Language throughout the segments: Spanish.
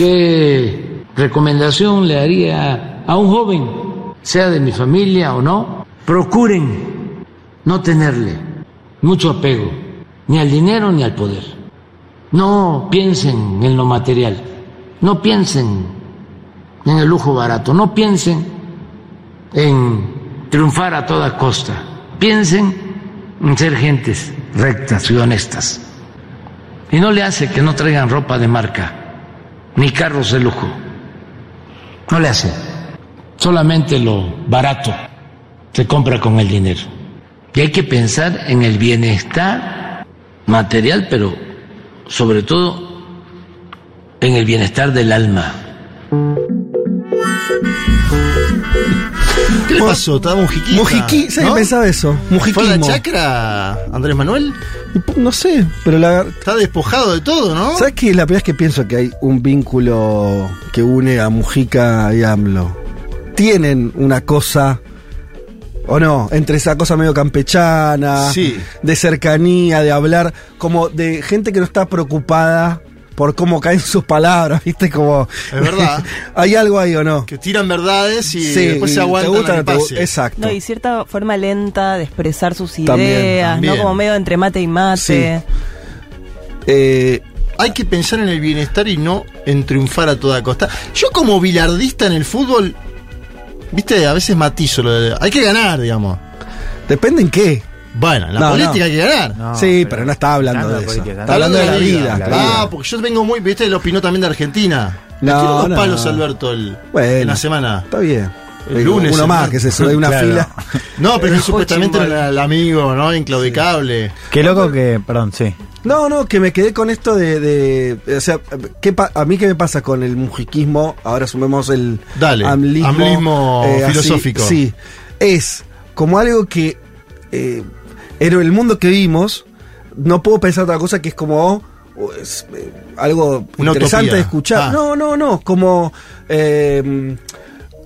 ¿Qué recomendación le haría a un joven, sea de mi familia o no? Procuren no tenerle mucho apego ni al dinero ni al poder. No piensen en lo material, no piensen en el lujo barato, no piensen en triunfar a toda costa, piensen en ser gentes rectas y honestas. Y no le hace que no traigan ropa de marca ni carros de lujo. No le hace. Solamente lo barato se compra con el dinero. Y hay que pensar en el bienestar material, pero sobre todo en el bienestar del alma. ¿Qué le pasó? Estaba mujiquita. Mujiqui, ¿sabes ¿no? qué pensaba eso? ¿Fue a la Mujiquismo. chacra, Andrés Manuel? No sé, pero la, Está despojado de todo, ¿no? ¿Sabes qué? La primera vez que pienso que hay un vínculo que une a Mujica y AMLO. Tienen una cosa, o no, entre esa cosa medio campechana, Sí. de cercanía, de hablar, como de gente que no está preocupada por cómo caen sus palabras, ¿viste? Como. Es verdad. ¿Hay algo ahí o no? Que tiran verdades y Sí, después y se aguantan te gusta, a que no te gu- pase. Exacto. No, y cierta forma lenta de expresar sus ideas, También, también. ¿no? Como medio entre mate y mate. Sí. Eh, Hay que pensar en el bienestar y no en triunfar a toda costa. Yo como bilardista en el fútbol, viste, a veces matizo lo de... Hay que ganar, digamos. depende en qué. Bueno, en la No, política no. hay que ganar. No, sí, pero, no está hablando de de eso. política, Está hablando de la vida. la claro. Ah, porque yo vengo muy, viste, lo opinó también de Argentina. Le No, dos no. palos Alberto el, Bueno. en la semana. Está bien. El lunes, Uno más que se sube una Claro. fila. No, pero él supuestamente era el amigo, ¿no? Inclaudicable. Qué loco que, perdón, sí. No, no, que me quedé con esto de. de- o sea, ¿qué pa- a mí qué me pasa con el mujiquismo? Ahora sumemos el Dale, amlismo, amlismo así, filosófico. sí, es como algo que eh, en el mundo que vimos no puedo pensar otra cosa que es como oh, es, eh, algo Una interesante utopía. de escuchar. Ah. No, no, no, como eh,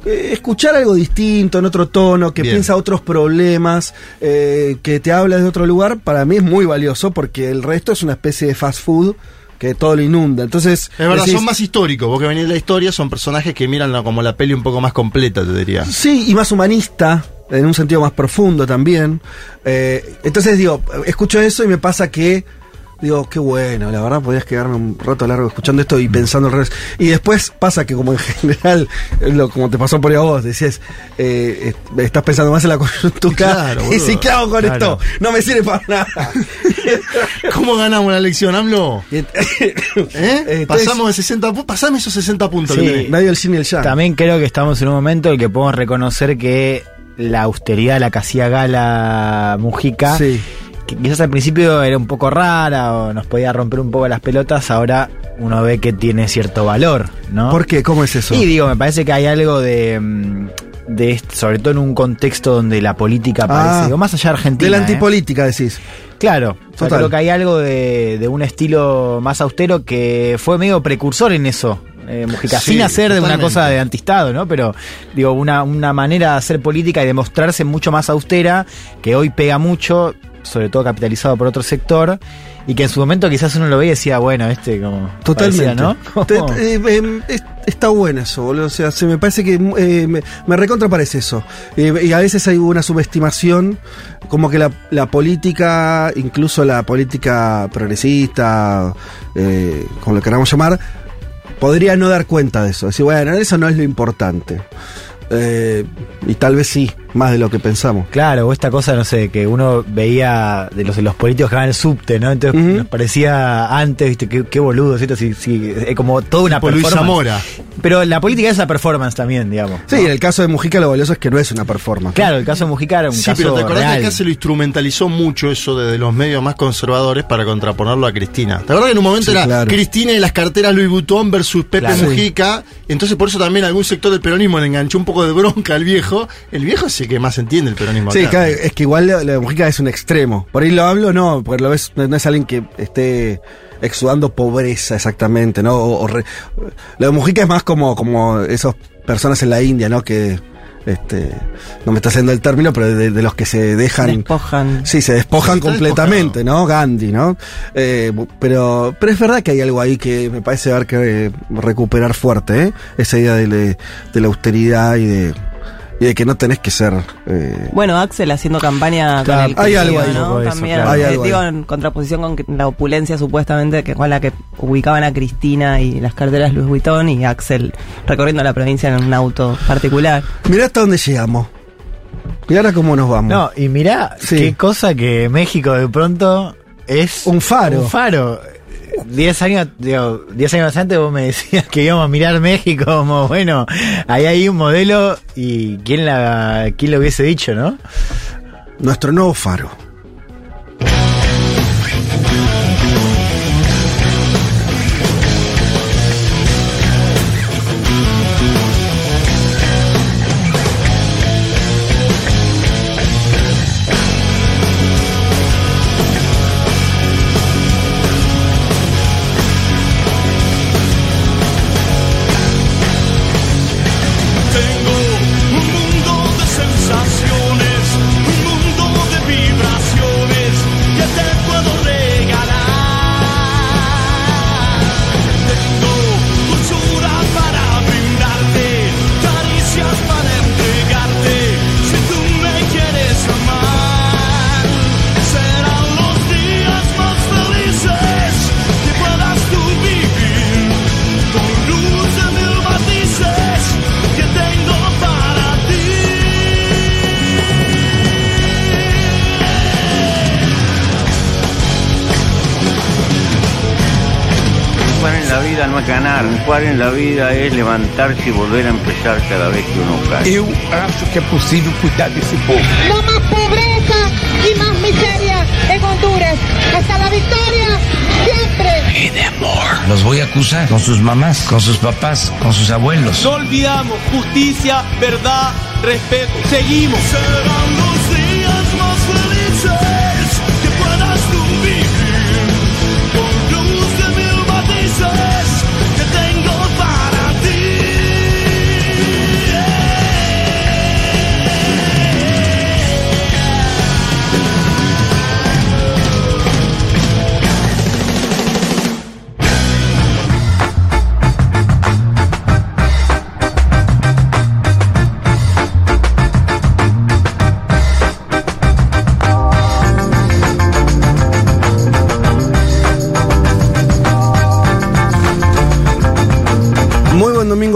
eh, escuchar algo distinto, en otro tono, que Bien. piensa otros problemas, eh, que te habla de otro lugar, para mí es muy valioso porque el resto es una especie de fast food que todo lo inunda. Entonces, Es verdad, decís, son más históricos. Vos que venís de la historia, son personajes que miran como la peli un poco más completa, te diría. Sí, y más humanista, en un sentido más profundo también. Eh, entonces digo, escucho eso y me pasa que digo, qué bueno, la verdad podías quedarme un rato largo escuchando esto y pensando al revés. Y después pasa que como en general, lo, como te pasó por ahí a vos, decías, eh, est- estás pensando más en la coyuntura Claro, y si qué hago con Claro. esto, no me sirve para nada. ¿Cómo ganamos la elección, AMLO? ¿Eh? Entonces- Pasamos de 60 puntos. Pasame esos 60 puntos Sí. que. Medio el cine y el ya. También creo que estamos en un momento en el que podemos reconocer que la austeridad a la que hacía gala Mujica, Sí. que quizás al principio era un poco rara o nos podía romper un poco las pelotas, ahora uno ve que tiene cierto valor, ¿no? ¿Por qué? ¿Cómo es eso? Y digo, me parece que hay algo de, mm, de sobre todo en un contexto donde la política parece, Ah, digo, más allá de Argentina. de la ¿eh? antipolítica decís. Claro, Total. creo que hay algo de, de un estilo más austero que fue medio precursor en eso. Eh, Mujica, Sí, sin hacer de una cosa de antistado, ¿no? Pero digo, una, una manera de hacer política y de mostrarse mucho más austera, que hoy pega mucho, sobre todo capitalizado por otro sector, y que en su momento quizás uno lo veía y decía, bueno, este como... Totalmente. parecía, ¿no? Te- eh, em, es- está bueno eso, boludo. O sea, se me parece que eh, me, me recontra parece eso. Eh, y a veces hay una subestimación, como que la, la política, incluso la política progresista, como lo queramos llamar, podría no dar cuenta de eso. Decir, bueno, eso no es lo importante. Eh, y tal vez sí, más de lo que pensamos. Claro, o esta cosa, no sé, que uno veía de los, de los políticos que van el subte, ¿no? Entonces nos parecía antes, viste, qué, qué boludo, ¿cierto? Sí, sí, es como toda una Tipo Luis performance. Zamora. Pero la política es esa performance también, digamos. Sí, en el caso de Mujica lo valioso es que no es una performance. Claro, el caso de Mujica era un Sí, caso pero te acordás real. que acá se lo instrumentalizó mucho eso desde los medios más conservadores para contraponerlo a Cristina. ¿Te acordás que en un momento Sí, era claro. Cristina y las carteras Louis Vuitton versus Pepe Claro. Mujica? Entonces por eso también algún sector del peronismo le enganchó un poco de bronca al viejo. El viejo es el que más entiende el peronismo Sí, acá. claro, es que igual la, la Mujica es un extremo. Por ahí lo hablo, no, porque lo ves, no, no es alguien que esté exudando pobreza exactamente, ¿no? O, o re- lo de Mujica es más como, como esas personas en la India, ¿no? Que este, no me está haciendo el término, pero de, de los que se dejan. Despojan. Sí, se despojan completamente, ¿no? Gandhi, ¿no? Eh, pero, pero es verdad que hay algo ahí que me parece haber que eh, recuperar fuerte, ¿eh? Esa idea de la austeridad y de, y de que no tenés que ser. eh, Bueno, Axel haciendo campaña Claro, con el hay algo ahí, un ¿no? poco de eso, También, claro. Hay algo digo, ahí. en contraposición con la opulencia supuestamente que con la que ubicaban a Cristina y las carteras Louis Vuitton y Axel recorriendo la provincia en un auto particular. mirá hasta dónde llegamos. Y ahora cómo nos vamos. No, y mirá Sí. qué cosa que México de pronto es Un faro. Un faro. Diez años, digo, años antes vos me decías que íbamos a mirar México como, bueno, ahí hay un modelo y quién la, quién lo hubiese dicho, ¿no? Nuestro nuevo faro. Levantarse volver a empezar cada vez que uno cae. Eu acho que é possível cuidar desse povo. No más pobreza y más miseria en Honduras. Hasta la victoria, siempre. Los voy a acusar con sus mamás, con sus papás, con sus abuelos. No olvidamos justicia, verdad, respeto. Seguimos. Serán los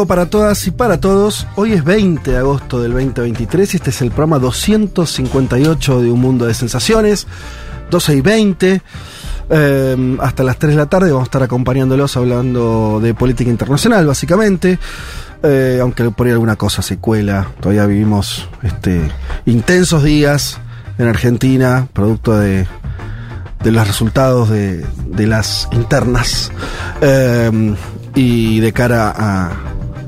Para todas y para todos. Hoy es 20 de agosto del 2023 y este es el programa 258 de Un Mundo de Sensaciones. 12 y 20. eh, hasta las 3 de la tarde vamos a estar acompañándolos hablando de política internacional, básicamente. Eh, aunque por ahí alguna cosa se cuela. Todavía vivimos este, intensos días en Argentina, producto de, de los resultados de, de las internas eh, y de cara a,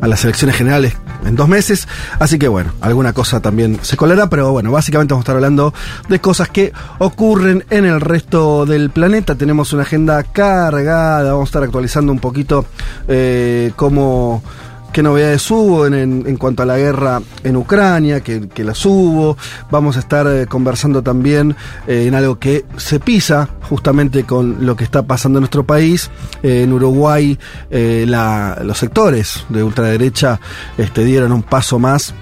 a las elecciones generales en dos meses. Así que bueno, alguna cosa también se colará, pero bueno, básicamente vamos a estar hablando de cosas que ocurren en el resto del planeta. Tenemos una agenda cargada, vamos a estar actualizando un poquito eh, cómo qué novedades hubo en, en- en cuanto a la guerra en Ucrania, que, que las hubo. Vamos a estar eh, conversando también eh, en algo que se pisa justamente con lo que está pasando en nuestro país. Eh, en Uruguay la- los sectores de ultraderecha este, dieron un paso más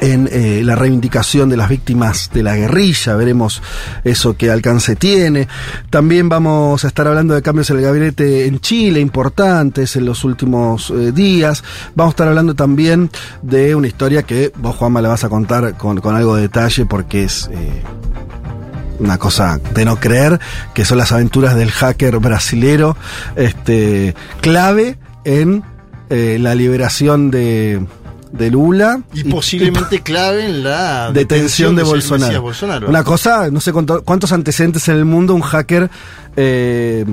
en eh, la reivindicación de las víctimas de la guerrilla, veremos eso qué alcance tiene. También vamos a estar hablando de cambios en el gabinete en Chile, importantes en los últimos eh, días. Vamos a estar hablando también de una historia que vos, Juanma, la vas a contar con, con algo de detalle porque es... eh, una cosa de no creer, que son las aventuras del hacker brasilero, este, clave en eh, la liberación de, de Lula Y posiblemente clave en la detención de Bolsonaro. Una cosa, no sé cuánto- cuántos antecedentes en el mundo, un hacker eh,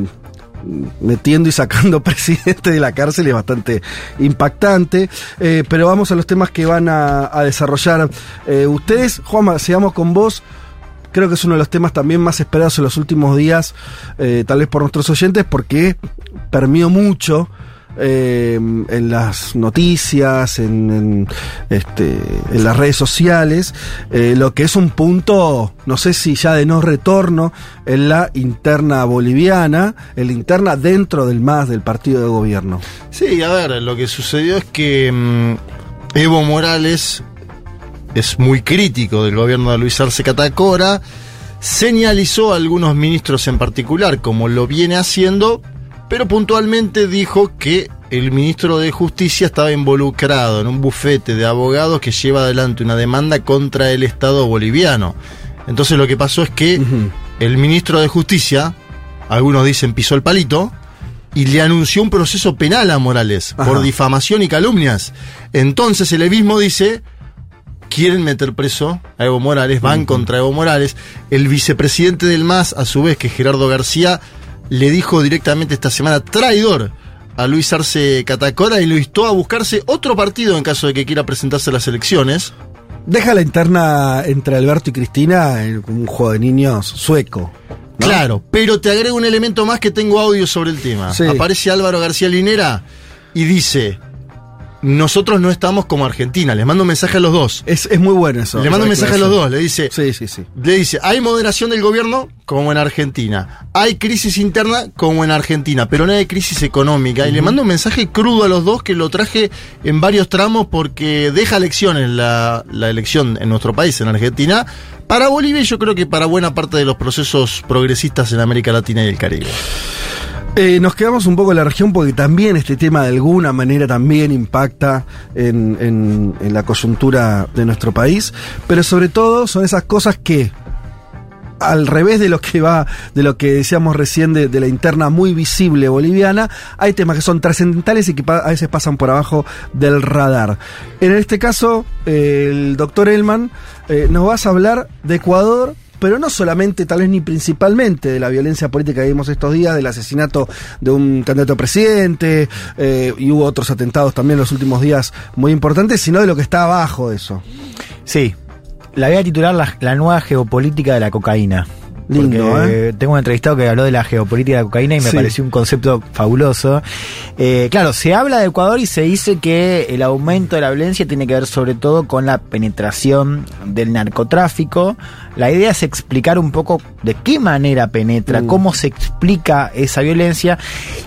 metiendo y sacando presidente de la cárcel es bastante impactante. Eh, pero vamos a los temas que van a, a desarrollar eh, ustedes. Juanma, sigamos con vos. Creo que es uno de los temas también más esperados en los últimos días, eh, tal vez por nuestros oyentes, porque permeó mucho eh, en las noticias, en, este, las redes sociales, eh, lo que es un punto, no sé si ya de no retorno, en la interna boliviana, en la interna dentro del MAS del partido de gobierno. Sí, a ver, lo que sucedió es que mm, Evo Morales es muy crítico del gobierno de Luis Arce Catacora, señalizó a algunos ministros en particular, como lo viene haciendo, pero puntualmente dijo que el ministro de Justicia estaba involucrado en un bufete de abogados que lleva adelante una demanda contra el Estado boliviano. Entonces lo que pasó es que el ministro de Justicia, algunos dicen pisó el palito, y le anunció un proceso penal a Morales por difamación y calumnias. Entonces el mismo dice, quieren meter preso a Evo Morales, van contra Evo Morales. El vicepresidente del MAS, a su vez, que es Gerardo García, le dijo directamente esta semana traidor a Luis Arce Catacora y lo instó a buscarse otro partido en caso de que quiera presentarse a las elecciones. Deja la interna entre Alberto y Cristina en un juego de niños sueco. ¿no? Claro, pero te agrego un elemento más que tengo audio sobre el tema. Sí. Aparece Álvaro García Linera y dice, nosotros no estamos como Argentina, les mando un mensaje a los dos. Es, es muy bueno eso. Le mando un mensaje a los dos, le dice, Sí, sí, sí. le dice, hay moderación del gobierno como en Argentina, hay crisis interna como en Argentina, pero no hay crisis económica. Y le mando un mensaje crudo a los dos que lo traje en varios tramos porque deja lecciones la, la elección en nuestro país, en Argentina, para Bolivia y yo creo que para buena parte de los procesos progresistas en América Latina y el Caribe. Eh, nos quedamos un poco en la región porque también este tema de alguna manera también impacta en, la coyuntura de nuestro país, pero sobre todo son esas cosas que al revés de lo que va, de lo que decíamos recién de, de la interna muy visible boliviana, hay temas que son trascendentales y que a veces pasan por abajo del radar. En este caso, eh, el doctor Elman, eh, nos vas a hablar de Ecuador, pero no solamente, tal vez ni principalmente, de la violencia política que vimos estos días, del asesinato de un candidato a presidente, eh, y hubo otros atentados también en los últimos días muy importantes, sino de lo que está abajo de eso. Sí, la voy a titular la, la nueva geopolítica de la cocaína. Lindo, Porque ¿eh? Tengo un entrevistado que habló de la geopolítica de la cocaína y me Sí. pareció un concepto fabuloso. Eh, claro, se habla de Ecuador y se dice que el aumento de la violencia tiene que ver sobre todo con la penetración del narcotráfico. La idea es explicar un poco de qué manera penetra, Mm. cómo se explica esa violencia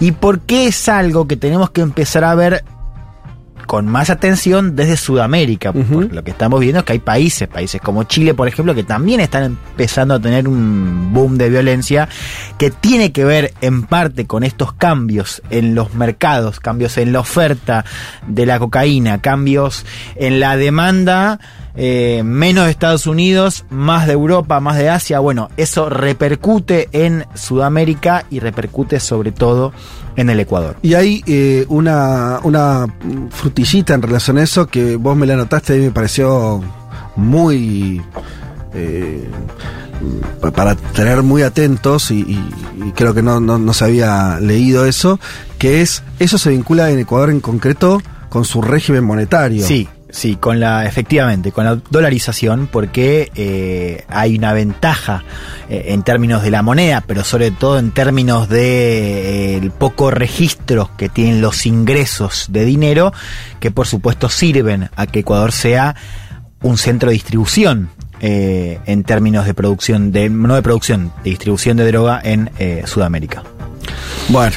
y por qué es algo que tenemos que empezar a ver con más atención desde Sudamérica. Porque lo que estamos viendo es que hay países, países como Chile, por ejemplo, que también están empezando a tener un boom de violencia que tiene que ver en parte con estos cambios en los mercados, cambios en la oferta de la cocaína, cambios en la demanda. Eh, menos de Estados Unidos, más de Europa, más de Asia. Bueno, eso repercute en Sudamérica y repercute sobre todo en el Ecuador. Y hay eh, una, una frutillita en relación a eso que vos me la notaste y me pareció muy... eh, pa- para tener muy atentos y, y- y creo que no, no, no se había leído eso, que es, eso se vincula en Ecuador en concreto con su régimen monetario. Sí, sí, con la, efectivamente, con la dolarización, porque eh, hay una ventaja eh, en términos de la moneda, pero sobre todo en términos de eh, poco registro que tienen los ingresos de dinero, que por supuesto sirven a que Ecuador sea un centro de distribución. eh, en términos de producción, de, no de producción, de distribución de droga en Sudamérica. Bueno,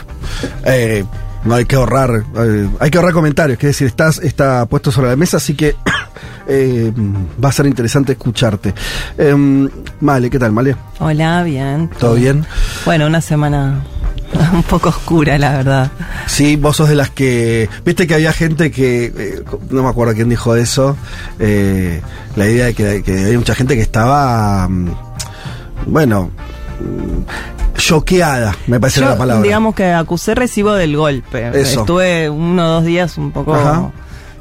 eh, no hay que ahorrar, eh, hay que ahorrar comentarios, que decir, estás, está puesto sobre la mesa, así que eh, va a ser interesante escucharte. Em, Male, ¿qué tal, Male? Hola, bien. ¿Todo bien? Bueno, una semana un poco oscura, la verdad. Sí, vos sos de las que. Viste que había gente que. eh, no me acuerdo quién dijo eso. eh, la idea de que, que había mucha gente que estaba. mm, Bueno. Choqueada, me parece Yo, la palabra. digamos que acusé recibo del golpe. Eso. Estuve uno o dos días un poco Ajá.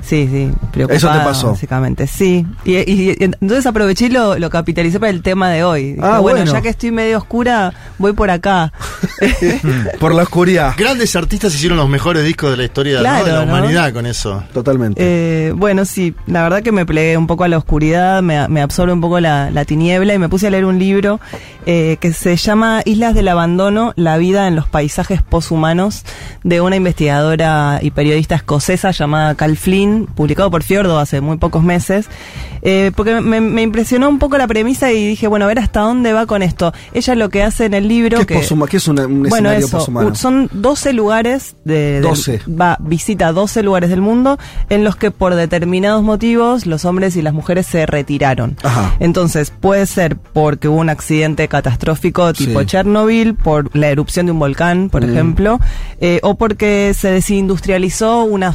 Sí, sí, preocupada, Eso te pasó. Básicamente, sí. Y, y- y entonces aproveché y lo, lo capitalicé para el tema de hoy. Dije, Ah, bueno, bueno. ya que estoy medio oscura, voy por acá. Por la oscuridad. Grandes artistas hicieron los mejores discos de la historia de la ¿no? humanidad con eso. Totalmente. Eh, bueno, sí, la verdad que me plegué un poco a la oscuridad, me, me absorbe un poco la, la tiniebla y me puse a leer un libro eh, que se llama Islas del Abandono, la vida en los paisajes poshumanos, de una investigadora y periodista escocesa llamada Cal Flynn, publicado por Fiordo hace muy pocos meses, eh, porque me, me impresionó un poco la premisa y dije, bueno, a ver hasta dónde va con esto. Ella lo que hace en el libro... ¿Qué es, que, qué es una- un bueno, escenario eso, son 12 lugares de, del- 12. va, visita 12 lugares del mundo en los que por determinados motivos los hombres y las mujeres se retiraron. Ajá. Entonces, puede ser porque hubo un accidente catastrófico tipo Sí. Chernobyl, por la erupción de un volcán, por Mm. ejemplo, eh, o porque se desindustrializó una,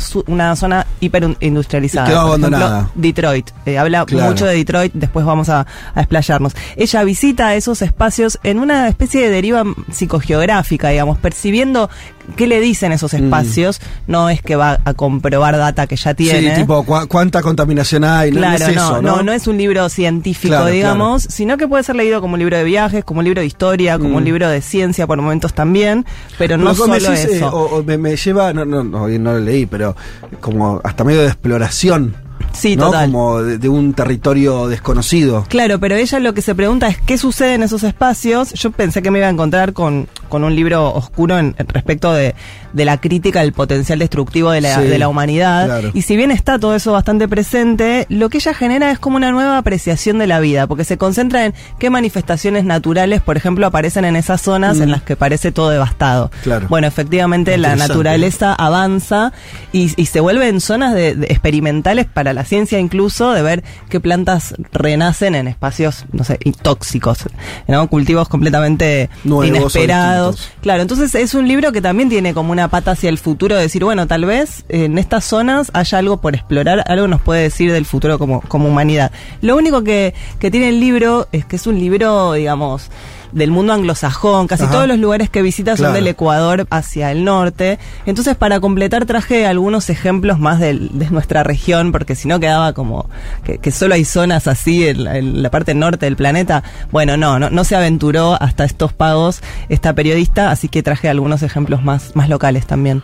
zona hiperindustrializada. Y quedó por ejemplo, abandonada. Detroit. Eh, habla Claro. mucho de Detroit, después vamos a, a explayarnos. Ella visita esos espacios en una especie de deriva psicogeográfica, digamos, percibiendo qué le dicen esos Mm. espacios. No es que va a comprobar data que ya tiene. Sí, tipo, ¿cu- ¿cuánta contaminación hay? No, Claro, no es no, eso, no, ¿no? no es un libro científico, Claro, digamos, sino que puede ser leído como un libro de viajes, como un libro de historia, como Mm. un libro de ciencia por momentos también, pero no solo eh, eso. o- o me, me lleva, no, no, no, no lo leí, pero como hasta medio de exploración. Sí, ¿no? total. Como de, de un territorio desconocido. Claro, pero ella lo que se pregunta es qué sucede en esos espacios. Yo pensé que me iba a encontrar con, con un libro oscuro en, en respecto de, de la crítica del potencial destructivo de la, Sí, de la humanidad. claro. Y si bien está todo eso bastante presente, lo que ella genera es como una nueva apreciación de la vida, porque se concentra en qué manifestaciones naturales, por ejemplo, aparecen en esas zonas en Mm. las que parece todo devastado. Claro. Bueno, efectivamente la naturaleza avanza y, y se vuelve en zonas de, de experimentales para la ciencia incluso de ver qué plantas renacen en espacios, no sé, tóxicos, ¿no? cultivos completamente Nuevos inesperados. Claro, entonces es un libro que también tiene como una pata hacia el futuro, de decir, bueno, tal vez en estas zonas haya algo por explorar, algo nos puede decir del futuro como, como humanidad. Lo único que, que tiene el libro es que es un libro, digamos, del mundo anglosajón, casi Ajá. todos los lugares que visita son del Ecuador hacia el norte. Entonces, para completar, traje algunos ejemplos más del- de, nuestra región, porque si no quedaba como que, que solo hay zonas así en, la- en la parte norte del planeta. Bueno, no, no, no se aventuró hasta estos pagos esta periodista, así que traje algunos ejemplos más, más locales también.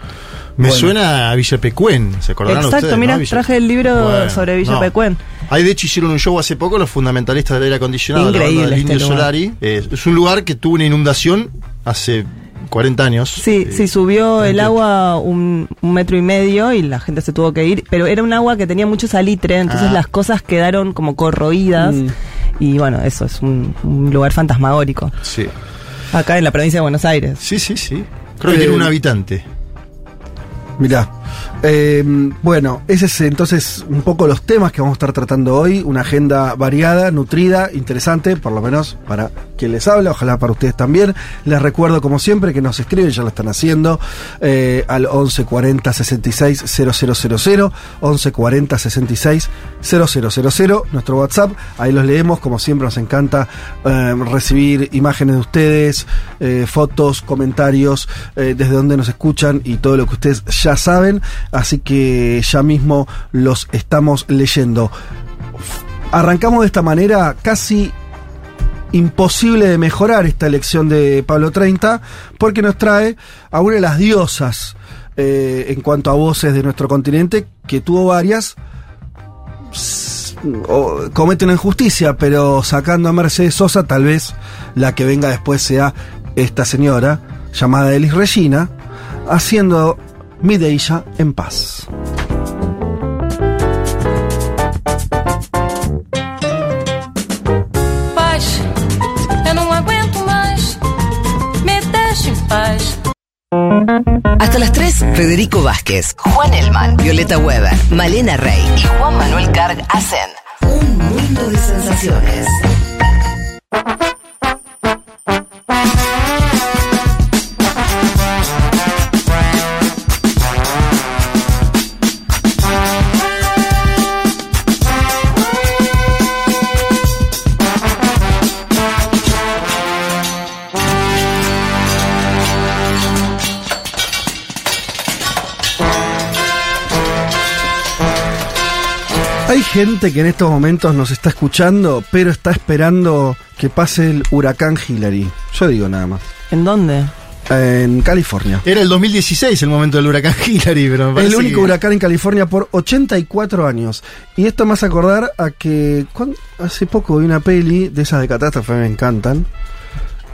Me Bueno. suena a Villa Pecuén, ¿se acordarán Exacto, ustedes? mira, no? Traje el libro Bueno, sobre Villa no. Pecuén. Ahí de hecho hicieron un show hace poco los fundamentalistas del aire acondicionado, la Increíble banda del este Indio lugar. Solari. Eh, es un lugar que tuvo una inundación hace 40 años. Sí, Eh, sí, subió el 38. agua un, un metro y medio y la gente se tuvo que ir, pero era un agua que tenía mucho salitre, entonces Ah. las cosas quedaron como corroídas Mm. y bueno, eso es un, un lugar fantasmagórico. Sí, Acá en la provincia de Buenos Aires. sí, sí. sí. Creo que Eh, tiene un habitante. 고맙습니다. Eh, bueno, ese es entonces un poco los temas que vamos a estar tratando hoy. Una agenda variada, nutrida, interesante, por lo menos para quien les habla, ojalá para ustedes también. Les recuerdo, como siempre, que nos escriben, ya lo están haciendo, eh, al 1140 66 000, 1140 66 000, nuestro WhatsApp. Ahí los leemos, como siempre, nos encanta eh, recibir imágenes de ustedes, eh, fotos, comentarios, eh, desde donde nos escuchan y todo lo que ustedes ya saben. Así que ya mismo los estamos leyendo. Arrancamos de esta manera casi imposible de mejorar esta elección de Pablo 30 porque nos trae a una de las diosas eh, en cuanto a voces de nuestro continente que tuvo varias o- comete una injusticia pero sacando a Mercedes Sosa tal vez la que venga después sea esta señora llamada Elis Regina haciendo mi en paz Paz, eu não aguento mais. Me deixe em paz. Hasta las 3, Federico Vázquez, Juan Elman, Violeta Weber, Malena Rey y Juan Manuel Carg hacen un mundo de sensaciones. Gente que en estos momentos nos está escuchando, pero está esperando que pase el huracán Hillary. Yo digo nada más. ¿En dónde? En California. Era el 2016 el momento del huracán Hillary, pero me El único que- huracán en California por 84 años. Y esto me hace acordar a que hace poco vi una peli de esas de catástrofe, me encantan.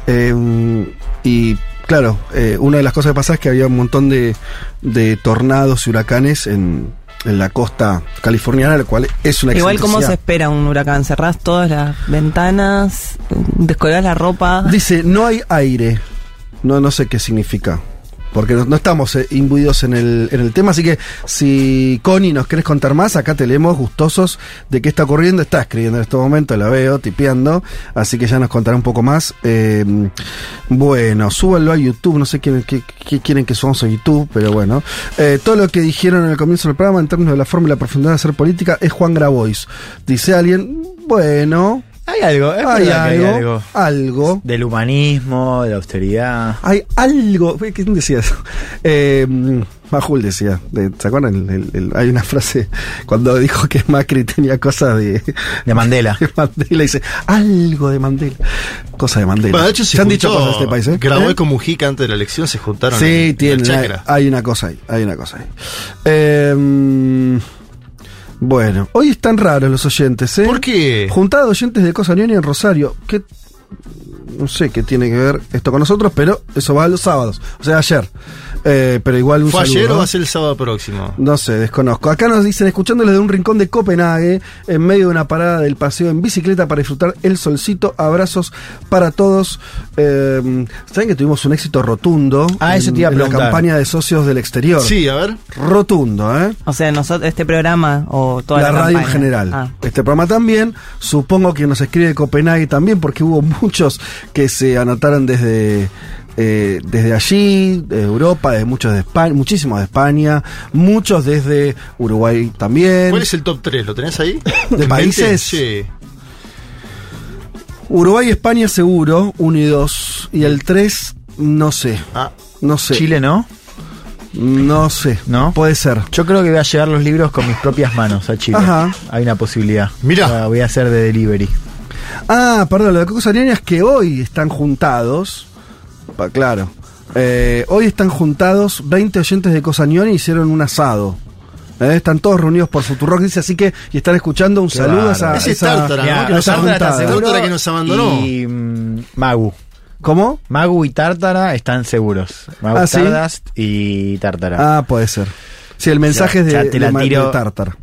Eh, y claro, eh, una de las cosas que pasa es que había un montón de, de tornados y huracanes en, en la costa californiana, lo cual es una Igual, ¿cómo se espera un huracán? ¿Cerrás todas las ventanas? ¿Descolgás la ropa? Dice, no hay aire. No, no sé qué significa. Porque no, no estamos eh, imbuidos en el, en el tema, así que si Connie nos querés contar más, acá te leemos gustosos de qué está ocurriendo. Está escribiendo en este momento, la veo, tipeando, así que ya nos contará un poco más. Eh, bueno, súbanlo a YouTube, no sé quién, qué, qué quieren que subamos a YouTube, pero bueno. Eh, todo lo que dijeron en el comienzo del programa en términos de la forma y la profundidad de hacer política es Juan Grabois. Dice alguien, bueno, Hay algo, es hay verdad que hay algo, algo. Del humanismo, de la austeridad. Hay algo. ¿Quién decía eso? Eh, Majul decía. de- ¿Se acuerdan? El- el- el- hay una frase cuando dijo que Macri tenía cosas de. De Mandela. de Mandela. Dice algo de Mandela. Cosa de Mandela. Bueno, de hecho, se, han dicho cosas en este país, ¿eh? Grabois ¿Eh? con Mujica antes de la elección se juntaron. Sí, en- en el tiene. Hay, Chakra. hay una cosa ahí. Hay una cosa ahí. Eh, bueno, hoy están raros los oyentes, ¿eh? ¿Por qué? Juntada de oyentes de Cosa Unión y en Rosario. ¿Qué? No sé qué tiene que ver esto con nosotros, pero eso va los sábados. O sea, ayer. Eh, pero igual un ¿Fue saludo, ayer o ¿no? va a ser el sábado próximo? No sé, desconozco. Acá nos dicen, escuchándoles de un rincón de Copenhague, en medio de una parada del paseo en bicicleta para disfrutar el solcito. Abrazos para todos. Eh, Saben que tuvimos un éxito rotundo Ah, eso en- te iba a en la campaña de socios del exterior. Sí, a ver. Rotundo, ¿eh? O sea, nosotros, este programa o toda la la, radio en general. Ah. Este programa también. Supongo que nos escribe de Copenhague también, porque hubo muchos que se anotaron desde. Eh, desde allí, de Europa, de muchos de España, muchísimos de España, muchos desde Uruguay también. ¿Cuál es el top 3? ¿Lo tenés ahí? ¿De ¿En países? Sí. Uruguay y España seguro, uno y dos. Y el tres, no sé. Ah, No sé. Chile, ¿no? No sé. ¿No? Puede ser. Yo creo que voy a llevar los libros con mis propias manos a Chile. Ajá. Hay una posibilidad. Mirá. La voy a hacer de delivery. Ah, perdón, lo de Cocos Ariana es que hoy están juntados. Claro. Eh, hoy están juntados 20 oyentes de Cosañón y hicieron un asado. Eh, están todos reunidos por Futurock, dice así que, y están escuchando un Qué saludo a esa. Ese es esa- Tártara, ¿no? a Que nos esa abandonó, juntada. Tártara seguro. que nos abandonó. Y mm, Magu. ¿Cómo? Magu y Tártara están seguros. Magu Ah, y Tártara. Ah, puede ser. Sí, el mensaje Ya- es de, ya te la de Ma- tiro. de Tartar.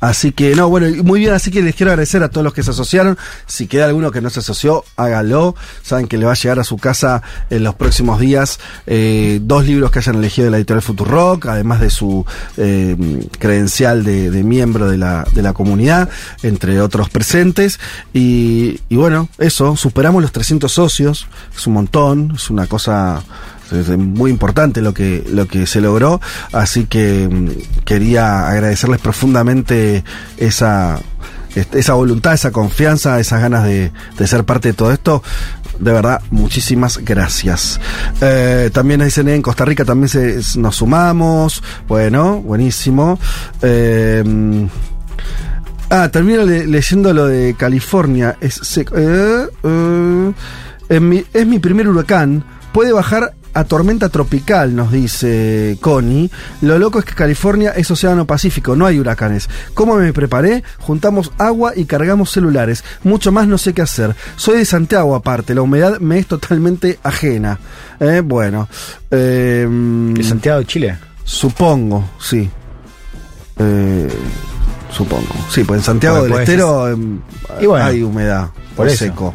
Así que, no, bueno, muy bien, así que les quiero agradecer a todos los que se asociaron. Si queda alguno que no se asoció, hágalo. Saben que le va a llegar a su casa en los próximos días eh, dos libros que hayan elegido de la editorial Futurock, además de su eh, credencial de, de miembro de la, de la comunidad, entre otros presentes. Y, y bueno, eso, superamos los 300 socios, es un montón, es una cosa es muy importante lo que, lo que se logró, así que mm, quería agradecerles profundamente esa, esa voluntad, esa confianza, esas ganas de, de ser parte de todo esto. De verdad, muchísimas gracias. Eh, también dicen en Costa Rica también se, nos sumamos. Bueno, buenísimo. Eh, Ah, termino le- leyendo lo de California. Es, eh, eh, es mi primer huracán. Puede bajar a tormenta tropical, nos dice Connie. Lo loco es que California es océano Pacífico, no hay huracanes. ¿Cómo me preparé? Juntamos agua y cargamos celulares. Mucho más no sé qué hacer. Soy de Santiago aparte, la humedad me es totalmente ajena. Eh, bueno. eh, ¿De Santiago de Chile? Supongo, sí. Eh, supongo. Sí, pues en Santiago Bueno, del pues Estero em, Y bueno, hay humedad. por o eso. seco.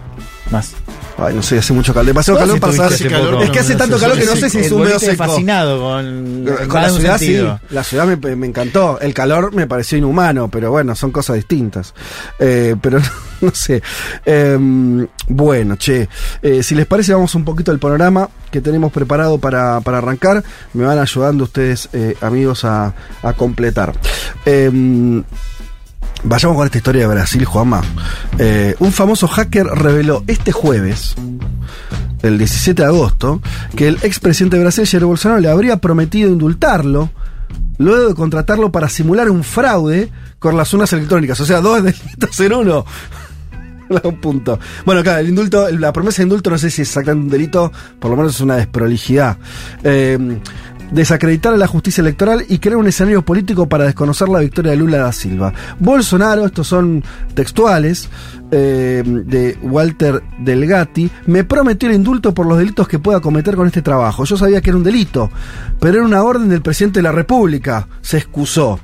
Más. Ay, no sé, hace mucho calor. Demasiado calor para saber. hace. Es que hace tanto calor que no sé si es El húmedo o volviste seco. fascinado con, la un ciudad sentido. sí, la ciudad me, me encantó. El calor me pareció inhumano, pero bueno, son cosas distintas. Eh, pero no sé. Eh, bueno, che, eh, si les parece, vamos un poquito al panorama que tenemos preparado para, para arrancar. Me van ayudando ustedes, eh, amigos, a, a completar. Eh, Vayamos con esta historia de Brasil, Juanma. Eh, un famoso hacker reveló este jueves, el 17 de agosto, que el expresidente de Brasil, Jair Bolsonaro, le habría prometido indultarlo luego de contratarlo para simular un fraude con las urnas electrónicas. O sea, dos delitos en uno. un punto. Bueno, claro, el indulto, la promesa de indulto no sé si es exactamente un delito, por lo menos es una desprolijidad. Eh, desacreditar a la justicia electoral y crear un escenario político para desconocer la victoria de Lula da Silva. Bolsonaro, estos son textuales eh, de Walter Delgatti, me prometió el indulto por los delitos que pueda cometer con este trabajo. Yo sabía que era un delito, pero era una orden del presidente de la República. Se excusó.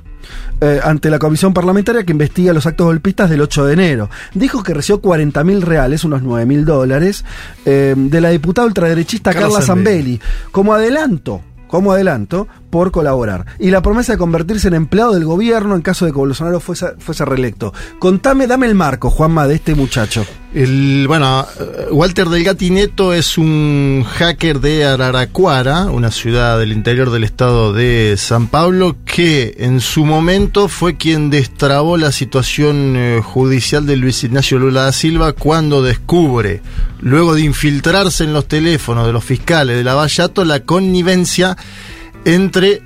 eh, ante la comisión parlamentaria que investiga los actos golpistas del 8 de enero. Dijo que recibió 40 mil reales, unos 9 mil dólares, eh, de la diputada ultraderechista Carla. Zambelli, como adelanto, como adelanto, por colaborar. Y la promesa de convertirse en empleado del gobierno en caso de que Bolsonaro fuese, fuese reelecto. Contame, dame el marco, Juanma, de este muchacho. El, bueno, eh, Walter Delgatti Neto es un hacker de Araraquara, una ciudad del interior del estado de San Pablo, que en su momento fue quien destrabó la situación eh, judicial de Luis Ignacio Lula da Silva cuando descubre, luego de infiltrarse en los teléfonos de los fiscales de Lavallato, la connivencia entre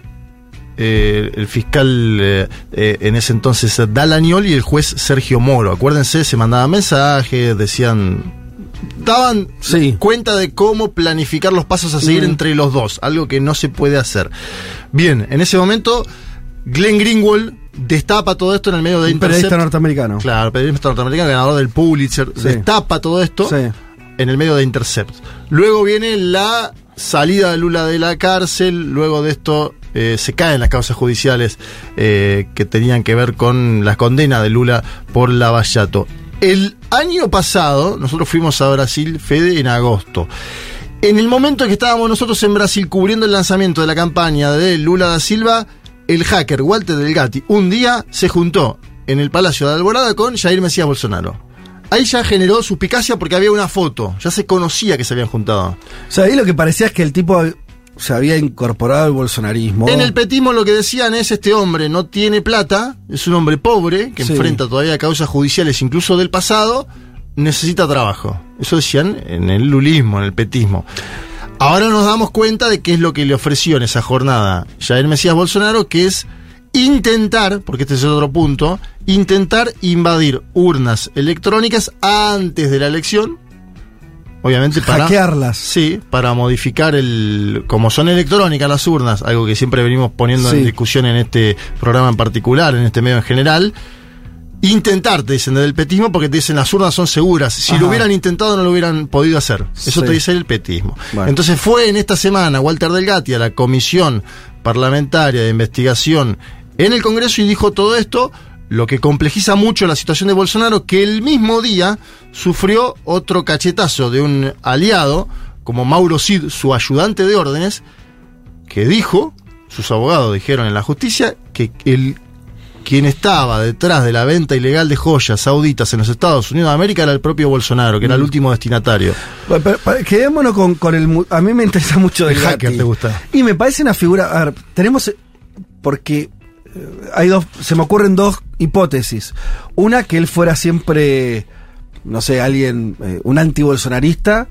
eh, el fiscal eh, eh, en ese entonces Dalañol y el juez Sergio Moro. Acuérdense, se mandaban mensajes, decían. Daban cuenta de cómo planificar los pasos a seguir Mm. entre los dos, algo que no se puede hacer. Bien, en ese momento, Glenn Greenwald destapa todo esto en el medio de Un periodista Intercept. norteamericano. Claro, periodista norteamericano, ganador del Pulitzer, Sí. destapa todo esto Sí. en el medio de Intercept. Luego viene la salida de Lula de la cárcel, luego de esto eh, se caen las causas judiciales eh, que tenían que ver con la condena de Lula por Lavallato. El año pasado, nosotros fuimos a Brasil, Fede, en agosto. En el momento en que estábamos nosotros en Brasil cubriendo el lanzamiento de la campaña de Lula da Silva, el hacker Walter Delgatti un día se juntó en el Palacio de Alborada con Jair Mesías Bolsonaro. Ahí ya generó suspicacia porque había una foto, ya se conocía que se habían juntado. O sea, ahí lo que parecía es que el tipo se había incorporado al bolsonarismo. En el petismo lo que decían es este hombre no tiene plata, es un hombre pobre que Sí. enfrenta todavía causas judiciales incluso del pasado, necesita trabajo. Eso decían en el lulismo, en el petismo. Ahora nos damos cuenta de qué es lo que le ofreció en esa jornada Jair Mesías Bolsonaro, que es intentar, porque este es el otro punto, intentar invadir urnas electrónicas antes de la elección. Obviamente para Hackearlas. Sí, para modificar el. Como son electrónicas las urnas, algo que siempre venimos poniendo Sí. en discusión en este programa en particular, en este medio en general. Intentar, te dicen desde el petismo, porque te dicen las urnas son seguras. Si Ajá. lo hubieran intentado, no lo hubieran podido hacer. Eso Sí. te dice el petismo. Bueno. Entonces fue en esta semana Walter Delgatti a la Comisión Parlamentaria de Investigación en el Congreso y dijo todo esto, lo que complejiza mucho la situación de Bolsonaro, que el mismo día sufrió otro cachetazo de un aliado, como Mauro Cid, su ayudante de órdenes, que dijo, sus abogados dijeron en la justicia, que el quien estaba detrás de la venta ilegal de joyas sauditas en los Estados Unidos de América era el propio Bolsonaro, que era el último destinatario. Bueno, pero- pero quedémonos con, con el. A mí me interesa mucho El hacker te gusta. Y me parece una figura. A ver, tenemos. Porque hay dos. Se me ocurren dos hipótesis. Una, que él fuera siempre. No sé, alguien. eh, un anti-bolsonarista.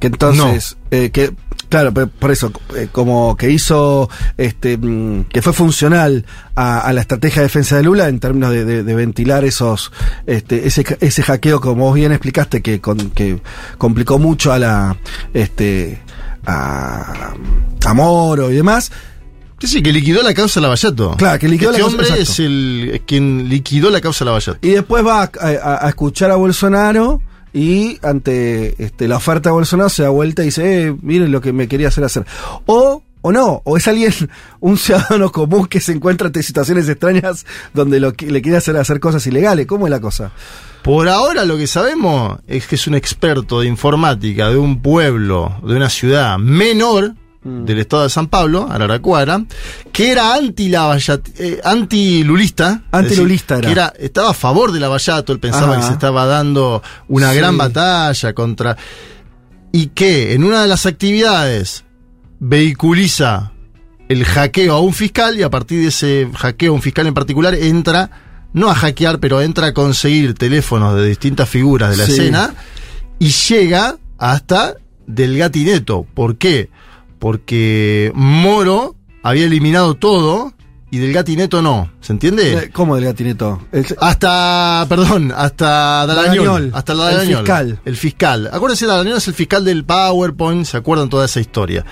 Que entonces. eh, que. Claro, pero por eso, eh, como que hizo, este, mm, que fue funcional a, a la estrategia de defensa de Lula en términos de, de- de ventilar esos, este, ese, ese hackeo, como vos bien explicaste, que, con- que complicó mucho a la, este, a, a Moro y demás. Sí, sí, que liquidó la causa Lavallato. Claro, que liquidó este la causa- hombre es el es quien liquidó la causa Lavallato. Y después va a, a- a escuchar a Bolsonaro y ante este, la oferta de Bolsonaro se da vuelta y dice, eh, miren lo que me quería hacer hacer. O, o no, o es alguien, un ciudadano común que se encuentra ante situaciones extrañas donde lo, que- le quiere hacer hacer cosas ilegales. ¿Cómo es la cosa? Por ahora lo que sabemos es que es un experto de informática de un pueblo, de una ciudad menor del estado de San Pablo, Araraquara, que era anti eh, anti-lulista. es Anti-lulista decir, era. Que era, estaba a favor de Lavallato, él pensaba Ajá. que se estaba dando una Sí. gran batalla contra... Y que en una de las actividades vehiculiza el hackeo a un fiscal y a partir de ese hackeo a un fiscal en particular entra, no a hackear, pero entra a conseguir teléfonos de distintas figuras de la Sí. escena y llega hasta del gatineto. ¿Por qué? Porque Moro había eliminado todo y del gatineto no. ¿Se entiende? Eh, ¿Cómo del gatineto? El- Hasta, perdón, hasta Dalañol. Dalañol, Hasta el Dalañol. fiscal. El fiscal. Acuérdense, Dalañol es el fiscal del PowerPoint, ¿se acuerdan toda esa historia?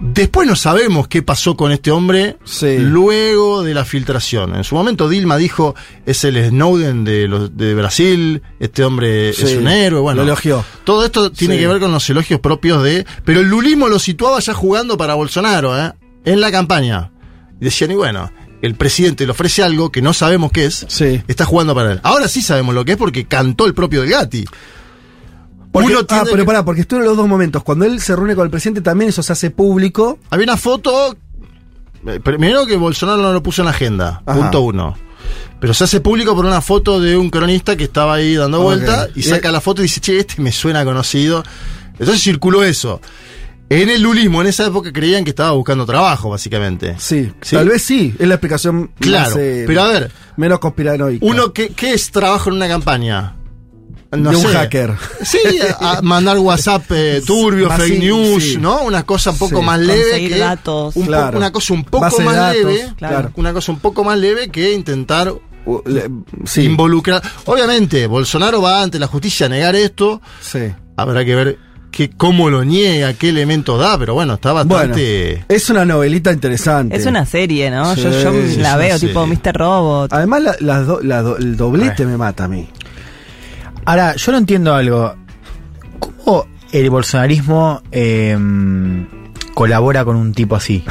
Después no sabemos qué pasó con este hombre Sí. luego de la filtración. En su momento Dilma dijo, es el Snowden de, los, de Brasil, este hombre Sí, es un héroe, bueno. lo elogió. Todo esto tiene Sí. que ver con los elogios propios de... Pero el lulismo lo situaba ya jugando para Bolsonaro, ¿eh? En la campaña. Y decían, y bueno, el presidente le ofrece algo que no sabemos qué es, Sí. está jugando para él. Ahora sí sabemos lo que es porque cantó el propio Del Gatti. Porque- Uno ah, pero que- pará, porque estuve en los dos momentos. Cuando él se reúne con el presidente, también eso se hace público. Había una foto. eh, Primero que Bolsonaro no lo puso en la agenda. Ajá. Punto uno. Pero se hace público por una foto de un cronista que estaba ahí dando Ok. vuelta y saca Eh, la foto y dice, che, este me suena conocido. Entonces circuló eso. En el lulismo, en esa época creían que estaba buscando trabajo, básicamente. Sí, ¿Sí? tal vez sí. Es la explicación Claro, más, eh, pero a ver. menos conspiranoica. Uno, ¿qué, qué es trabajo en una campaña? De un hacker. Sí, a, mandar WhatsApp eh, turbio, fake sí, news, sí. ¿no? Una cosa un poco Sí. más leve Conseguir que datos. un po- Claro. una cosa un poco Base más datos, leve, claro. una cosa un poco más leve que intentar Uh, le- involucrar. Obviamente, Bolsonaro va ante la justicia a negar esto. sí. Habrá que ver qué, cómo lo niega, qué elementos da, pero bueno, está Bueno, bastante. es una novelita interesante. Es una serie, ¿no? Sí, yo yo la veo, tipo Mr. Robot. Además, la- las do- la do- el doblete me mata a mí. Ahora, yo no entiendo algo. ¿Cómo el bolsonarismo eh, colabora con un tipo así?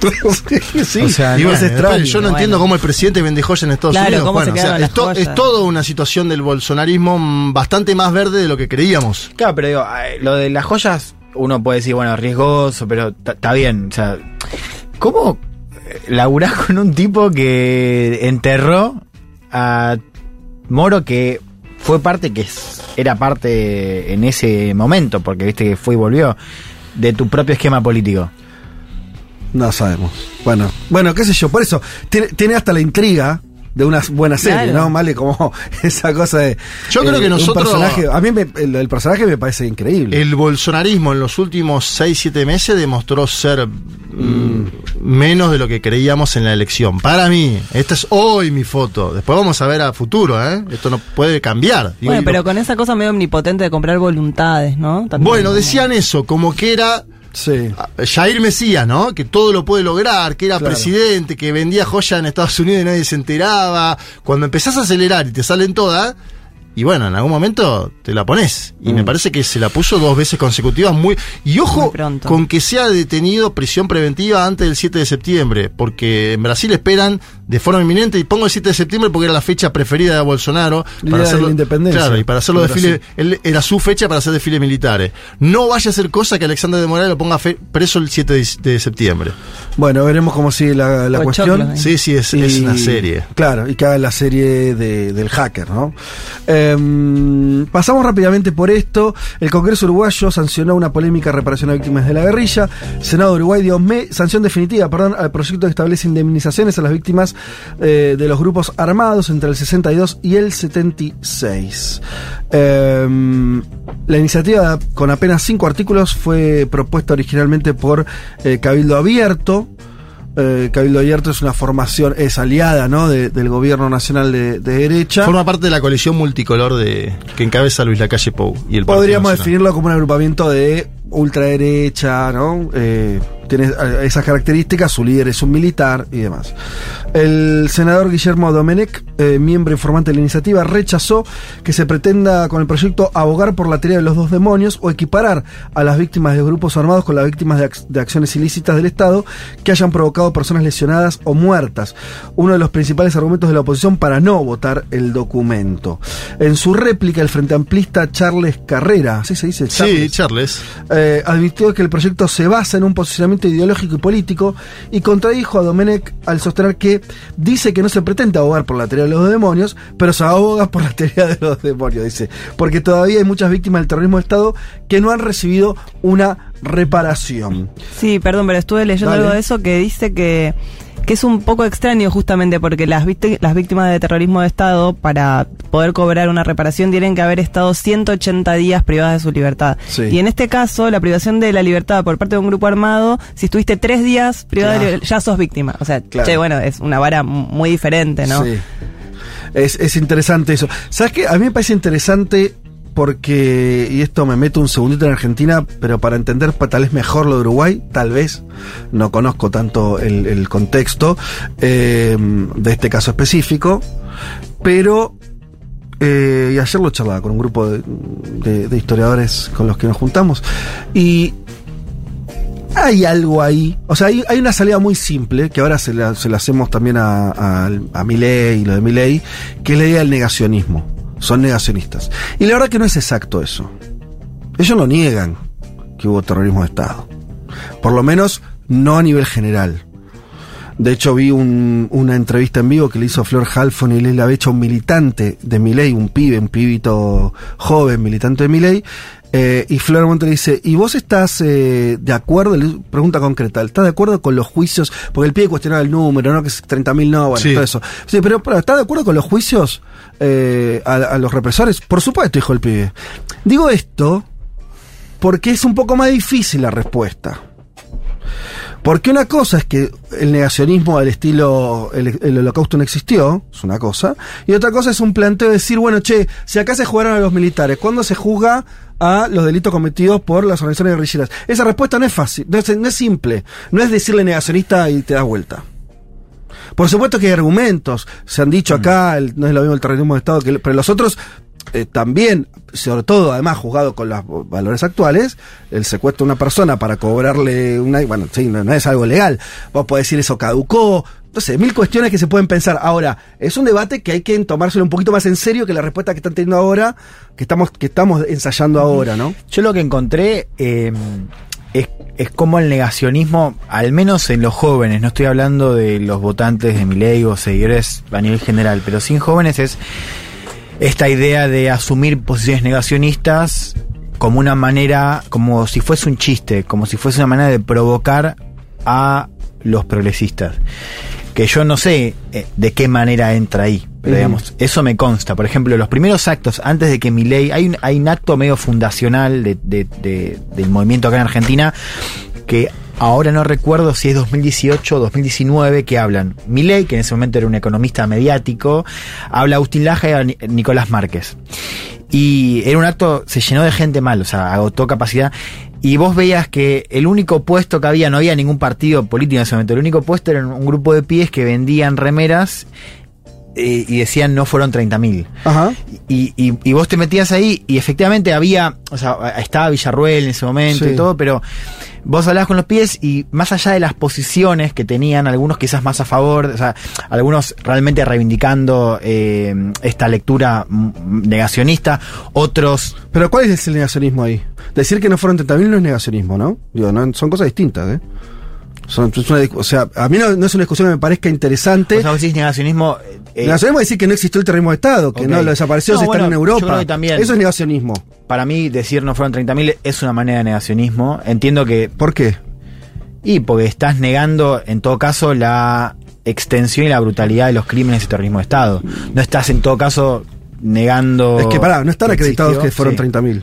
sí, O sea, Y no, bueno, es después extraño. yo no bueno. entiendo cómo el presidente vende joyas en Estados Claro, Unidos. Bueno, o sea, es, to- es toda una situación del bolsonarismo bastante más verde de lo que creíamos. Claro, pero digo, lo de las joyas, uno puede decir, bueno, riesgoso, pero está bien. O sea, ¿cómo eh, laburás con un tipo que enterró a Moro que fue parte, que era parte en ese momento, porque viste que fue y volvió, de tu propio esquema político? No sabemos. Bueno, bueno, qué sé yo. Por eso, tiene, tiene hasta la intriga de una buena serie, Claro. ¿no? Vale, como esa cosa de. eh, Yo creo que un nosotros- personaje- a mí me- el, el personaje me parece increíble. El bolsonarismo en los últimos 6-7 meses demostró ser mm, menos de lo que creíamos en la elección. Para mí, esta es hoy mi foto. Después vamos a ver a futuro, ¿eh? Esto no puede cambiar. Digo, Bueno, pero con esa cosa medio omnipotente de comprar voluntades, ¿no? También bueno, decían eso, como que era sí. ah, Jair Mesías, ¿no? Que todo lo puede lograr, que era Claro. presidente, que vendía joya en Estados Unidos y nadie se enteraba. Cuando empezás a acelerar y te salen todas, y bueno, en algún momento te la pones. Y me parece que se la puso dos veces consecutivas muy... Y ojo Muy con que sea detenido prisión preventiva antes del 7 de septiembre, porque en Brasil esperan de forma inminente, y pongo el 7 de septiembre porque era la fecha preferida de Bolsonaro. Día de la independencia Claro, y para hacer los de desfiles, él, era su fecha para hacer desfiles militares. No vaya a ser cosa que Alexander de Morales lo ponga fe- preso el 7 de, de septiembre. Bueno, veremos cómo sigue la, cuestión. ¿eh? Sí, sí, es, es una serie. Claro, y que haga la serie de- del hacker, ¿no? Em, pasamos rápidamente por esto. El Congreso Uruguayo sancionó una polémica reparación a víctimas de la guerrilla. Senado de Uruguay dio me- sanción definitiva perdón, al proyecto que establece indemnizaciones a las víctimas eh, de los grupos armados entre el 62 y el 76. Em, la iniciativa, con apenas cinco artículos, fue propuesta originalmente por eh, Cabildo Abierto. Eh, Cabildo Abierto es una formación, es aliada ¿no? de- del gobierno nacional de, de derecha. Forma parte de la coalición multicolor de que encabeza Luis Lacalle Pou y el Podríamos definirlo como un agrupamiento de ultraderecha, ¿no? Eh, tiene eh, esas características, su líder es un militar y demás. El senador Guillermo Domenech, eh, miembro informante de la iniciativa, rechazó que se pretenda con el proyecto abogar por la teoría de los dos demonios o equiparar a las víctimas de grupos armados con las víctimas de, ac- de acciones ilícitas del Estado que hayan provocado personas lesionadas o muertas. Uno de los principales argumentos de la oposición para no votar el documento. En su réplica, el frente amplista Charles Carrera, ¿sí se dice? Sí, Charles. eh, advirtió que el proyecto se basa en un posicionamiento ideológico y político y contradijo a Domenech al sostener que dice que no se pretende abogar por la teoría de los demonios, pero se aboga por la teoría de los demonios, dice, porque todavía hay muchas víctimas del terrorismo de Estado que no han recibido una reparación. Sí, perdón, pero estuve leyendo Dale. algo de eso que dice que, que es un poco extraño justamente porque las, las víctimas de terrorismo de Estado, para poder cobrar una reparación, tienen que haber estado 180 días privadas de su libertad. Sí. Y en este caso, la privación de la libertad por parte de un grupo armado, si estuviste tres días privada de Claro. libertad, ya sos víctima. O sea, Claro. che, bueno, es una vara muy diferente, ¿no? Sí. Es, es interesante eso. ¿Sabes qué? A mí me parece interesante porque, y esto me meto un segundito en Argentina, pero para entender tal vez mejor lo de Uruguay, tal vez, no conozco tanto el, contexto eh, de este caso específico, pero, eh, y ayer lo charlaba con un grupo de, historiadores con los que nos juntamos, y hay algo ahí. O sea, hay, una salida muy simple, que ahora se la, se la hacemos también a, a, a y lo de Milei, que es la idea del negacionismo. Son negacionistas. Y la verdad que no es exacto eso. Ellos no niegan que hubo terrorismo de Estado. Por lo menos no a nivel general. De hecho, vi un- una entrevista en vivo que le hizo Flor Halfon y Leila Becha, un militante de Milei, un pibe, un pibito joven, militante de Milei. eh, y Flor Monte le dice, ¿y vos estás eh, de acuerdo? Le- Pregunta concreta, ¿estás de acuerdo con los juicios? Porque el pibe cuestionaba el número, ¿no? Que es 30.000 no, bueno, Sí. todo eso. Sí, pero, pero ¿estás de acuerdo con los juicios eh, a, a los represores? Por supuesto, dijo el pibe. Digo esto porque es un poco más difícil la respuesta. Porque una cosa es que el negacionismo al estilo el, el holocausto no existió, es una cosa, y otra cosa es un planteo de decir, bueno, che, si acá se jugaron a los militares, ¿cuándo se juzga a los delitos cometidos por las organizaciones guerrilleras? Esa respuesta no es fácil, no es, no es simple, no es decirle negacionista y te das vuelta. Por supuesto que hay argumentos, se han dicho acá, el- no es lo mismo el terrorismo de Estado, que pero los otros eh, también, sobre todo además juzgado con los valores actuales, el secuestro de una persona para cobrarle una... Bueno, sí, no, no es algo legal. Vos podés decir eso caducó. No sé, mil cuestiones que se pueden pensar. Ahora, es un debate que hay que tomárselo un poquito más en serio que la respuesta que están teniendo ahora, que estamos, que estamos ensayando ahora, ¿no? Yo lo que encontré eh, es, es como el negacionismo, al menos en los jóvenes, no estoy hablando de los votantes de Milei o seguidores a nivel general, pero sin jóvenes es esta idea de asumir posiciones negacionistas como una manera, como si fuese un chiste, como si fuese una manera de provocar a los progresistas. Que yo no sé eh, de qué manera entra ahí, pero digamos, eso me consta. Por ejemplo, los primeros actos, antes de que mi ley, hay un, hay un acto medio fundacional de- de- de- del movimiento acá en Argentina, que ahora no recuerdo si es 2018 o 2019, que hablan. Milei, que en ese momento era un economista mediático, habla Agustín Laja y a Ni- Nicolás Márquez. Y era un acto, se llenó de gente mal, o sea, agotó capacidad. Y vos veías que el único puesto que había, no había ningún partido político en ese momento, el único puesto era un grupo de pies que vendían remeras eh, y decían no fueron 30.000. Ajá. Y, y, y vos te metías ahí y efectivamente había, o sea, estaba Villarruel en ese momento Sí. y todo, pero vos hablabas con los pies y más allá de las posiciones que tenían, algunos quizás más a favor, o sea, algunos realmente reivindicando eh, esta lectura negacionista, otros Pero ¿cuál es el negacionismo ahí? Decir que no fueron 30.000 no es negacionismo, ¿no? Digo, no, son cosas distintas, ¿eh? Son- es una o sea, a mí no, no es una discusión que me parezca interesante. o sea, vos decís negacionismo. eh, negacionismo es decir que no existió el terrorismo de Estado, que no lo desapareció, No, se están bueno, en Europa. también. Eso es negacionismo. para mí decir no fueron 30.000 es una manera de negacionismo. Entiendo que ¿Por qué? Y porque estás negando, en todo caso, la extensión y la brutalidad de los crímenes y terrorismo de Estado. No estás, en todo caso, negando. Es que pará, no están que acreditados existió. que fueron Sí. 30.000.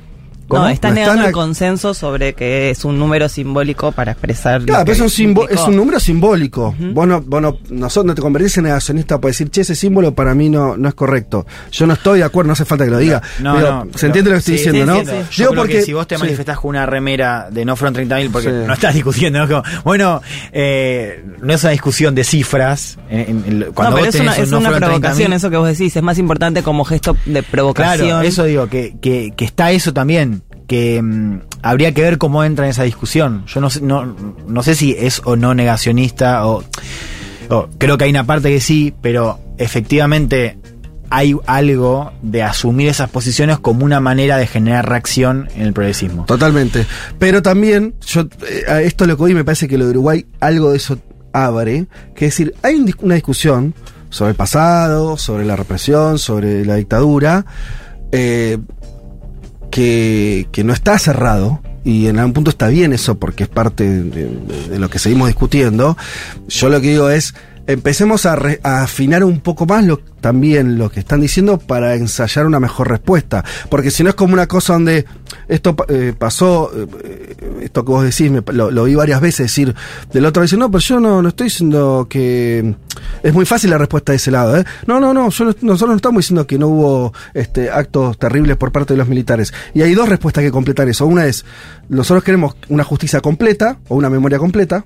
No, está No negando están el consenso sobre que es un número simbólico para expresar. lo Claro, que pero es un, es un número simbólico. Vos no, vos no, nosotros no te convertís en negacionista para decir, che, ese símbolo para mí no, no es correcto. Yo no estoy de acuerdo, no hace falta que lo diga. No, Pero no, se entiende lo que estoy sí, diciendo, sí, ¿no? sí. Yo Digo porque que si vos te sí. manifestás con una remera de no fueron 30.000, porque Sí. no estás discutiendo, ¿no? Como, bueno, eh, no es una discusión de cifras. en- en- en- cuando no, pero vos es una, tenés es una provocación, 30.000, eso que vos decís. Es más importante como gesto de provocación. Claro, eso digo, que, que, que está eso también, que mm, habría que ver cómo entra en esa discusión. Yo no sé, no, no sé si es o no negacionista, o, creo que hay una parte que sí, pero efectivamente hay algo de asumir esas posiciones como una manera de generar reacción en el progresismo. Totalmente. Pero también, yo eh, a esto lo que hoy me parece que lo de Uruguay, algo de eso abre, que es decir, hay una discusión sobre el pasado, sobre la represión, sobre la dictadura, eh, que, que no está cerrado, y en algún punto está bien eso porque es parte de, de- lo que seguimos discutiendo. Yo lo que digo es, empecemos a, re- afinar un poco más lo, también lo que están diciendo para ensayar una mejor respuesta. Porque si no es como una cosa donde esto eh, pasó, eh, esto que vos decís, me- lo, lo vi varias veces decir del otro dice, no, pero yo no, no estoy diciendo que es muy fácil la respuesta de ese lado, ¿eh? No, no, no, yo no- nosotros no estamos diciendo que no hubo este, actos terribles por parte de los militares. Y hay dos respuestas que completar eso. Una es, nosotros queremos una justicia completa o una memoria completa.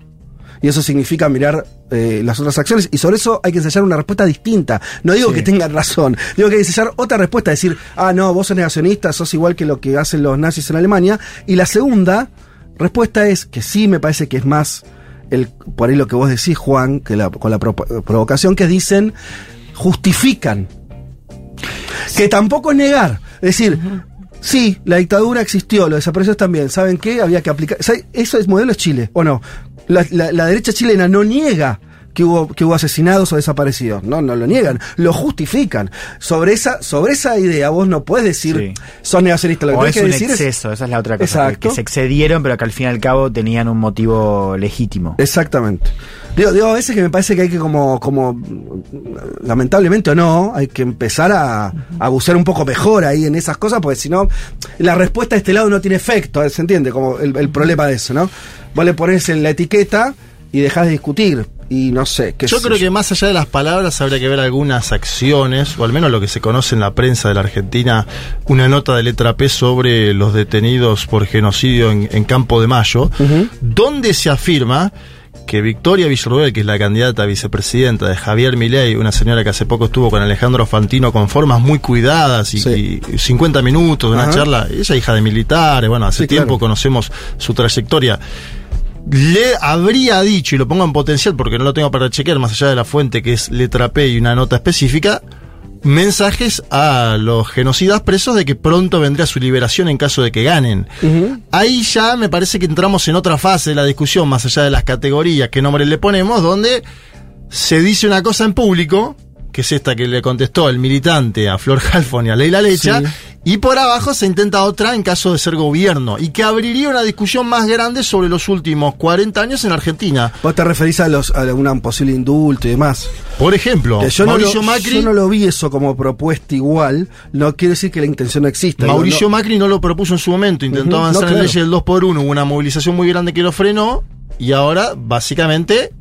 Y eso significa mirar eh, las otras acciones. Y sobre eso hay que ensayar una respuesta distinta. No digo Sí. que tengan razón. Digo que hay que ensayar otra respuesta. Decir, ah, no, vos sos negacionista, sos igual que lo que hacen los nazis en Alemania. Y la segunda respuesta es, que sí me parece que es más el, por ahí lo que vos decís, Juan, que la- con la pro- provocación, que dicen, justifican. Que tampoco es negar. Es decir, sí, la dictadura existió, los desaparecidos también. ¿Saben qué? Había que aplicar. ¿sabe? Eso es modelo Chile, ¿o no? La, la- la derecha chilena no niega que hubo, que hubo asesinados o desaparecidos. No, no lo niegan, lo justifican. Sobre esa, sobre esa idea vos no puedes decir, Sí. son negacionistas. Lo que es que un decir es- exceso, esa es la otra cosa. Que, se excedieron, pero que al fin y al cabo tenían un motivo legítimo. Exactamente. Digo, digo, a veces que me parece que hay que como, como, lamentablemente o no, hay que empezar a, a bucear un poco mejor ahí en esas cosas, porque si no, la respuesta de este lado no tiene efecto, ¿se entiende? Como el, el problema de eso, ¿no? Vos le pones en la etiqueta y dejás de discutir, y no sé, qué Yo sé creo que más allá de las palabras habría que ver algunas acciones, o al menos lo que se conoce en la prensa de la Argentina, una nota de letra P sobre los detenidos por genocidio en, en Campo de Mayo, donde se afirma que Victoria Villarruel, que es la candidata a vicepresidenta de Javier Milei, una señora que hace poco estuvo con Alejandro Fantino con formas muy cuidadas y, y 50 minutos de una Ajá. charla, ella hija de militares, bueno, hace Sí, tiempo claro. conocemos su trayectoria le habría dicho, y lo pongo en potencial porque no lo tengo para chequear, más allá de la fuente que es letra P y una nota específica, mensajes a los genocidas presos de que pronto vendría su liberación en caso de que ganen. Ahí ya me parece que entramos en otra fase de la discusión, más allá de las categorías, qué nombre le ponemos, donde se dice una cosa en público, que es esta que le contestó el militante a Flor Halfon y a Leila Lecha, Sí. Y por abajo se intenta otra en caso de ser gobierno, y que abriría una discusión más grande sobre los últimos 40 años en Argentina. Vos te referís a, los, a un posible indulto y demás. Por ejemplo, yo, no Mauricio lo, Macri, yo no lo vi eso como propuesta igual, no quiere decir que la intención no exista. Mauricio no- Macri no lo propuso en su momento, intentó avanzar no, en claro. ley del 2 por 1 hubo una movilización muy grande que lo frenó, y ahora básicamente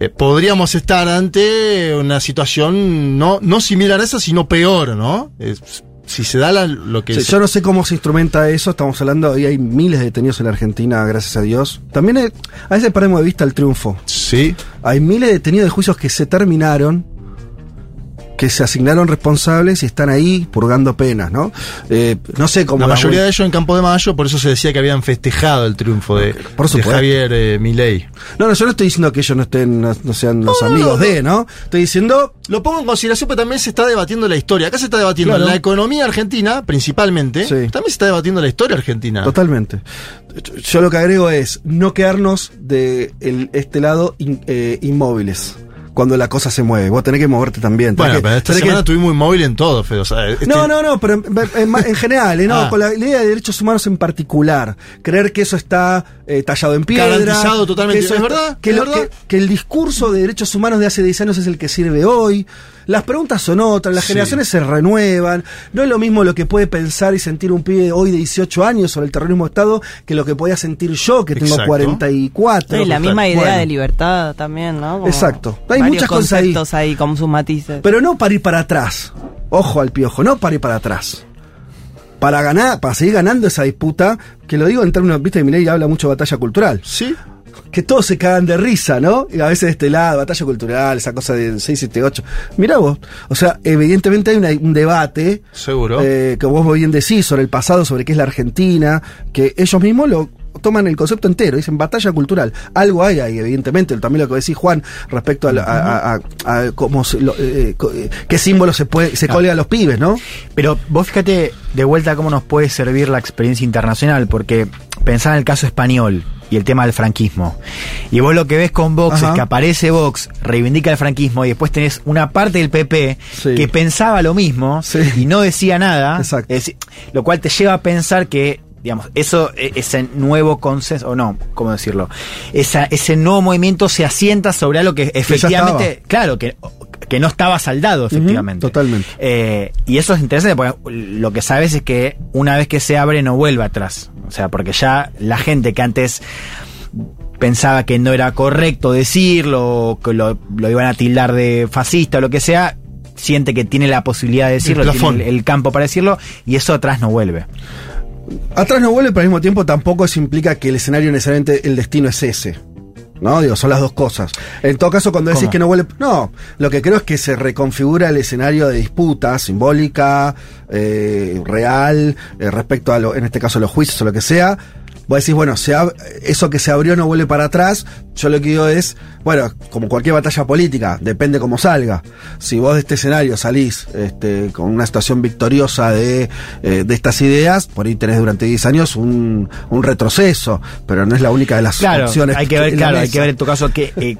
eh, podríamos estar ante una situación no, no similar a esa, sino peor, ¿no? Es- si se da la- lo que... Sí, se- yo no sé cómo se instrumenta eso, estamos hablando, hoy hay miles de detenidos en la Argentina, gracias a Dios. También hay- a veces perdemos de vista el triunfo. Sí. Hay miles de detenidos de juicios que se terminaron, que se asignaron responsables y están ahí purgando penas, ¿no? Eh, no sé cómo... La mayoría de ellos en Campo de Mayo, por eso se decía que habían festejado el triunfo de, Por de. Javier eh, Milei. No, no, yo no estoy diciendo que ellos no estén, no, no sean los amigos de, ¿no? Estoy diciendo... Lo pongo en consideración, pero también se está debatiendo la historia. Acá se está debatiendo Claro. la economía argentina, principalmente. Sí. También se está debatiendo la historia argentina. Totalmente. Yo lo que agrego es no quedarnos de el- este lado in- eh, inmóviles cuando la cosa se mueve. Vos tenés que moverte también. Bueno, que- pero esta tenés que- semana estuvimos inmóvil en todo, Fede. o sea, este- No, no, no, pero en, en- en general, ¿eh? no, Ah. con la idea de derechos humanos en particular. Creer que eso está eh, tallado en piedra. Garantizado totalmente. que eso ¿Es está- verdad? Que, ¿Es lo- verdad? que- que el discurso de derechos humanos de hace 10 años es el que sirve hoy. Las preguntas son otras, las Sí. generaciones se renuevan. No es lo mismo lo que puede pensar y sentir un pibe hoy de 18 años sobre el terrorismo de Estado que lo que podía sentir yo, que tengo Exacto. 44. Y la misma idea Bueno. de libertad también, ¿no? Como Exacto. Hay varios muchas cosas ahí. conceptos ahí. como sus matices. Pero no para ir para atrás. Ojo al piojo, no para ir para atrás. Para ganar, para seguir ganando esa disputa, que lo digo en términos, viste, Milei habla mucho de batalla cultural. Sí. Que todos se cagan de risa, ¿no? Y a veces de este lado, batalla cultural, esa cosa de 6, 7, 8. Mirá vos. O sea, evidentemente hay una- un debate, Seguro. eh, que vos bien decís, sobre el pasado, sobre qué es la Argentina, que ellos mismos lo toman el concepto entero, dicen batalla cultural. Algo hay ahí, evidentemente, también lo que decís Juan respecto a, la- a- a- a- a cómo se lo- eh, co- eh, qué símbolo se puede se Claro. colga a los pibes, ¿no? Pero vos fíjate de vuelta cómo nos puede servir la experiencia internacional, porque pensá en el caso español y el tema del franquismo. Y vos lo que ves con Vox Ajá. es que aparece Vox, reivindica el franquismo y después tenés una parte del PP Sí. que pensaba lo mismo Sí. y no decía nada. Exacto. Es lo cual te lleva a pensar que digamos, eso, e- ese nuevo consenso, o no, ¿cómo decirlo? Esa, ese nuevo movimiento se asienta sobre algo que efectivamente, claro, que, que no estaba saldado, efectivamente. totalmente. Eh, y eso es interesante porque lo que sabes es que una vez que se abre no vuelve atrás. O sea, porque ya la gente que antes pensaba que no era correcto decirlo, que lo, lo iban a tildar de fascista o lo que sea, siente que tiene la posibilidad de decirlo, El tiene el campo para decirlo, y eso atrás no vuelve. Atrás no vuelve, pero al mismo tiempo tampoco eso implica que el escenario necesariamente el destino es ese. ¿No? Digo, son las dos cosas. En todo caso, cuando decís ¿Cómo? que no vuelve. No, lo que creo es que se reconfigura el escenario de disputa simbólica, eh, real, eh, respecto a, lo, en este caso, los juicios o lo que sea. Vos decís, bueno, se eso que se abrió no vuelve para atrás. Yo lo que digo es, bueno, como cualquier batalla política, depende cómo salga. Si vos de este escenario salís este, con una situación victoriosa de, eh, de estas ideas, por ahí tenés durante 10 años un, un retroceso, pero no es la única de las Claro, opciones. hay que ver, claro, hay que ver en tu caso que, eh,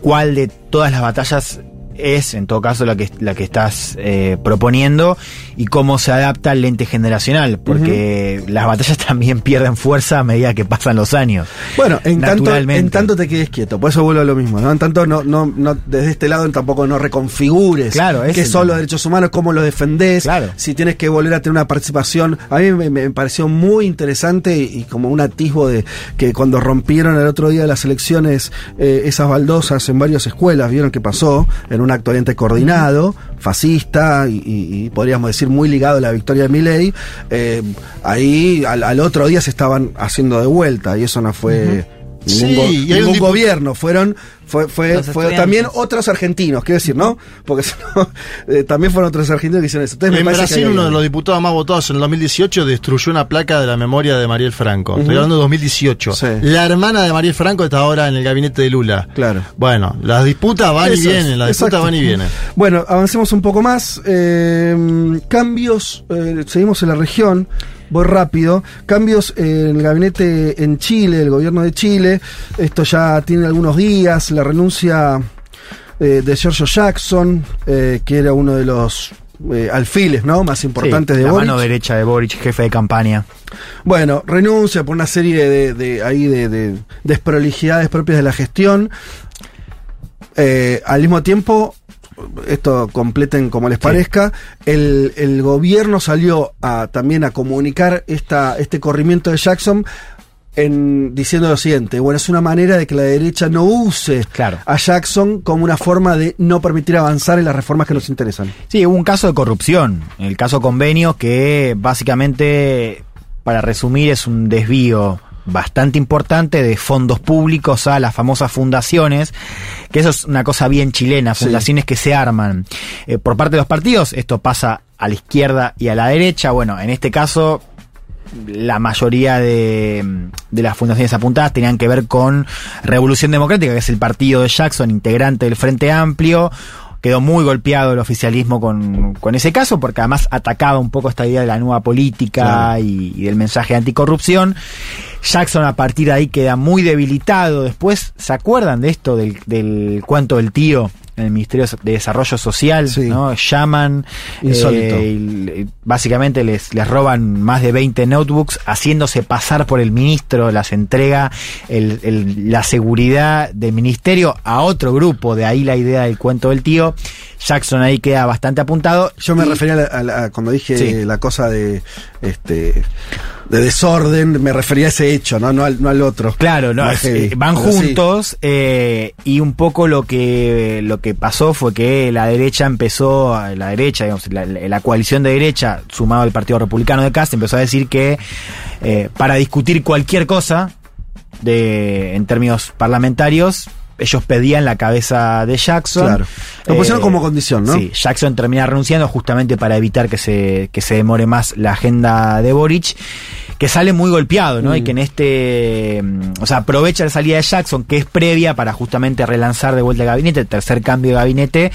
cuál de todas las batallas es en todo caso la que, la que estás eh, proponiendo y cómo se adapta al lente generacional, porque las batallas también pierden fuerza a medida que pasan los años. Bueno, en tanto, en tanto te quedes quieto, por eso vuelvo a lo mismo, ¿no? En tanto no, no, no, desde este lado tampoco no reconfigures Claro, qué son los derechos humanos, cómo los defendés, Claro. si tienes que volver a tener una participación. A mí me, me pareció muy interesante y, y como un atisbo de que cuando rompieron el otro día las elecciones eh, esas baldosas en varias escuelas, vieron qué pasó, en un acto oriente coordinado, fascista y, y- podríamos decir muy ligado a la victoria de Milei, eh, ahí al, al otro día se estaban haciendo de vuelta y eso no fue... Ningún, Sí, go- y ningún gobierno, fueron fue, fue, también otros argentinos, quiero decir, ¿no? Porque no, eh, también fueron otros argentinos que hicieron eso. Entonces, En Brasil, uno de los diputados más votados en el 2018 destruyó una placa de la memoria de Mariel Franco. Estoy Ujú. hablando de 2018. Sí. La hermana de Mariel Franco está ahora en el gabinete de Lula. Claro. Bueno, las disputas van y vienen, las disputas van y vienen. Bueno, avancemos un poco más. Eh, cambios, eh, seguimos en la región. Voy rápido. Cambios en el gabinete en Chile, el gobierno de Chile. Esto ya tiene algunos días. La renuncia eh, de Giorgio Jackson, eh, que era uno de los eh, alfiles ¿no? más importantes Sí, de la Boric. mano derecha de Boric, jefe de campaña. Bueno, renuncia por una serie de, de- ahí de, de desprolijidades propias de la gestión. Al mismo tiempo, esto completen como les parezca, el, el gobierno salió a, también a comunicar esta, este corrimiento de Jackson en, diciendo lo siguiente, bueno, es una manera de que la derecha no use Claro. a Jackson como una forma de no permitir avanzar en las reformas que nos interesan. Sí, hubo un caso de corrupción, el caso convenio, que básicamente, para resumir, es un desvío bastante importante de fondos públicos a las famosas fundaciones, que eso es una cosa bien chilena, Sí. fundaciones que se arman eh, por parte de los partidos, esto pasa a la izquierda y a la derecha, bueno, en este caso la mayoría de, de las fundaciones apuntadas tenían que ver con Revolución Democrática, que es el partido de Jackson, integrante del Frente Amplio. Quedó muy golpeado el oficialismo con, con ese caso, porque además atacaba un poco esta idea de la nueva política y, y del mensaje de anticorrupción. Jackson a partir de ahí queda muy debilitado. Después, ¿se acuerdan de esto, del, del cuento del tío? En el Ministerio de Desarrollo Social, Sí. ¿no? Llaman, eh, básicamente les, les roban más de 20 notebooks, haciéndose pasar por el ministro, las entrega el- el- la seguridad del ministerio a otro grupo, de ahí la idea del cuento del tío. Jackson ahí queda bastante apuntado. Yo me Y- refería a, la- a la- cuando dije Sí. la cosa de este de desorden, me refería a ese hecho, no, no, al, no al otro. Claro, no, es- eh, van Pero sí. juntos eh, y un poco lo que lo que pasó fue que la derecha empezó, la derecha, digamos, la, la coalición de derecha, sumado al Partido Republicano de Cast, empezó a decir que eh, para discutir cualquier cosa de en términos parlamentarios ellos pedían la cabeza de Jackson. Claro. Lo pusieron como condición, ¿no? Sí, Jackson termina renunciando justamente para evitar que se, que se demore más la agenda de Boric, que sale muy golpeado, ¿no? Mm. Y que en este. mm, O sea, aprovecha la salida de Jackson, que es previa para justamente relanzar de vuelta el gabinete, el tercer cambio de gabinete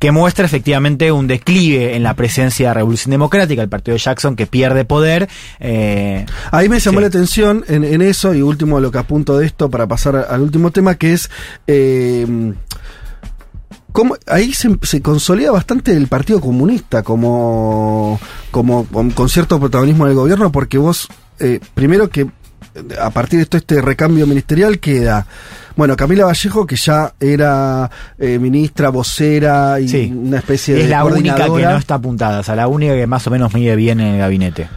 que muestra efectivamente un declive en la presencia de Revolución Democrática, el partido de Jackson que pierde poder. eh, Ahí me llamó Sí. la atención en, en eso, y último lo que apunto de esto para pasar al último tema, que es... eh, ahí se, se consolida bastante el Partido Comunista como, como con, con cierto protagonismo del gobierno, porque vos eh, primero que a partir de todo este recambio ministerial queda, bueno, Camila Vallejo, que ya era eh, ministra, vocera y Sí. una especie de Es la única que no está apuntada, o sea, la única que más o menos mide bien en el gabinete.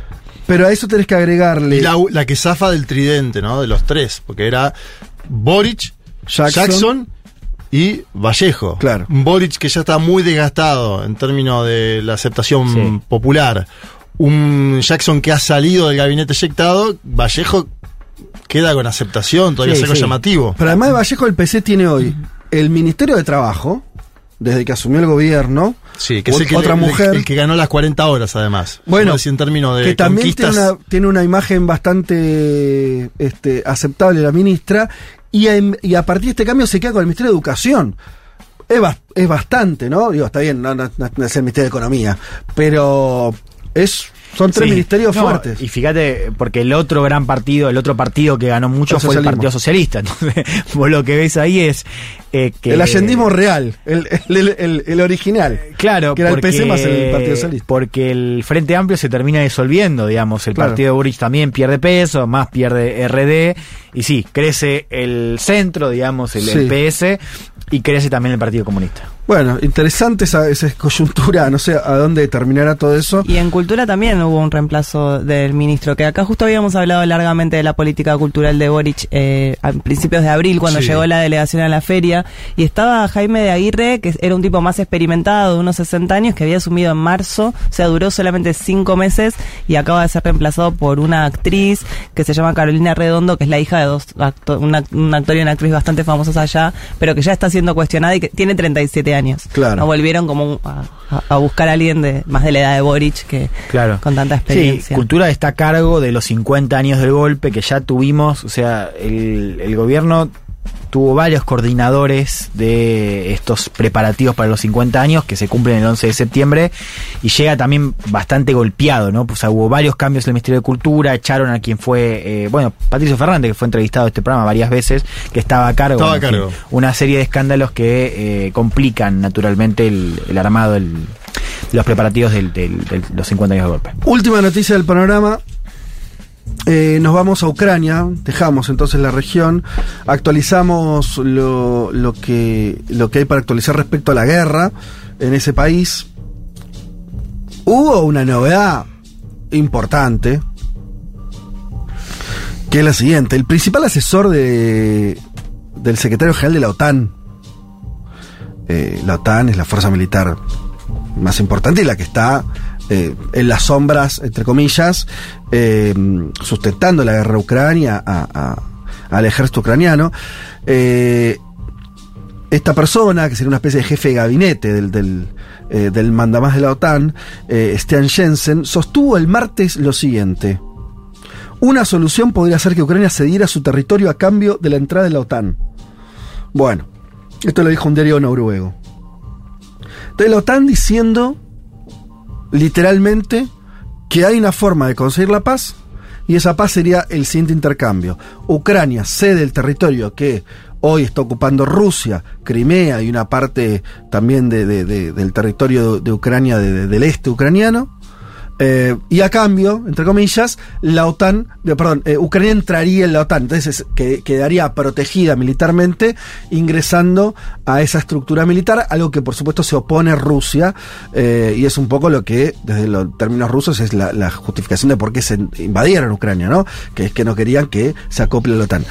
Pero a eso tenés que agregarle Y la, la que zafa del tridente, ¿no? De los tres, porque era Boric, Jackson. Jackson, y Vallejo. Claro. Un Boric que ya está muy desgastado en términos de la aceptación Sí. popular. Un Jackson que ha salido del gabinete eyectado, Vallejo queda con aceptación, todavía Sí, es algo sí. llamativo. Pero además de Vallejo, el PC tiene hoy el Ministerio de Trabajo, desde que asumió el gobierno. Sí, que es el que, otra mujer. el que ganó las 40 horas además. Bueno, en términos de que también tiene una, tiene una imagen bastante este, aceptable la ministra, y, en- y a partir de este cambio se queda con el Ministerio de Educación. Es, es bastante, ¿no? Digo, está bien, no, no- no es el Ministerio de Economía, pero es son tres Sí. ministerios No, fuertes. Y fíjate, porque el otro gran partido, el otro partido que ganó mucho El fue el. Partido Socialista. Entonces, vos lo que ves ahí es eh, que. el allendismo real, el, el, el- el original. Claro, que era el porque, PC más el Partido Socialista. Porque el Frente Amplio se termina disolviendo, digamos. El Claro. partido de Boric también pierde peso, más pierde RD. Y sí, crece el centro, digamos, el, el Sí. PS. Y crece también el Partido Comunista. Bueno, interesante esa, esa coyuntura, no sé a dónde terminará todo eso. Y en cultura también hubo un reemplazo del ministro, que acá justo habíamos hablado largamente de la política cultural de Boric eh, a principios de abril, cuando Sí. llegó la delegación a la feria, y estaba Jaime de Aguirre, que era un tipo más experimentado, de unos 60 años, que había asumido en marzo, o sea, duró solamente cinco meses y acaba de ser reemplazado por una actriz que se llama Carolina Redondo, que es la hija de dos acto- un actor y una actriz bastante famosos allá, pero que ya está siendo cuestionada y que tiene 37 años. Claro. No volvieron como a, a- buscar a alguien de más de la edad de Boric que Claro. con tanta Sí, experiencia. Cultura está a cargo de los 50 años del golpe que ya tuvimos. O sea, el, el gobierno tuvo varios coordinadores de estos preparativos para los 50 años que se cumplen el 11 de septiembre y llega también bastante golpeado, ¿no? Pues, o sea, hubo varios cambios en el Ministerio de Cultura, echaron a quien fue, eh, bueno, Patricio Fernández, que fue entrevistado a este programa varias veces, que estaba a cargo. Estaba a en fin, cargo. una serie de escándalos que eh, complican naturalmente el, el armado, el- los preparativos del- del- de los 50 años del golpe. Última noticia del panorama. Eh, nos vamos a Ucrania, dejamos entonces la región, actualizamos lo, lo que, lo que hay para actualizar respecto a la guerra en ese país. Hubo una novedad importante, que es la siguiente. El principal asesor de, del secretario general de la OTAN, eh, la OTAN es la fuerza militar más importante y la que está eh, en las sombras, entre comillas, eh, sustentando la guerra Ucrania al ejército ucraniano. Eh, esta persona, que sería una especie de jefe de gabinete del, del, mandamás de la OTAN, Stian Jensen, sostuvo el martes lo siguiente. Una solución podría ser que Ucrania cediera su territorio a cambio de la entrada de la OTAN. Bueno, esto lo dijo un diario noruego. Entonces la OTAN diciendo literalmente que hay una forma de conseguir la paz y esa paz sería el siguiente intercambio. Ucrania cede el territorio que hoy está ocupando Rusia, Crimea y una parte también de- de- de- del territorio de Ucrania, de- de- del este ucraniano. Eh, y a cambio, entre comillas, la OTAN, de- perdón, eh, Ucrania entraría en la OTAN, entonces es- que, quedaría protegida militarmente ingresando a esa estructura militar, algo que por supuesto se opone Rusia, eh, y es un poco lo que, desde los términos rusos, es la, la justificación de por qué se invadieron Ucrania, ¿no? Que es que no querían que se acople a la OTAN.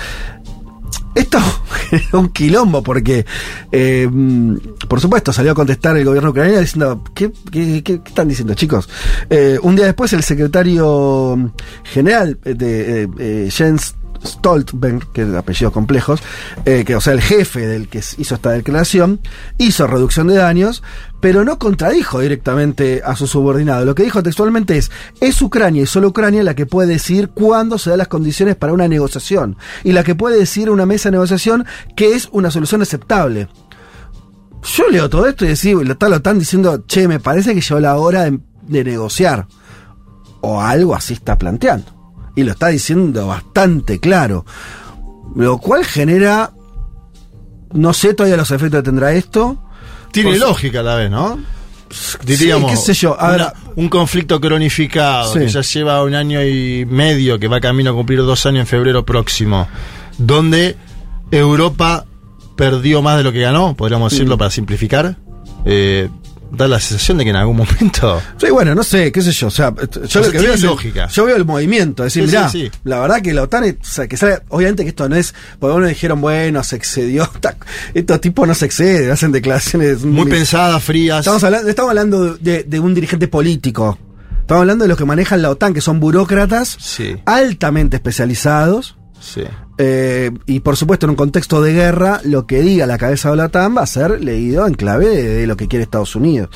Esto generó un quilombo porque, eh, mm, por supuesto, salió a contestar el gobierno ucraniano diciendo, ¿qué, qué- qué- qué están diciendo chicos? Eh, un día después el secretario general de eh, eh, Jens Stoltenberg, que es apellidos complejos, eh, que o sea el jefe del que hizo esta declaración, hizo reducción de daños, pero no contradijo directamente a su subordinado. Lo que dijo textualmente es, es Ucrania y solo Ucrania la que puede decir cuándo se dan las condiciones para una negociación y la que puede decir una mesa de negociación que es una solución aceptable. Yo leo todo esto y decir, lo, lo están diciendo, che, me parece que llegó la hora de negociar. O algo así está planteando. Y lo está diciendo bastante claro. Lo cual genera. No sé todavía los efectos que tendrá esto. Tiene su- lógica a la vez, ¿no? diríamos, Sí, qué sé yo, a ver, una- un conflicto cronificado Sí. que ya lleva un año y medio, que va camino a cumplir dos años en febrero próximo, donde Europa perdió más de lo que ganó, podríamos decirlo para simplificar. Eh, da la sensación de que en algún momento Sí, bueno, no sé, qué sé yo. O sea, yo O lo que veo es el- lógica. yo veo el movimiento. Es decir, Sí, mirá, sí, sí. la verdad que la OTAN, o sea, que sale, obviamente que esto no es, porque uno dijeron, bueno, se excedió. Estos tipos no se exceden, hacen declaraciones muy pensadas, frías. Estamos hablando, estamos hablando de, de un dirigente político. Estamos hablando de los que manejan la OTAN, que son burócratas Sí, altamente especializados. Eh, y por supuesto, en un contexto de guerra, lo que diga la cabeza de la OTAN va a ser leído en clave de, de lo que quiere Estados Unidos.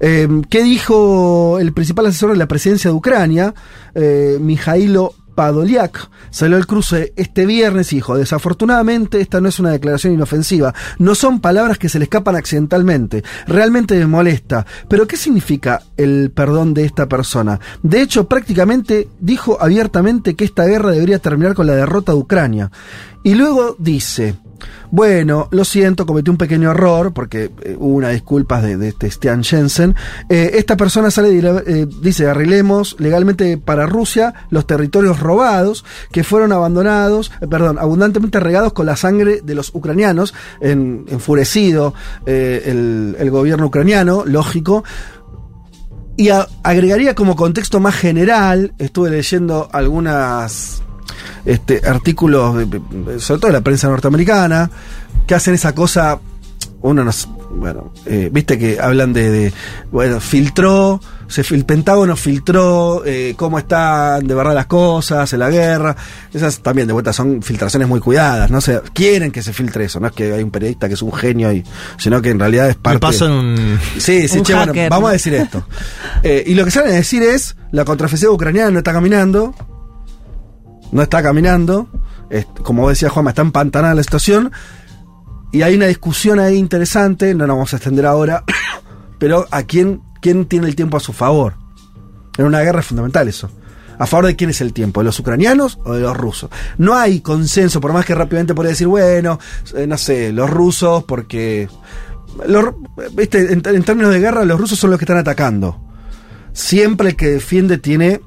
Eh, ¿Qué dijo el principal asesor de la presidencia de Ucrania, eh, Mijailo Padoliak? Salió al cruce este viernes y dijo, desafortunadamente esta no es una declaración inofensiva, no son palabras que se le escapan accidentalmente, realmente me molesta. Pero ¿qué significa el perdón de esta persona? De hecho, prácticamente dijo abiertamente que esta guerra debería terminar con la derrota de Ucrania. Y luego dice, bueno, lo siento, cometí un pequeño error, porque eh, hubo una disculpa de, este Stian Jensen. Eh, esta persona sale y eh, dice, arreglemos legalmente para Rusia los territorios robados que fueron abandonados, perdón, abundantemente regados con la sangre de los ucranianos, en- enfurecido el, gobierno ucraniano, lógico. Y agregaría como contexto más general, estuve leyendo algunas este, artículos, sobre todo de la prensa norteamericana, que hacen esa cosa, uno no s- bueno, eh, viste que hablan de, de, bueno, filtró, se, el Pentágono filtró eh, cómo están de verdad las cosas en la guerra, esas también de vuelta son filtraciones muy cuidadas, no sé, quieren que se filtre eso, no es que hay un periodista que es un genio, y, sino que en realidad es Me parte... pasan un. Sí, sí, Un che, bueno, vamos a decir esto. Eh, y lo que salen a decir es, la contraofensiva ucraniana no está caminando, no está caminando, como decía Juanma, está empantanada la situación, y hay una discusión ahí interesante, no nos vamos a extender ahora, pero a quién, quién tiene el tiempo a su favor. En una guerra es fundamental eso. ¿A favor de quién es el tiempo? ¿De los ucranianos o de los rusos? No hay consenso, por más que rápidamente podría decir, bueno, eh, no sé, los rusos, porque. En, en términos de guerra, los rusos son los que están atacando. Siempre el que defiende tiene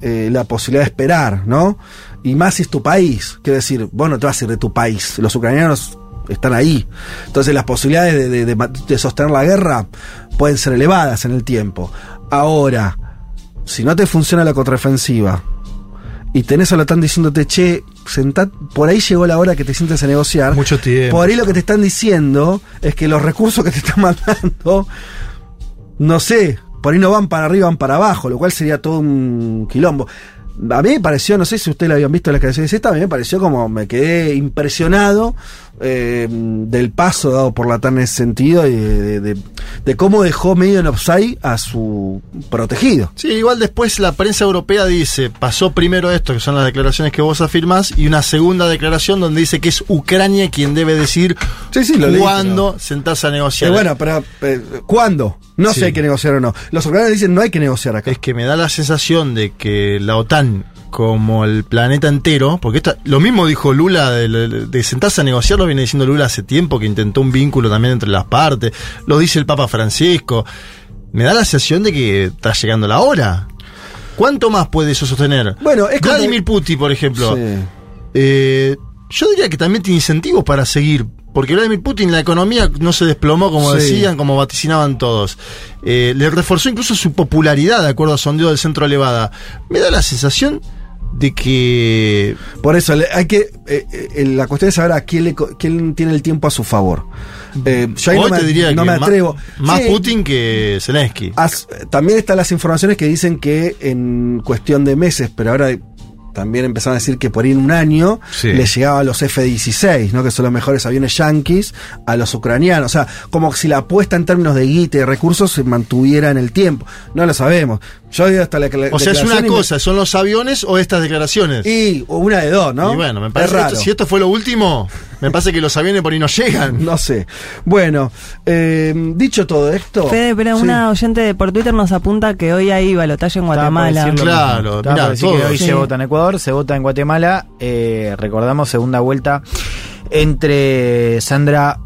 eh, la posibilidad de esperar, ¿no? Y más si es tu país. Quiero decir, vos no te vas a ir de tu país. Los ucranianos están ahí. Entonces las posibilidades de, de- de ma- de sostener la guerra pueden ser elevadas en el tiempo. Ahora, si no te funciona la contraofensiva y tenés a la diciéndote, che, sentad, por ahí llegó la hora que te sientes a negociar. Mucho tiempo. Por ahí lo que te están diciendo es que los recursos que te están mandando, no sé, por ahí no van para arriba, van para abajo, lo cual sería todo un quilombo. A mí me pareció, no sé si ustedes lo habían visto en la canción de esta, a mí me pareció como me quedé impresionado eh, del paso dado por la TAN en ese sentido y de, de- de- de cómo dejó medio en offside a su protegido. Sí, igual después la prensa europea dice, pasó primero esto, que son las declaraciones que vos afirmás, y una segunda declaración donde dice que es Ucrania quien debe decir Sí, sí, lo leí, cuándo sentarse a negociar. Eh, bueno, pero eh, ¿cuándo? No Sí. sé hay que negociar o no. Los ucranianos dicen no hay que negociar acá. es que me da la sensación de que la OTAN, como el planeta entero, porque esta, lo mismo dijo Lula de, de sentarse a negociar, lo viene diciendo Lula hace tiempo, que intentó un vínculo también entre las partes, lo dice el Papa Francisco. Me da la sensación de que está llegando la hora. ¿Cuánto más puede eso sostener? Bueno, es Vladimir Putin, por ejemplo. Sí. Eh, yo diría que también tiene incentivos para seguir. Porque Vladimir Putin, la economía no se desplomó, como Sí. decían, como vaticinaban todos. Eh, le reforzó incluso su popularidad, de acuerdo a sondeo del Centro Elevada. Me da la sensación de que. Por eso, hay que. eh, eh, la cuestión es saber a quién, le quién tiene el tiempo a su favor. Eh, yo ahí no me, diría no atrevo. Más, Sí, Putin que Zelensky. as- también están las informaciones que dicen que en cuestión de meses, pero ahora también empezaron a decir que por ahí en un año Sí. le llegaba a los F-16, ¿no? que son los mejores aviones yanquis, a los ucranianos. O sea, como si la apuesta en términos de guita y recursos se mantuviera en el tiempo. No lo sabemos. Yo digo hasta la o sea, es una cosa, ¿son los aviones o estas declaraciones? Y una de dos, ¿no? Y bueno, me Es parece raro. esto- si esto fue lo último, me parece que los aviones por ahí no llegan. No sé. Bueno, eh, dicho todo esto. Fede, pero Sí. una oyente de por Twitter nos apunta que hoy hay balotaje en Guatemala. Claro, decir todo. que hoy Sí. se vota en Ecuador, se vota en Guatemala. eh, recordamos segunda vuelta entre Sandra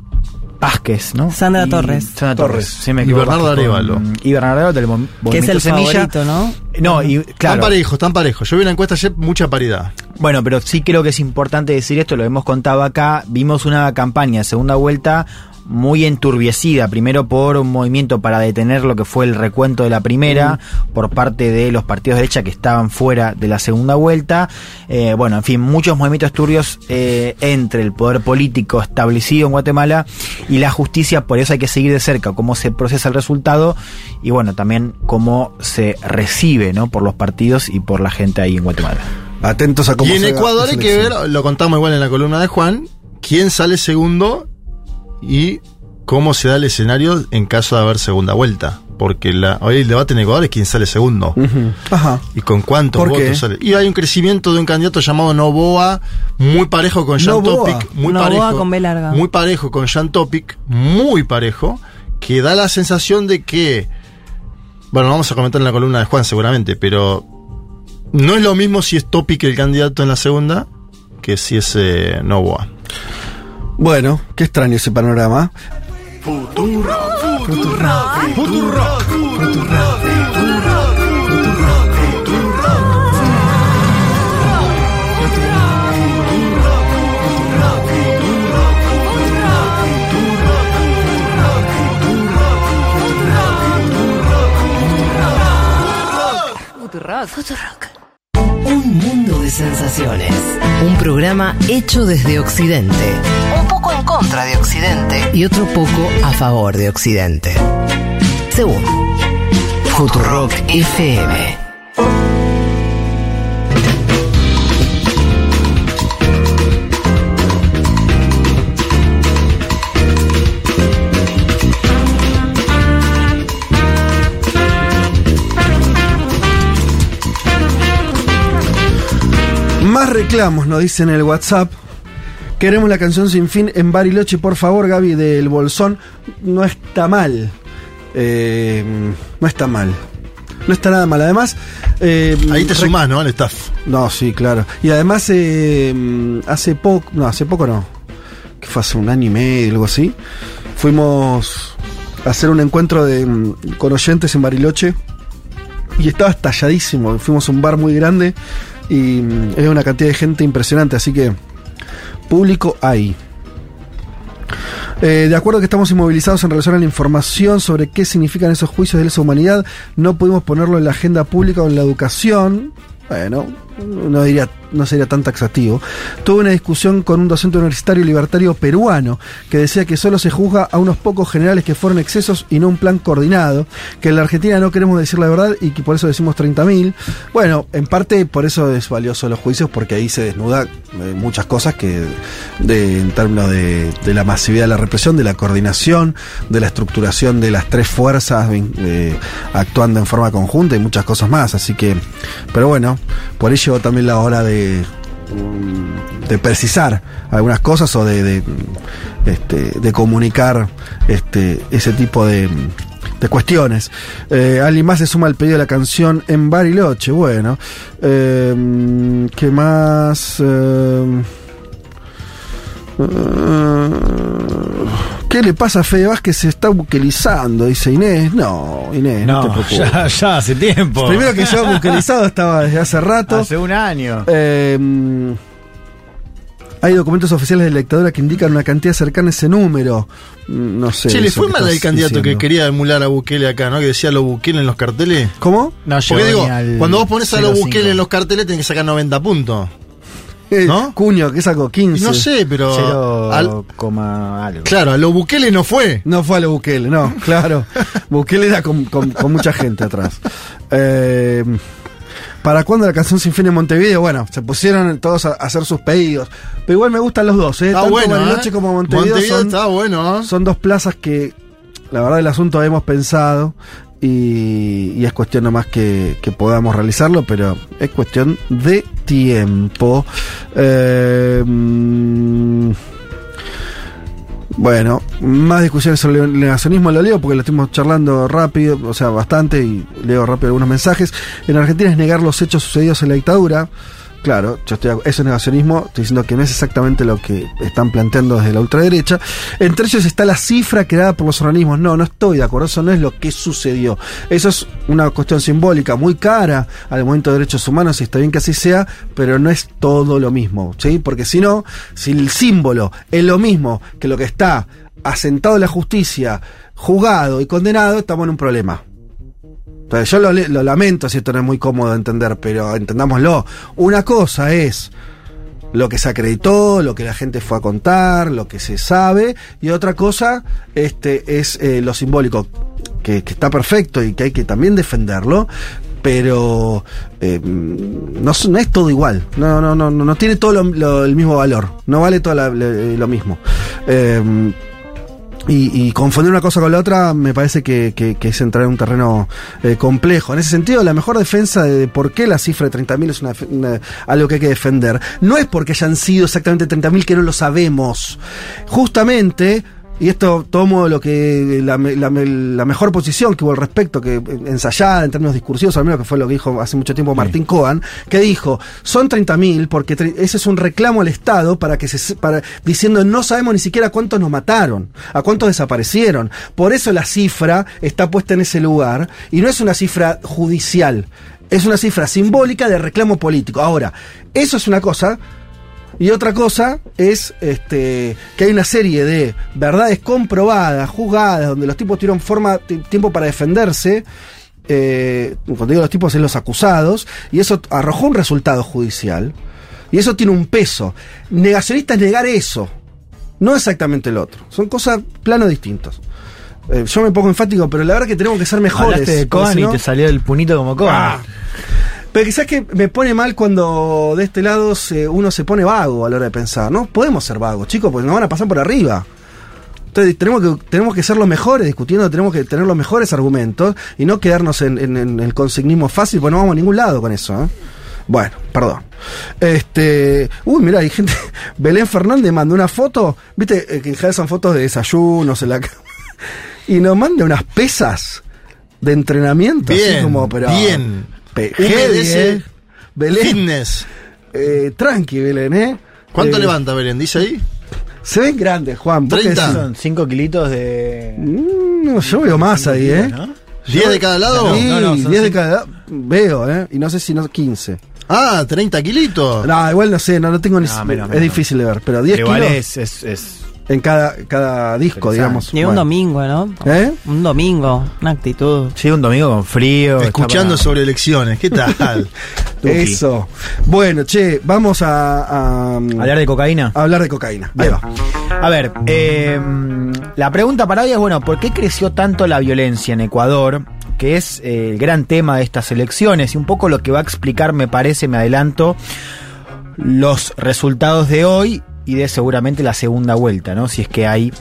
Vázquez, ¿no? Sandra Y- Torres. Sandra Torres. Torres. sí me Y Bernardo Arévalo. Y Bernardo mo- Que es el Semilla. favorito, ¿no? No, y Están claro. parejos, están parejos. Yo vi una encuesta ayer, mucha paridad. Bueno, pero sí creo que es importante decir esto, lo hemos contado acá. Vimos una campaña segunda vuelta muy enturbiecida, primero por un movimiento para detener lo que fue el recuento de la primera, por parte de los partidos de derecha que estaban fuera de la segunda vuelta. Eh, bueno, en fin, muchos movimientos turbios eh, entre el poder político establecido en Guatemala y la justicia, por eso hay que seguir de cerca cómo se procesa el resultado y bueno, también cómo se recibe ¿no? por los partidos y por la gente ahí en Guatemala. Atentos a cómo Y en se Ecuador hay que ver, lo contamos igual en la columna de Juan, quién sale segundo y cómo se da el escenario en caso de haber segunda vuelta. Porque la, hoy el debate en Ecuador es quién sale segundo. Ajá. ¿Y con cuántos ¿Por votos qué? sale? Y hay un crecimiento de un candidato llamado Novoa, muy parejo con Jean Novoa. Topic, muy Novoa parejo. con B larga. Muy parejo con Jean Topic, muy parejo, que da la sensación de que. Bueno, vamos a comentar en la columna de Juan seguramente, pero no es lo mismo si es Topic el candidato en la segunda que si es eh, Novoa. Bueno, qué extraño ese panorama. Un mundo de sensaciones. Un programa hecho desde Occidente. Un poco en contra de Occidente. Y otro poco a favor de Occidente. Según Futurock FM. Más reclamos, nos dicen en el WhatsApp. Queremos la canción sin fin en Bariloche, por favor, Gaby, del Bolsón. No está mal. Eh, no está mal. No está nada mal. Además. eh, Ahí te sumás, ¿no? Al staff. No, sí, claro. Y además, eh, hace poco. No, hace poco no. Que fue hace un año y medio, algo así. Fuimos a hacer un encuentro de, mm, con oyentes en Bariloche. Y estaba estalladísimo. Fuimos a un bar muy grande. Y mm, había una cantidad de gente impresionante. Así que. Público hay. Eh, de acuerdo que estamos inmovilizados en relación a la información sobre qué significan esos juicios de lesa humanidad, no pudimos ponerlo en la agenda pública o en la educación. Bueno, no, diría, no sería tan taxativo. Tuve una discusión con un docente universitario libertario peruano que decía que solo se juzga a unos pocos generales que fueron excesos y no un plan coordinado, que en la Argentina no queremos decir la verdad y que por eso decimos 30.000. Bueno, en parte por eso es valioso los juicios, porque ahí se desnuda eh, muchas cosas que de, en términos de, la masividad de la represión, de la coordinación, de la estructuración de las tres fuerzas eh, actuando en forma conjunta y muchas cosas más. Así que, pero bueno, por ahí llegó también la hora de, de precisar algunas cosas o de, de, este, comunicar este, ese tipo de, de cuestiones. Eh, alguien más se suma al pedido de la canción en Bariloche. Bueno, eh, ¿qué más? Eh, ¿Qué le pasa a Fede Vázquez? Se está buquelizando, dice Inés. No, Inés, no, te preocupes. ya, ya hace tiempo. Primero que yo buquelizado estaba desde hace rato. Hace un año. Eh, hay documentos oficiales de la dictadura que indican una cantidad cercana a ese número. Mm, No sé. che, le fue mal al candidato que quería emular a Bukele acá, ¿no? Que decía lo Bukele en los carteles. ¿Cómo? No, Porque llegó digo, cuando vos pones a lo 0,5. Bukele en los carteles, tenés que sacar 90 puntos. ¿No? Cuño, que sacó 15. No sé, pero. Cero al- coma algo. claro, a lo Bukele no fue. No fue a lo Bukele, no, claro. Bukele era con, con- con mucha gente atrás. Eh, ¿Para cuándo la canción Sin Fin en Montevideo? Bueno, se pusieron todos a, hacer sus pedidos. Pero igual me gustan los dos, ¿eh? Está Tanto bueno. Bariloche ¿eh? como Montevideo, son, está bueno. ¿eh? son dos plazas que, la verdad, el asunto hemos pensado. Y, y es cuestión nomás que, que podamos realizarlo, pero es cuestión de tiempo. Eh, bueno, más discusiones sobre el negacionismo lo leo porque lo estamos charlando rápido, o sea, bastante, y leo rápido algunos mensajes. En Argentina es negar los hechos sucedidos en la dictadura. Claro, yo estoy, eso es negacionismo, estoy diciendo que no es exactamente lo que están planteando desde la ultraderecha. Entre ellos está la cifra creada por los organismos. No, no estoy de acuerdo, eso no es lo que sucedió. Eso es una cuestión simbólica muy cara al momento de derechos humanos, y está bien que así sea, pero no es todo lo mismo, ¿sí? Porque si no, si el símbolo es lo mismo que lo que está asentado en la justicia, juzgado y condenado, estamos en un problema. Yo lo, lamento si esto no es muy cómodo de entender, pero entendámoslo. Una cosa es lo que se acreditó, lo que la gente fue a contar, lo que se sabe, y otra cosa este, es eh, lo simbólico, que, está perfecto y que hay que también defenderlo, pero eh, no, es- todo igual, no, no, no, no, tiene todo el mismo valor, no vale todo le- lo mismo. Eh, y, confundir una cosa con la otra me parece que, que- es entrar en un terreno eh, complejo. En ese sentido, la mejor defensa de por qué la cifra de 30.000 es una- algo que hay que defender no es porque hayan sido exactamente 30.000 que no lo sabemos. Justamente, y esto tomo lo que la, la me- la mejor posición que hubo al respecto, que eh, ensayada en términos discursivos, al menos que fue lo que dijo hace mucho tiempo Martín Cohen, que dijo, son 30.000 porque ese es un reclamo al Estado para que se se- para diciendo no sabemos ni siquiera cuántos nos mataron, a cuántos desaparecieron. Por eso la cifra está puesta en ese lugar y no es una cifra judicial, es una cifra simbólica de reclamo político. Ahora, eso es una cosa y otra cosa es este, que hay una serie de verdades comprobadas, juzgadas, donde los tipos tuvieron forma, ti- tiempo para defenderse. eh, cuando digo los tipos, es los acusados, y eso arrojó un resultado judicial. Y eso tiene un peso. Negacionista es negar eso, no exactamente el otro. Son cosas, planos distintos. Eh, yo me pongo enfático, pero la verdad que tenemos que ser mejores. Hablaste de Cohen y te salió el punito como Cohen. Ah. Pero quizás que me pone mal cuando de este lado se- uno se pone vago a la hora de pensar. No podemos ser vagos, chicos, porque nos van a pasar por arriba. Entonces tenemos que, tenemos que ser los mejores discutiendo, tenemos que tener los mejores argumentos y no quedarnos en, en- en el consignismo fácil, porque no vamos a ningún lado con eso. ¿eh? Bueno, perdón. Este. Uy, mira, hay gente. Belén Fernández mandó una foto. Viste eh, que en general son fotos de desayunos en la cama. Y nos manda unas pesas de entrenamiento. así Bien, como, pero. bien. Pe- Un heavy, BDS ¿eh? Belén. Fitness. Eh, tranqui, Belén, ¿eh? ¿Cuánto Eh, levanta Belén? ¿Dice ahí? Se ven grandes, Juan. ¿vos qué 30. decís? Son 5 kilitos de. Mm, No, yo veo más ahí, ¿eh? ¿no? ¿10 de cada lado? Sí, No, no, son 10 de cada lado. Veo, ¿eh? Y no sé si no 15. Ah, 30 kilitos. No, igual no sé, no, no tengo ni. No, menos, es menos. difícil de ver, pero 10 Igual kilos es, es, es- en cada, cada disco, digamos. Y un Bueno. domingo, ¿no? ¿Eh? Un domingo, una actitud. Sí, un domingo con frío. Escuchando sobre elecciones. ¿Qué tal? Eso. Bueno, che, vamos a, a- para Hablar de cocaína. a hablar de cocaína. Ahí va. A ver, eh, la pregunta para hoy es, bueno, ¿por qué creció tanto la violencia en Ecuador? Que es eh, el gran tema de estas elecciones y un poco lo que va a explicar, me parece, me adelanto, los resultados de hoy y de seguramente la segunda vuelta, ¿no? Si es que hay,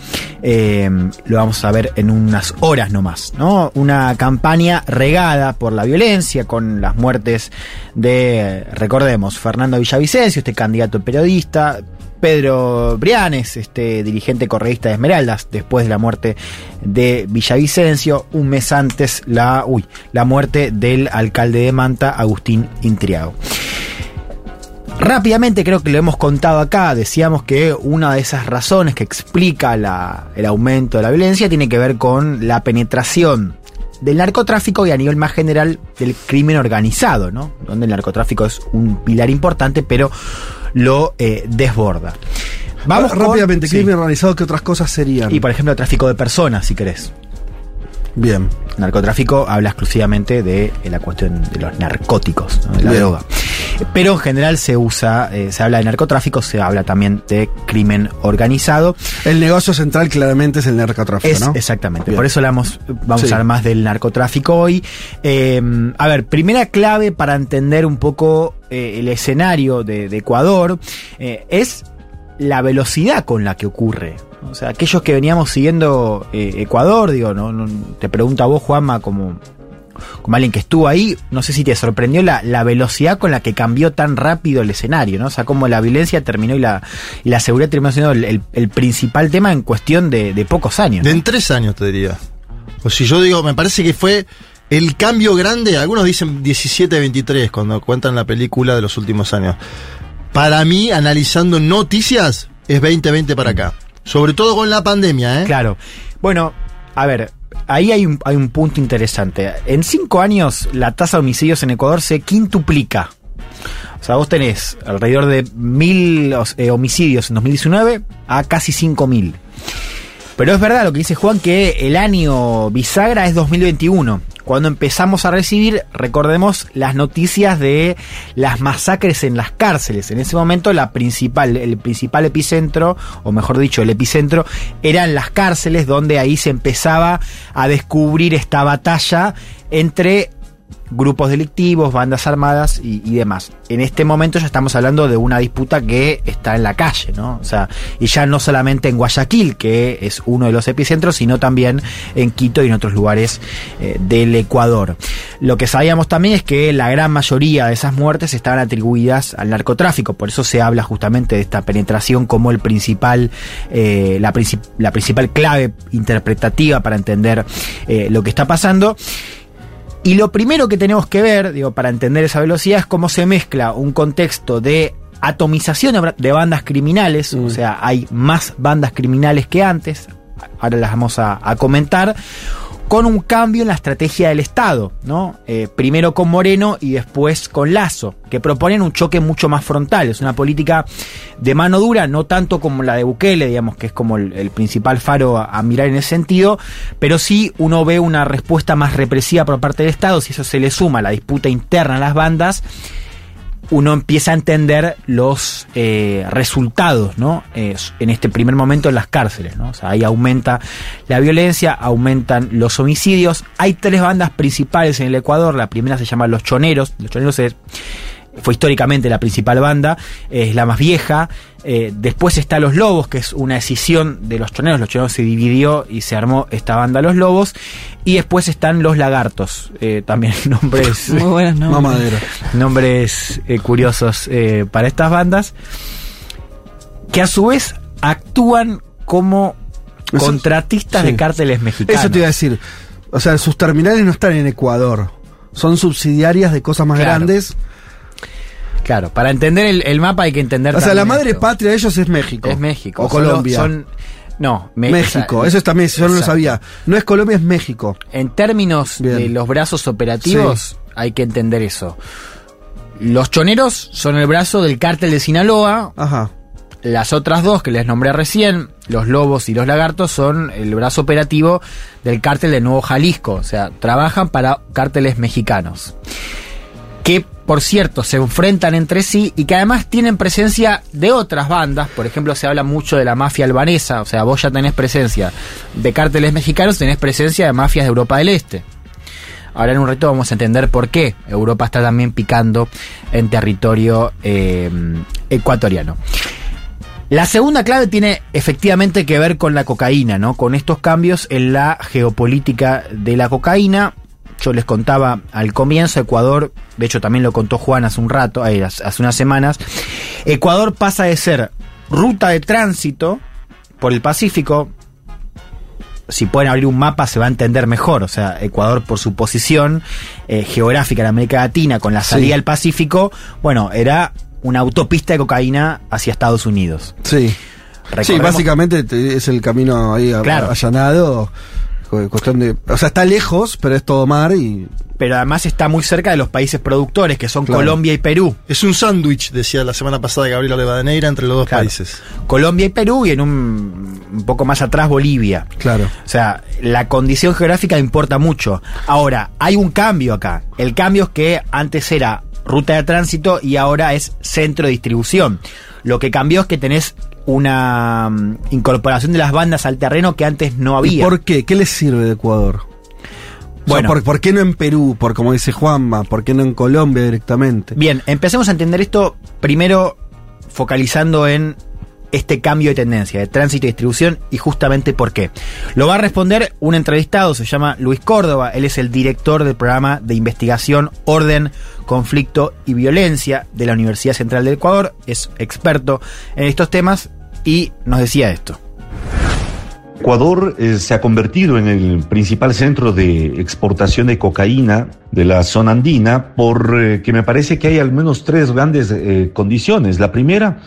eh, lo vamos a ver en unas horas nomás, ¿no? Una campaña regada por la violencia, con las muertes de, recordemos, Fernando Villavicencio, este candidato periodista, Pedro Brianes, este dirigente correísta de Esmeraldas, después de la muerte de Villavicencio, un mes antes la, uy, la muerte del alcalde de Manta, Agustín Intriago. Rápidamente creo que lo hemos contado acá, decíamos que una de esas razones que explica la- el aumento de la violencia tiene que ver con la penetración del narcotráfico y a nivel más general del crimen organizado, ¿no? Donde el narcotráfico es un pilar importante, pero lo eh, desborda. Vamos con- rápidamente, sí. crimen organizado, ¿qué otras cosas serían? Y por ejemplo, tráfico de personas, si querés. Bien. Narcotráfico habla exclusivamente de la cuestión de los narcóticos, ¿no? de la Bien. droga. Pero en general se usa, eh, se habla de narcotráfico, se habla también de crimen organizado. El negocio central claramente es el narcotráfico, Es, ¿no? Exactamente, Bien. por eso hablamos, vamos Sí. a hablar más del narcotráfico hoy. Eh, a ver, primera clave para entender un poco eh, el escenario de, de Ecuador eh, es la velocidad con la que ocurre. O sea, aquellos que veníamos siguiendo Ecuador, digo, no, no- te pregunto a vos, Juanma, como, como alguien que estuvo ahí, no sé si te sorprendió la, la velocidad con la que cambió tan rápido el escenario, ¿no? O sea, como la violencia terminó y la, y la seguridad terminó siendo el, el- el principal tema en cuestión de, de pocos años. De en tres años te diría. O si yo digo, me parece que fue el cambio grande, algunos dicen 17-23 cuando cuentan la película de los últimos años. Para mí, analizando noticias, es 2020 para acá. Sobre todo con la pandemia, ¿eh? Claro. Bueno, a ver, ahí hay un, hay un punto interesante. En cinco años, la tasa de homicidios en Ecuador se quintuplica. O sea, vos tenés alrededor de mil eh, homicidios en 2019 a casi 5.000. Pero es verdad lo que dice Juan que el año bisagra es 2021. Cuando empezamos a recibir, recordemos las noticias de las masacres en las cárceles. En ese momento la principal, el principal epicentro, o mejor dicho, el epicentro, eran las cárceles donde ahí se empezaba a descubrir esta batalla entre grupos delictivos, bandas armadas y, demás. En este momento ya estamos hablando de una disputa que está en la calle, ¿no? O sea, y ya no solamente en Guayaquil, que es uno de los epicentros, sino también en Quito y en otros lugares eh, del Ecuador. Lo que sabíamos también es que la gran mayoría de esas muertes estaban atribuidas al narcotráfico, por eso se habla justamente de esta penetración como el principal, eh, la, principal clave interpretativa para entender eh, lo que está pasando. Y lo primero que tenemos que ver, digo, para entender esa velocidad es cómo se mezcla un contexto de atomización de bandas criminales, mm. o sea, hay más bandas criminales que antes, ahora las vamos a, a comentar, con un cambio en la estrategia del Estado, ¿no? Eh, primero con Moreno y después con Lazo, que proponen un choque mucho más frontal. Es una política de mano dura, no tanto como la de Bukele, digamos, que es como el, principal faro a, a, mirar en ese sentido, pero sí uno ve una respuesta más represiva por parte del Estado, si eso se le suma a la disputa interna a las bandas uno empieza a entender los eh, resultados, ¿no? Eh, en este primer momento en las cárceles, ¿no? O sea, ahí aumenta la violencia, aumentan los homicidios. Hay tres bandas principales en el Ecuador. La primera se llama Los Choneros. Los Choneros es fue históricamente la principal banda, es la más vieja. Eh, después está Los Lobos, que es una decisión de los choneros. Los choneros se dividió y se armó esta banda Los Lobos. Y después están Los Lagartos, eh, también nombres. Muy buenos nombres. Eh, curiosos para estas bandas. Que a su vez actúan como Eso, contratistas sí. de cárteles mexicanos. Eso te iba a decir. O sea, sus terminales no están en Ecuador. Son subsidiarias de cosas más claro. grandes. Claro, para entender el, el, mapa hay que entender. O sea, la madre esto. patria de ellos es México. Es México. O Colombia. Son, no, me, México. O sea, eso es también, yo no lo sabía. No es Colombia, es México. En términos Bien. de los brazos operativos, sí. hay que entender eso. Los choneros son el brazo del cártel de Sinaloa. Ajá. Las otras dos que les nombré recién, los lobos y los lagartos, son el brazo operativo del cártel de Nuevo Jalisco. O sea, trabajan para cárteles mexicanos. Que por cierto, se enfrentan entre sí y que además tienen presencia de otras bandas. Por ejemplo, se habla mucho de la mafia albanesa, o sea, vos ya tenés presencia de cárteles mexicanos, tenés presencia de mafias de Europa del Este. Ahora en un reto vamos a entender por qué Europa está también picando en territorio eh, ecuatoriano. La segunda clave tiene efectivamente que ver con la cocaína, ¿no? Con estos cambios en la geopolítica de la cocaína yo les contaba al comienzo, Ecuador, de hecho también lo contó Juan hace un rato, hace unas semanas, Ecuador pasa de ser ruta de tránsito por el Pacífico, si pueden abrir un mapa se va a entender mejor, o sea, Ecuador por su posición eh, geográfica en América Latina, con la salida sí. al Pacífico, bueno, era una autopista de cocaína hacia Estados Unidos. Sí. Sí, básicamente es el camino ahí claro. allanado cuestión de. O sea, está lejos, pero es todo mar y. Pero además está muy cerca de los países productores, que son claro. Colombia y Perú. Es un sándwich, decía la semana pasada Gabriela Levadeneira, entre los dos claro. países. Colombia y Perú, y en un, un, poco más atrás Bolivia. Claro. O sea, la condición geográfica importa mucho. Ahora, hay un cambio acá. El cambio es que antes era ruta de tránsito y ahora es centro de distribución. Lo que cambió es que tenés una um, incorporación de las bandas al terreno que antes no había. ¿Y por qué? ¿Qué les sirve de Ecuador? Bueno, o sea, ¿por, ¿por, qué no en Perú? Por como dice Juanma, ¿por qué no en Colombia directamente? Bien, empecemos a entender esto primero focalizando en este cambio de tendencia de tránsito y distribución y justamente por qué. Lo va a responder un entrevistado, se llama Luis Córdoba, él es el director del programa de investigación Orden, Conflicto y Violencia de la Universidad Central del Ecuador, es experto en estos temas y nos decía esto. Ecuador eh, se ha convertido en el principal centro de exportación de cocaína de la zona andina, por eh, me parece que hay al menos tres grandes eh, condiciones. La primera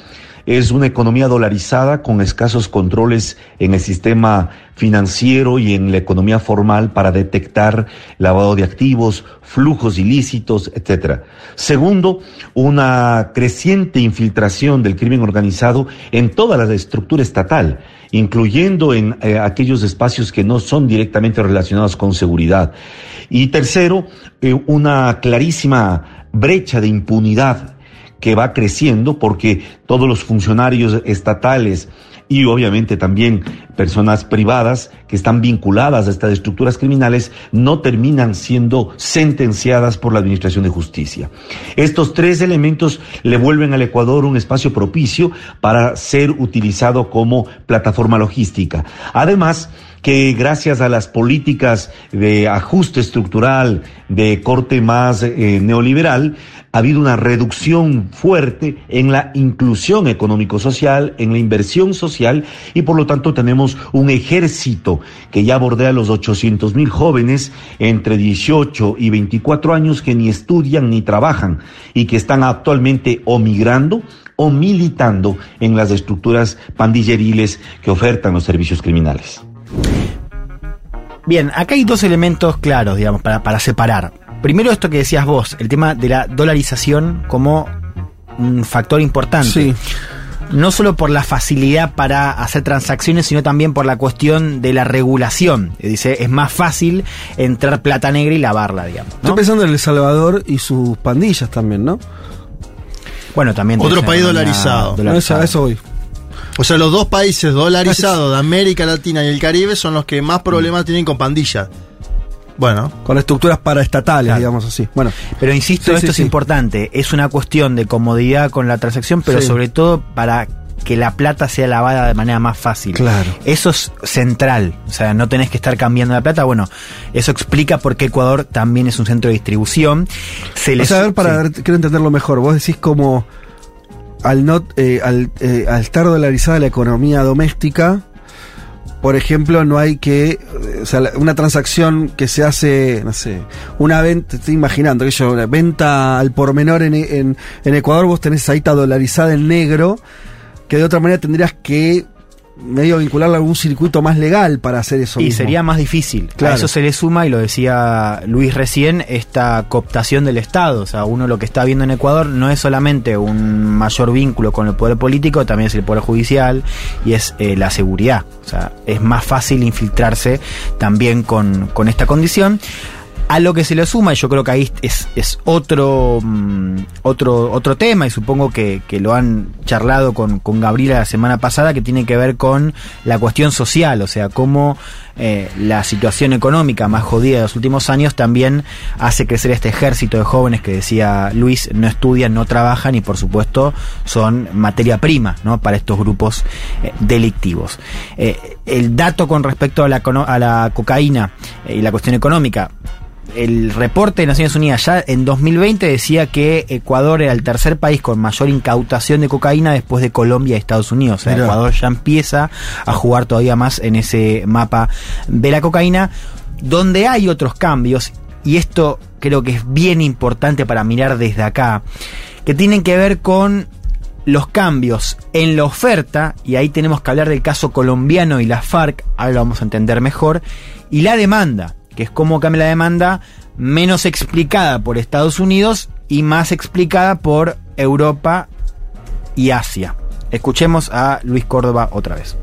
es una economía dolarizada con escasos controles en el sistema financiero y en la economía formal para detectar lavado de activos, flujos ilícitos, etcétera. Segundo, una creciente infiltración del crimen organizado en toda la estructura estatal, incluyendo en eh, aquellos espacios que no son directamente relacionados con seguridad. Y tercero, eh, una clarísima brecha de impunidad que va creciendo porque todos los funcionarios estatales y obviamente también personas privadas que están vinculadas a estas estructuras criminales no terminan siendo sentenciadas por la Administración de Justicia. Estos tres elementos le vuelven al Ecuador un espacio propicio para ser utilizado como plataforma logística. Además, que gracias a las políticas de ajuste estructural de corte más eh, neoliberal, ha habido una reducción fuerte en la inclusión económico-social, en la inversión social y por lo tanto tenemos un ejército que ya bordea los 800 mil jóvenes entre 18 y 24 años que ni estudian ni trabajan y que están actualmente o migrando o militando en las estructuras pandilleriles que ofertan los servicios criminales. Bien, acá hay dos elementos claros, digamos, para, para separar. Primero esto que decías vos, el tema de la dolarización como un factor importante. Sí. No solo por la facilidad para hacer transacciones, sino también por la cuestión de la regulación. Dice, es más fácil entrar plata negra y lavarla, digamos. ¿no? Estoy pensando en El Salvador y sus pandillas también, ¿no? Bueno, también. Otro país dolarizado. No, eso, a eso voy. O sea, los dos países dolarizados de América Latina y el Caribe son los que más problemas tienen con pandillas. Bueno. Con estructuras paraestatales, Claro. digamos así. Bueno, Pero insisto, Sí, esto sí, es sí. importante. Es una cuestión de comodidad con la transacción, pero sobre todo para que la plata sea lavada de manera más fácil. Claro. Eso es central. O sea, no tenés que estar cambiando la plata. Bueno, eso explica por qué Ecuador también es un centro de distribución. Se o sea, a ver, para sí. ver, quiero entenderlo mejor. Vos decís como al, no, eh, al, eh, al estar dolarizada la economía doméstica, por ejemplo, no hay que, eh, o sea, una transacción que se hace, no sé, una venta, estoy imaginando que yo, una venta al por menor en, en, en Ecuador, vos tenés ahí está dolarizada en negro, que de otra manera tendrías que medio vincularla a algún circuito más legal para hacer eso. Y mismo. sería más difícil. Claro. A eso se le suma, y lo decía Luis recién, esta cooptación del Estado. O sea, uno lo que está viendo en Ecuador no es solamente un mayor vínculo con el poder político, también es el poder judicial y es eh, la seguridad. O sea, es más fácil infiltrarse también con, con esta condición. A lo que se le suma, y yo creo que ahí es, es otro, mm, otro, otro tema, y supongo que, que lo han charlado con, con Gabriela la semana pasada, que tiene que ver con la cuestión social, o sea, cómo eh, la situación económica más jodida de los últimos años también hace crecer este ejército de jóvenes que decía Luis, no estudian, no trabajan y por supuesto son materia prima ¿no? para estos grupos eh, delictivos. Eh, el dato con respecto a la, a la cocaína y la cuestión económica, el reporte de Naciones Unidas ya en 2020 decía que Ecuador era el tercer país con mayor incautación de cocaína después de Colombia y Estados Unidos. O sea, Mirá. Ecuador ya empieza a jugar todavía más en ese mapa de la cocaína, donde hay otros cambios, y esto creo que es bien importante para mirar desde acá, que tienen que ver con los cambios en la oferta, y ahí tenemos que hablar del caso colombiano y la FARC, ahora lo vamos a entender mejor, y la demanda, que es cómo cambia la demanda menos explicada por Estados Unidos y más explicada por Europa y Asia. Escuchemos a Luis Córdoba otra vez.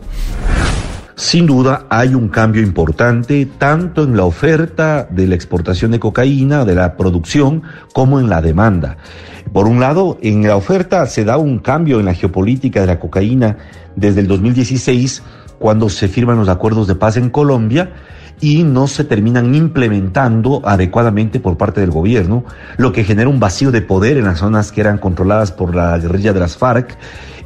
Sin duda hay un cambio importante tanto en la oferta de la exportación de cocaína, de la producción, como en la demanda. Por un lado, en la oferta se da un cambio en la geopolítica de la cocaína desde el 2016, cuando se firman los acuerdos de paz en Colombia y no se terminan implementando adecuadamente por parte del gobierno, lo que genera un vacío de poder en las zonas que eran controladas por la guerrilla de las FARC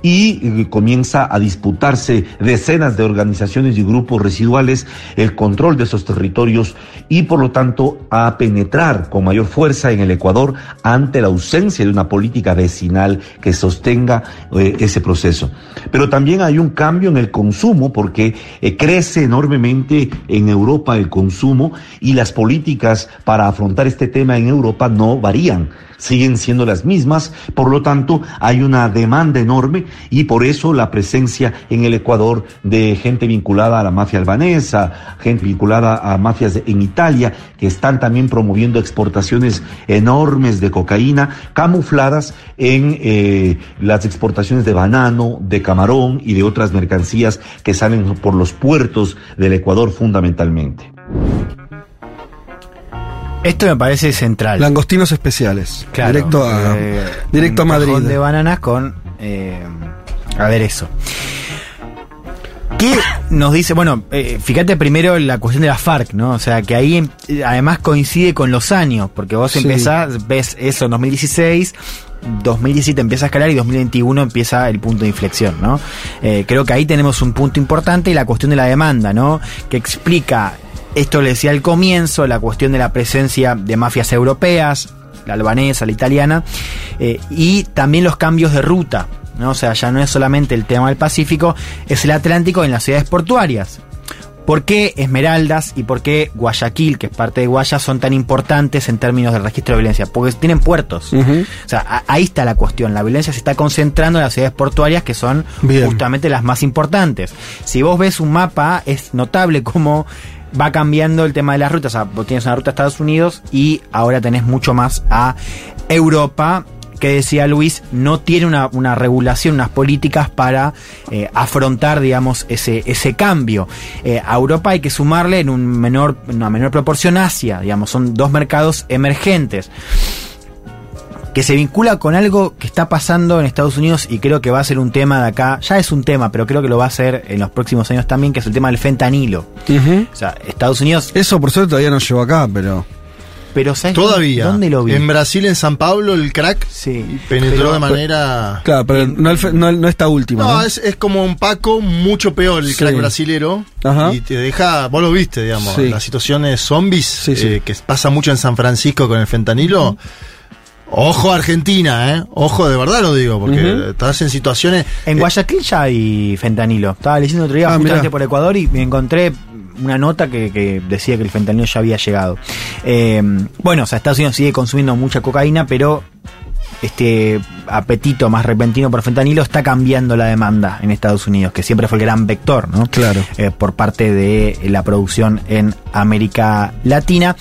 y eh, comienza a disputarse decenas de organizaciones y grupos residuales el control de esos territorios y por lo tanto a penetrar con mayor fuerza en el Ecuador ante la ausencia de una política vecinal que sostenga eh, ese proceso. Pero también hay un cambio en el consumo porque eh, crece enormemente en Europa el consumo y las políticas para afrontar este tema en Europa no varían siguen siendo las mismas, por lo tanto hay una demanda enorme y por eso la presencia en el Ecuador de gente vinculada a la mafia albanesa, gente vinculada a mafias en Italia, que están también promoviendo exportaciones enormes de cocaína, camufladas en eh, las exportaciones de banano, de camarón y de otras mercancías que salen por los puertos del Ecuador fundamentalmente. Esto me parece central. Langostinos especiales. Claro, directo a, eh, directo a un Madrid. de bananas con eh, aderezo. ¿Qué nos dice? Bueno, eh, fíjate primero la cuestión de la FARC, ¿no? O sea, que ahí eh, además coincide con los años, porque vos Sí. empezás, ves eso en 2016, 2017 empieza a escalar y 2021 empieza el punto de inflexión, ¿no? Eh, creo que ahí tenemos un punto importante y la cuestión de la demanda, ¿no? Que explica, esto le decía al comienzo, la cuestión de la presencia de mafias europeas, la albanesa, la italiana, eh, y también los cambios de ruta, ¿no? O sea, ya no es solamente el tema del Pacífico, es el Atlántico en las ciudades portuarias. ¿Por qué Esmeraldas y por qué Guayaquil, que es parte de Guaya, son tan importantes en términos del registro de violencia? Porque tienen puertos. O sea, ahí está la cuestión. La violencia se está concentrando en las ciudades portuarias que son Bien. justamente las más importantes. Si vos ves un mapa, es notable cómo va cambiando el tema de las rutas. Vos tienes una ruta a Estados Unidos y ahora tenés mucho más a Europa que decía Luis, no tiene una, regulación, unas políticas para eh, afrontar, digamos, ese, ese cambio. Eh, a Europa hay que sumarle en un menor, en una menor proporción Asia, digamos, son dos mercados emergentes que se vincula con algo que está pasando en Estados Unidos y creo que va a ser un tema de acá, ya es un tema, pero creo que lo va a ser en los próximos años también, que es el tema del fentanilo. O sea, Estados Unidos... Eso por suerte todavía no llegó acá, pero. Pero ¿sabes Todavía. dónde lo vi? En Brasil, en San Pablo, el crack penetró Pero- de manera. Claro, pero no, el fe- no, no esta última. No, ¿no? Es, es como un Paco mucho peor el Sí. crack brasilero. Ajá. Y te deja, vos lo viste, digamos, Sí. las situaciones zombies sí. eh, que pasa mucho en San Francisco con el fentanilo. Ojo Argentina, ¿eh? Ojo, de verdad lo digo, porque estás en situaciones... En Guayaquil ya hay fentanilo. Estaba leyendo otro día Ah, justamente mirá. por Ecuador y me encontré una nota que, que decía que el fentanilo ya había llegado. Eh, bueno, o sea, Estados Unidos sigue consumiendo mucha cocaína, pero este apetito más repentino por fentanilo está cambiando la demanda en Estados Unidos, que siempre fue el gran vector, ¿no? Claro. Eh, por parte de la producción en América Latina.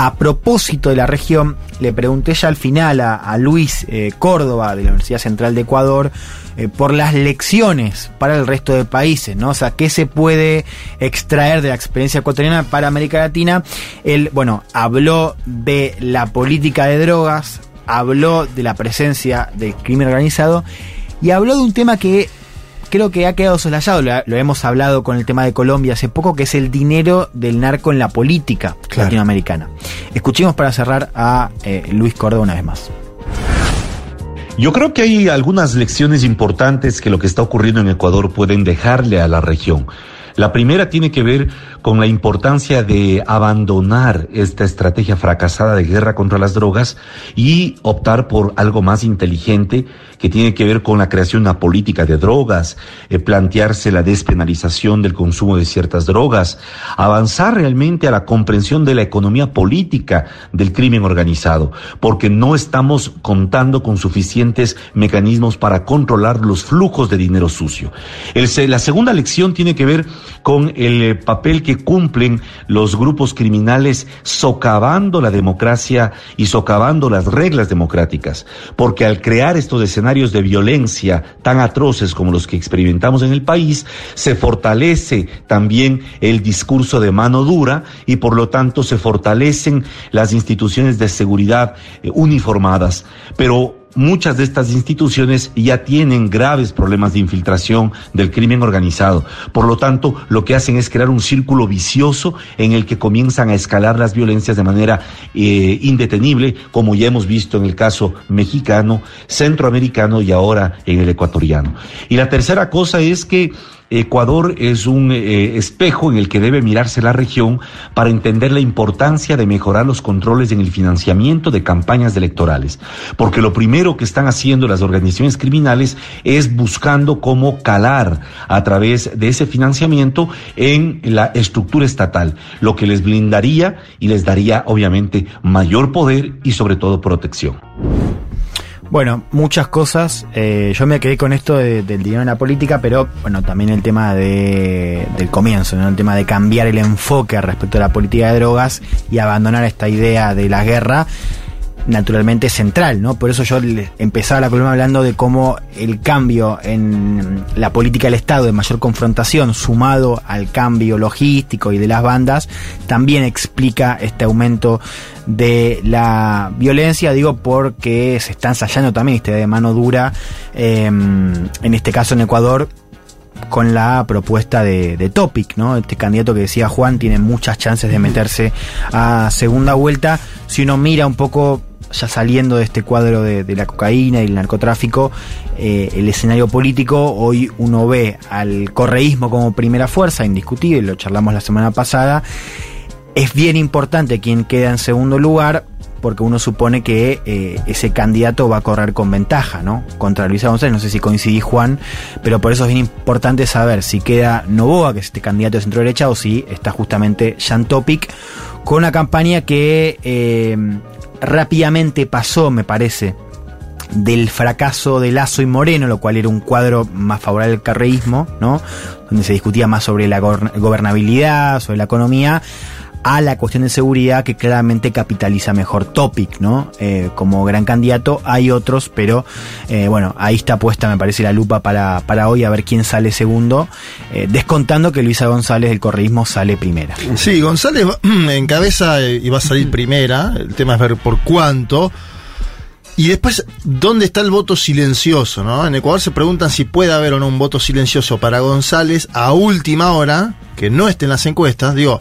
A propósito de la región, le pregunté ya al final a, Luis eh, Córdoba de la Universidad Central de Ecuador eh, por las lecciones para el resto de países, ¿no? O sea, ¿qué se puede extraer de la experiencia ecuatoriana para América Latina? Él, bueno, habló de la política de drogas, habló de la presencia del crimen organizado y habló de un tema que creo que ha quedado soslayado, lo, lo hemos hablado con el tema de Colombia hace poco, que es el dinero del narco en la política latinoamericana. Escuchemos para cerrar a eh, Luis Córdoba una vez más. Yo creo que hay algunas lecciones importantes que lo que está ocurriendo en Ecuador pueden dejarle a la región. La primera tiene que ver con la importancia de abandonar esta estrategia fracasada de guerra contra las drogas y optar por algo más inteligente que tiene que ver con la creación de una política de drogas, eh, plantearse la despenalización del consumo de ciertas drogas, avanzar realmente a la comprensión de la economía política del crimen organizado, porque no estamos contando con suficientes mecanismos para controlar los flujos de dinero sucio. La segunda lección tiene que ver con el eh, papel que cumplen los grupos criminales socavando la democracia y socavando las reglas democráticas, porque al crear estos escenarios de violencia tan atroces como los que experimentamos en el país, se fortalece también el discurso de mano dura y por lo tanto se fortalecen las instituciones de seguridad eh, uniformadas. Pero muchas de estas instituciones ya tienen graves problemas de infiltración del crimen organizado. Por lo tanto, lo que hacen es crear un círculo vicioso en el que comienzan a escalar las violencias de manera eh, indetenible, como ya hemos visto en el caso mexicano, centroamericano y ahora en el ecuatoriano. Y la tercera cosa es que Ecuador es un eh, espejo en el que debe mirarse la región para entender la importancia de mejorar los controles en el financiamiento de campañas electorales. Porque lo primero que están haciendo las organizaciones criminales es buscando cómo calar a través de ese financiamiento en la estructura estatal, lo que les blindaría y les daría obviamente mayor poder y sobre todo protección. Bueno, muchas cosas. Eh, yo me quedé con esto de- del dinero en la política, pero bueno, también el tema de, del comienzo, ¿no? el tema de cambiar el enfoque respecto a la política de drogas y abandonar esta idea de la guerra, naturalmente central, ¿no? Por eso yo empezaba la columna hablando de cómo el cambio en la política del Estado de mayor confrontación, sumado al cambio logístico y de las bandas, también explica este aumento de la violencia, digo porque se está ensayando también esta idea de mano dura, eh, en este caso en Ecuador, con la propuesta de, de Topic, ¿no? Este candidato que decía Juan tiene muchas chances de meterse a segunda vuelta. Si uno mira un poco, ya saliendo de este cuadro de, la cocaína y el narcotráfico, eh, el escenario político, hoy uno ve al correísmo como primera fuerza, indiscutible, lo charlamos la semana pasada. Es bien importante quién queda en segundo lugar, porque uno supone que eh, ese candidato va a correr con ventaja, ¿no? Contra Luisa González, no sé si coincidís Juan, pero por eso es bien importante saber si queda Novoa, que es este candidato de centro derecha, o si está justamente Jan Topic, con una campaña que eh, rápidamente pasó, me parece, del fracaso de Lazo y Moreno, lo cual era un cuadro más favorable al carreísmo, ¿no? Donde se discutía más sobre la gobern- gobernabilidad, sobre la economía, a la cuestión de seguridad que claramente capitaliza mejor Topic, ¿no? Eh, como gran candidato hay otros, pero eh, bueno, ahí está puesta, me parece, la lupa para, para hoy a ver quién sale segundo, eh, descontando que Luisa González del correísmo sale primera. Sí, González encabeza y va a salir primera. El tema es ver por cuánto. Y después, ¿dónde está el voto silencioso? ¿no? En Ecuador se preguntan si puede haber o no un voto silencioso para González a última hora, que no esté en las encuestas. Digo,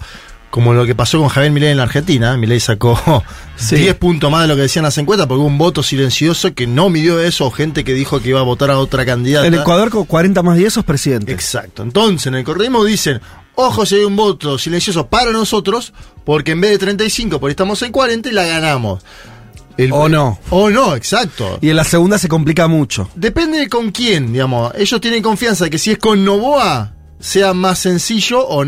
como lo que pasó con Javier Milei en la Argentina. Milei sacó 10 puntos más de lo que decían las encuestas porque hubo un voto silencioso que no midió eso o gente que dijo que iba a votar a otra candidata. En Ecuador con 40 más 10 sos presidente. Exacto. Entonces, en el correísmo dicen, ojo si hay un voto silencioso para nosotros, porque en vez de 35, por estamos en 40 y la ganamos. El- O no. O no, exacto. Y en la segunda se complica mucho. Depende de con quién, digamos. Ellos tienen confianza de que si es con Novoa, sea más sencillo o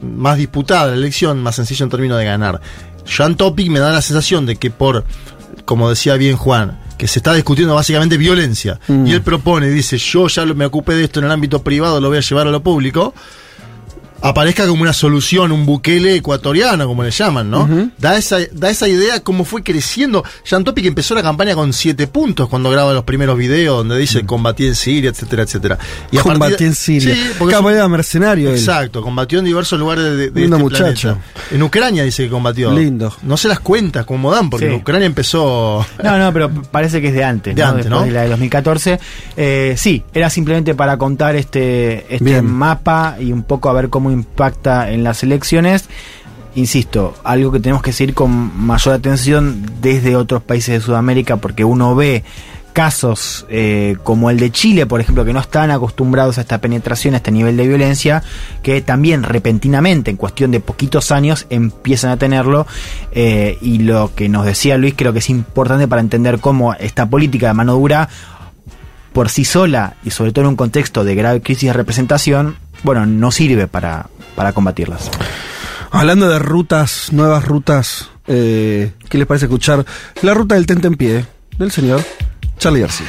más disputada la elección, más sencillo en términos de ganar. Jan Topic me da la sensación de que por, como decía bien Juan, que se está discutiendo básicamente violencia, Mm. y él propone, dice, yo ya me ocupé de esto en el ámbito privado, lo voy a llevar a lo público, aparezca como una solución, un buquele ecuatoriano, como le llaman, ¿no? da, esa, da esa idea cómo fue creciendo. Jan Topic empezó la campaña con siete puntos cuando graba los primeros videos donde dice combatí en Siria, etcétera, etcétera. Y a Combatí en Siria. Sí, porque un- era mercenario él. Exacto, combatió en diversos lugares de, de Lindo este muchacho. planeta. En Ucrania dice que combatió. Lindo. No se las cuentas como dan, porque Sí. en Ucrania empezó. No, no, pero parece que es de antes, De ¿no? antes, Después ¿no? de la de 2014. Eh, sí, era simplemente para contar este, este Bien. mapa y un poco a ver cómo impacta en las elecciones. Insisto, algo que tenemos que seguir con mayor atención desde otros países de Sudamérica, porque uno ve casos eh, como el de Chile, por ejemplo, que no están acostumbrados a esta penetración, a este nivel de violencia, que también repentinamente, en cuestión de poquitos años, empiezan a tenerlo. eh, y lo que nos decía Luis, creo que es importante para entender cómo esta política de mano dura, por sí sola, y sobre todo en un contexto de grave crisis de representación, bueno, no sirve para, para combatirlas. Hablando de rutas, nuevas rutas, eh, ¿qué les parece escuchar la ruta del Tente en Pie del señor Charlie García?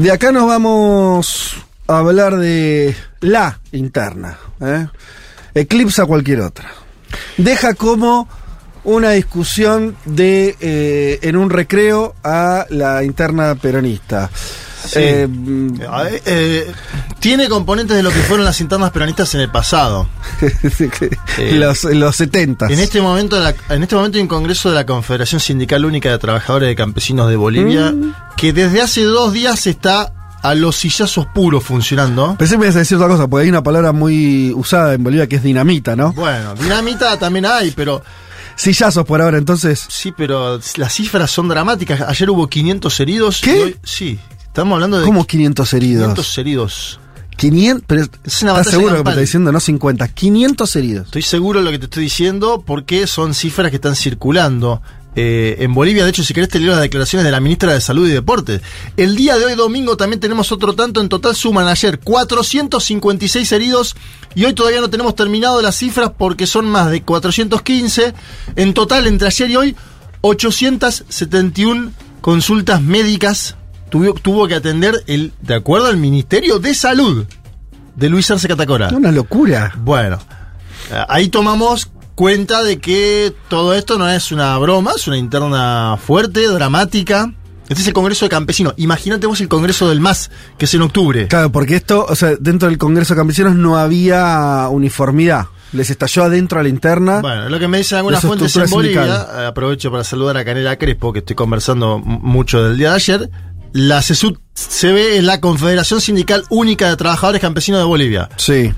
De acá nos vamos a hablar de la interna. ¿eh? Eclipsa cualquier otra. Deja como una discusión de eh, en un recreo a la interna peronista. Sí. Eh, Eh, eh, tiene componentes de lo que fueron las internas peronistas en el pasado. Los, los 70. En este momento, la- en este momento hay un congreso de la Confederación Sindical Única de Trabajadores de Campesinos de Bolivia Mm. que desde hace dos días está a los sillazos puros funcionando. Pensé que me ibas a decir otra cosa, porque hay una palabra muy usada en Bolivia que es dinamita, ¿no? Bueno, dinamita también hay, pero Sillazos por ahora, entonces. sí, pero las cifras son dramáticas. Ayer hubo 500 heridos. ¿Qué? y hoy- sí, estamos hablando de ¿Cómo 500 heridos? 500 heridos. 500, pero Es una ¿estás seguro que me está diciendo no 50? 500 heridos. Estoy seguro de lo que te estoy diciendo porque son cifras que están circulando. Eh, en Bolivia, de hecho, si querés te leo las declaraciones de la ministra de Salud y Deportes. El día de hoy, domingo, también tenemos otro tanto. En total suman ayer 456 heridos y hoy todavía no tenemos terminado las cifras porque son más de 415. En total, entre ayer y hoy, 871 consultas médicas tuvo, tuvo que atender el, de acuerdo al Ministerio de Salud de Luis Arce Catacora. Una locura. Bueno, eh, ahí tomamos cuenta de que todo esto no es una broma, es una interna fuerte, dramática. Este es el Congreso de Campesinos. Imagínate vos el Congreso del MAS, que es en octubre. Claro, porque esto, o sea, dentro del Congreso de Campesinos no había uniformidad. Les estalló adentro a la interna. Bueno, lo que me dicen algunas fuentes en Bolivia, sindical. eh, aprovecho para saludar a Canela Crespo, que estoy conversando mucho del día de ayer. La CESUD se ve en la Confederación Sindical Única de Trabajadores Campesinos de Bolivia. Sí.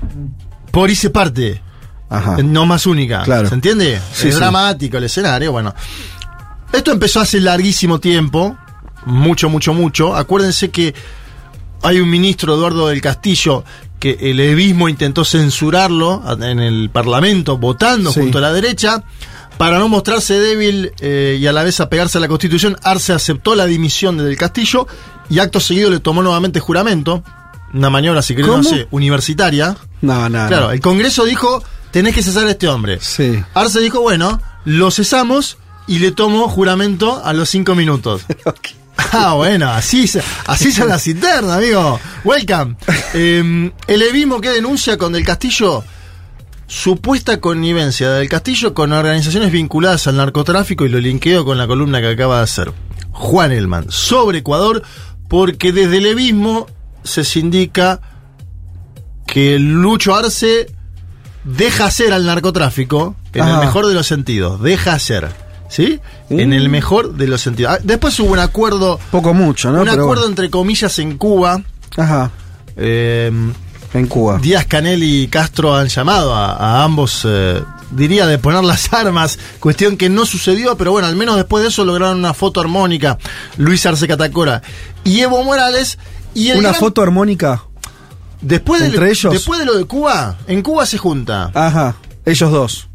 Por hice parte. Ajá. No más única. Claro. ¿Se entiende? Sí, es sí. dramático el escenario. Bueno. Esto empezó hace larguísimo tiempo. Mucho, mucho, mucho. Acuérdense que hay un ministro, Eduardo del Castillo, que el evismo intentó censurarlo en el Parlamento, votando Sí. junto a la derecha. Para no mostrarse débil eh, y a la vez apegarse a la Constitución, Arce aceptó la dimisión de del Castillo y acto seguido le tomó nuevamente juramento. Una maniobra, si querés, no universitaria. No, no, Claro, no. el Congreso dijo, tenés que cesar a este hombre. Sí. Arce dijo, bueno, lo cesamos y le tomo juramento a los cinco minutos. Ah, bueno, así, se- así son las internas, amigo. Welcome. Eh, el evismo que denuncia con Del Castillo supuesta connivencia del Castillo con organizaciones vinculadas al narcotráfico y lo linkeo con la columna que acaba de hacer Juan Elman sobre Ecuador, porque desde el evismo se sindica que Lucho Arce deja hacer al narcotráfico en Ajá. el mejor de los sentidos, deja hacer. ¿Sí? En el mejor de los sentidos. Ah, Después hubo un acuerdo, Poco mucho, ¿no? un Pero acuerdo bueno. entre comillas en Cuba. Ajá. Eh, En Cuba. Díaz Canel y Castro han llamado a, a ambos, eh, diría, de poner las armas, cuestión que no sucedió, pero bueno, al menos después de eso lograron una foto armónica, Luis Arce Catacora y Evo Morales. Y Una gran- foto armónica. después de, entre ellos. Después de lo de Cuba, en Cuba se junta. Ajá. Ellos dos.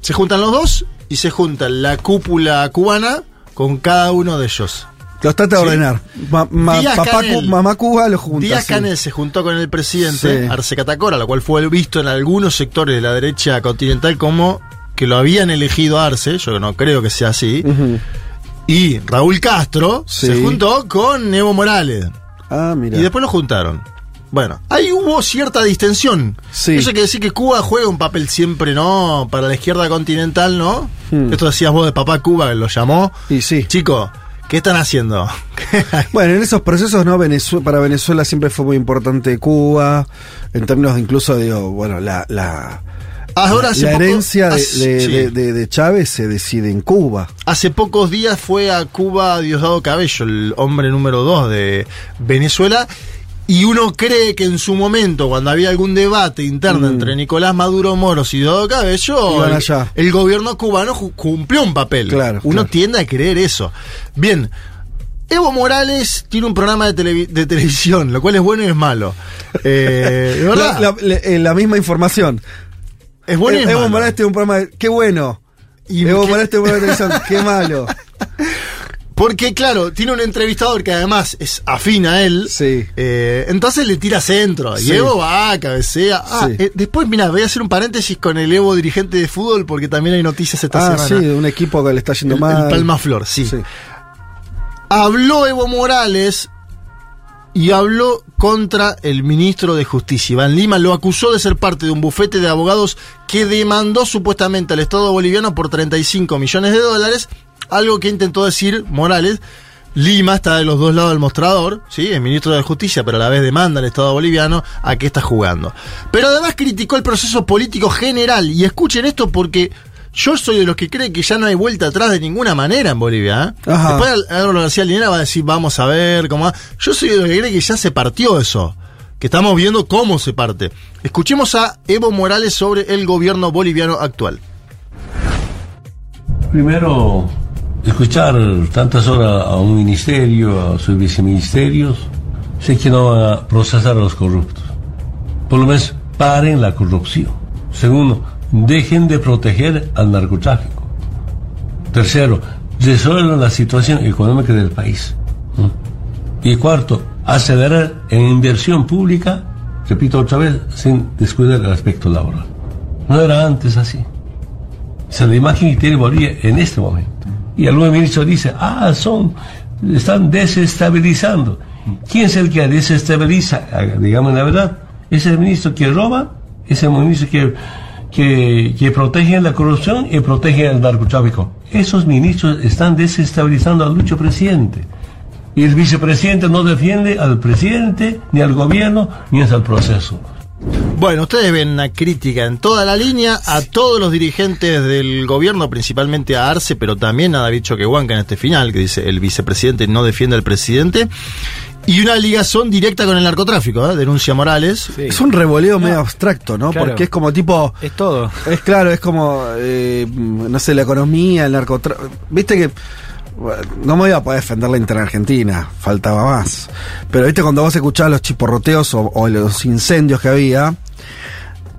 Se juntan los dos y se junta la cúpula cubana con cada uno de ellos. Los trata de Sí. ordenar. Ma- papá Canel. Mamá Cuba los junta. Díaz sí. Canel se juntó con el presidente Sí. Arce Catacora, lo cual fue visto en algunos sectores de la derecha continental como que lo habían elegido Arce, yo no creo que sea así. Y Raúl Castro se juntó con Evo Morales. Ah, mira. Y después lo juntaron. Bueno, ahí hubo cierta distensión. Sí. Eso quiere decir que Cuba juega un papel siempre, ¿no? Para la izquierda continental, ¿no? Hmm. Esto decías vos de papá Cuba, que lo llamó. Y sí. Chico, ¿qué están haciendo? Bueno, en esos procesos, ¿no? Para Venezuela siempre fue muy importante Cuba, en términos de incluso, digo, bueno, la, la, Ahora hace la herencia de, hace- de- sí. de- de- de Chávez se decide en Cuba. Hace pocos días fue a Cuba Diosdado Cabello, el hombre número dos de Venezuela, Y uno cree que en su momento, cuando había algún debate interno entre Nicolás Maduro Moros y Dodo Cabello, Mm. El, gobierno cubano cumplió un papel. Claro, uno claro. tiende a creer eso. Bien, Evo Morales tiene un programa de, televi- de televisión, lo cual es bueno y es malo. Eh, de verdad, La, la- le- eh, la misma información. es bueno y es Evo malo. Morales tiene un programa de. ¡Qué bueno! Y Evo Morales tiene un programa de televisión. ¡Qué malo! Porque, claro, tiene un entrevistador que además es afín a él. Sí. Eh, entonces le tira centro. Sí. Y Evo va, cabecea. Ah, Sí. eh, después, mira, voy a hacer un paréntesis con el Evo dirigente de fútbol porque también hay noticias esta Ah, sí, semana. de un equipo que le está yendo el, mal. el Palma Flor, sí. Sí. Habló Evo Morales y habló contra el ministro de Justicia. Iván Lima lo acusó de ser parte de un bufete de abogados que demandó supuestamente al Estado boliviano por 35 millones de dólares, algo que intentó decir Morales. Lima está de los dos lados del mostrador, ¿sí? el ministro de Justicia, pero a la vez demanda al Estado boliviano a qué está jugando. Pero además criticó el proceso político general, y escuchen esto porque yo soy de los que creen que ya no hay vuelta atrás de ninguna manera en Bolivia. ¿eh? Ajá. Después Álvaro García Linera va a decir, vamos a ver cómo va. Yo soy de los que cree que ya se partió eso. Que estamos viendo cómo se parte. Escuchemos a Evo Morales sobre el gobierno boliviano actual. Primero, escuchar tantas horas a un ministerio, a sus viceministerios, sé que no van a procesar a los corruptos. Por lo menos paren la corrupción. Segundo, dejen de proteger al narcotráfico. Tercero, resuelvan la situación económica del país. ¿Mm? Y cuarto, acelerar en inversión pública, repito otra vez, sin descuidar el aspecto laboral. No era antes así. La imagen que tiene Bolivia en este momento. Y algún ministro dice, ah, son, están desestabilizando. ¿Quién es el que desestabiliza? Ah, Digamos la verdad. ¿Es el ministro que roba? ¿Es el ministro que, que, que protege la corrupción y protege el narcotráfico? Esos ministros están desestabilizando al lucho presidente. Y el vicepresidente no defiende al presidente, ni al gobierno, ni es al proceso. Bueno, ustedes ven una crítica en toda la línea a todos los dirigentes del gobierno, principalmente a Arce, pero también a David Choquehuanca en este final, que dice el vicepresidente no defiende al presidente. Y una ligazón directa con el narcotráfico, ¿eh? denuncia Morales. Es un revoleo medio abstracto, ¿no? Claro. Porque es como tipo. Es todo. Es claro, es como, eh, no sé, la economía, el narcotráfico. Viste que. No me voy a poder defender la interargentina, faltaba más. Pero viste cuando vos escuchabas los chiporroteos o, o los incendios que había.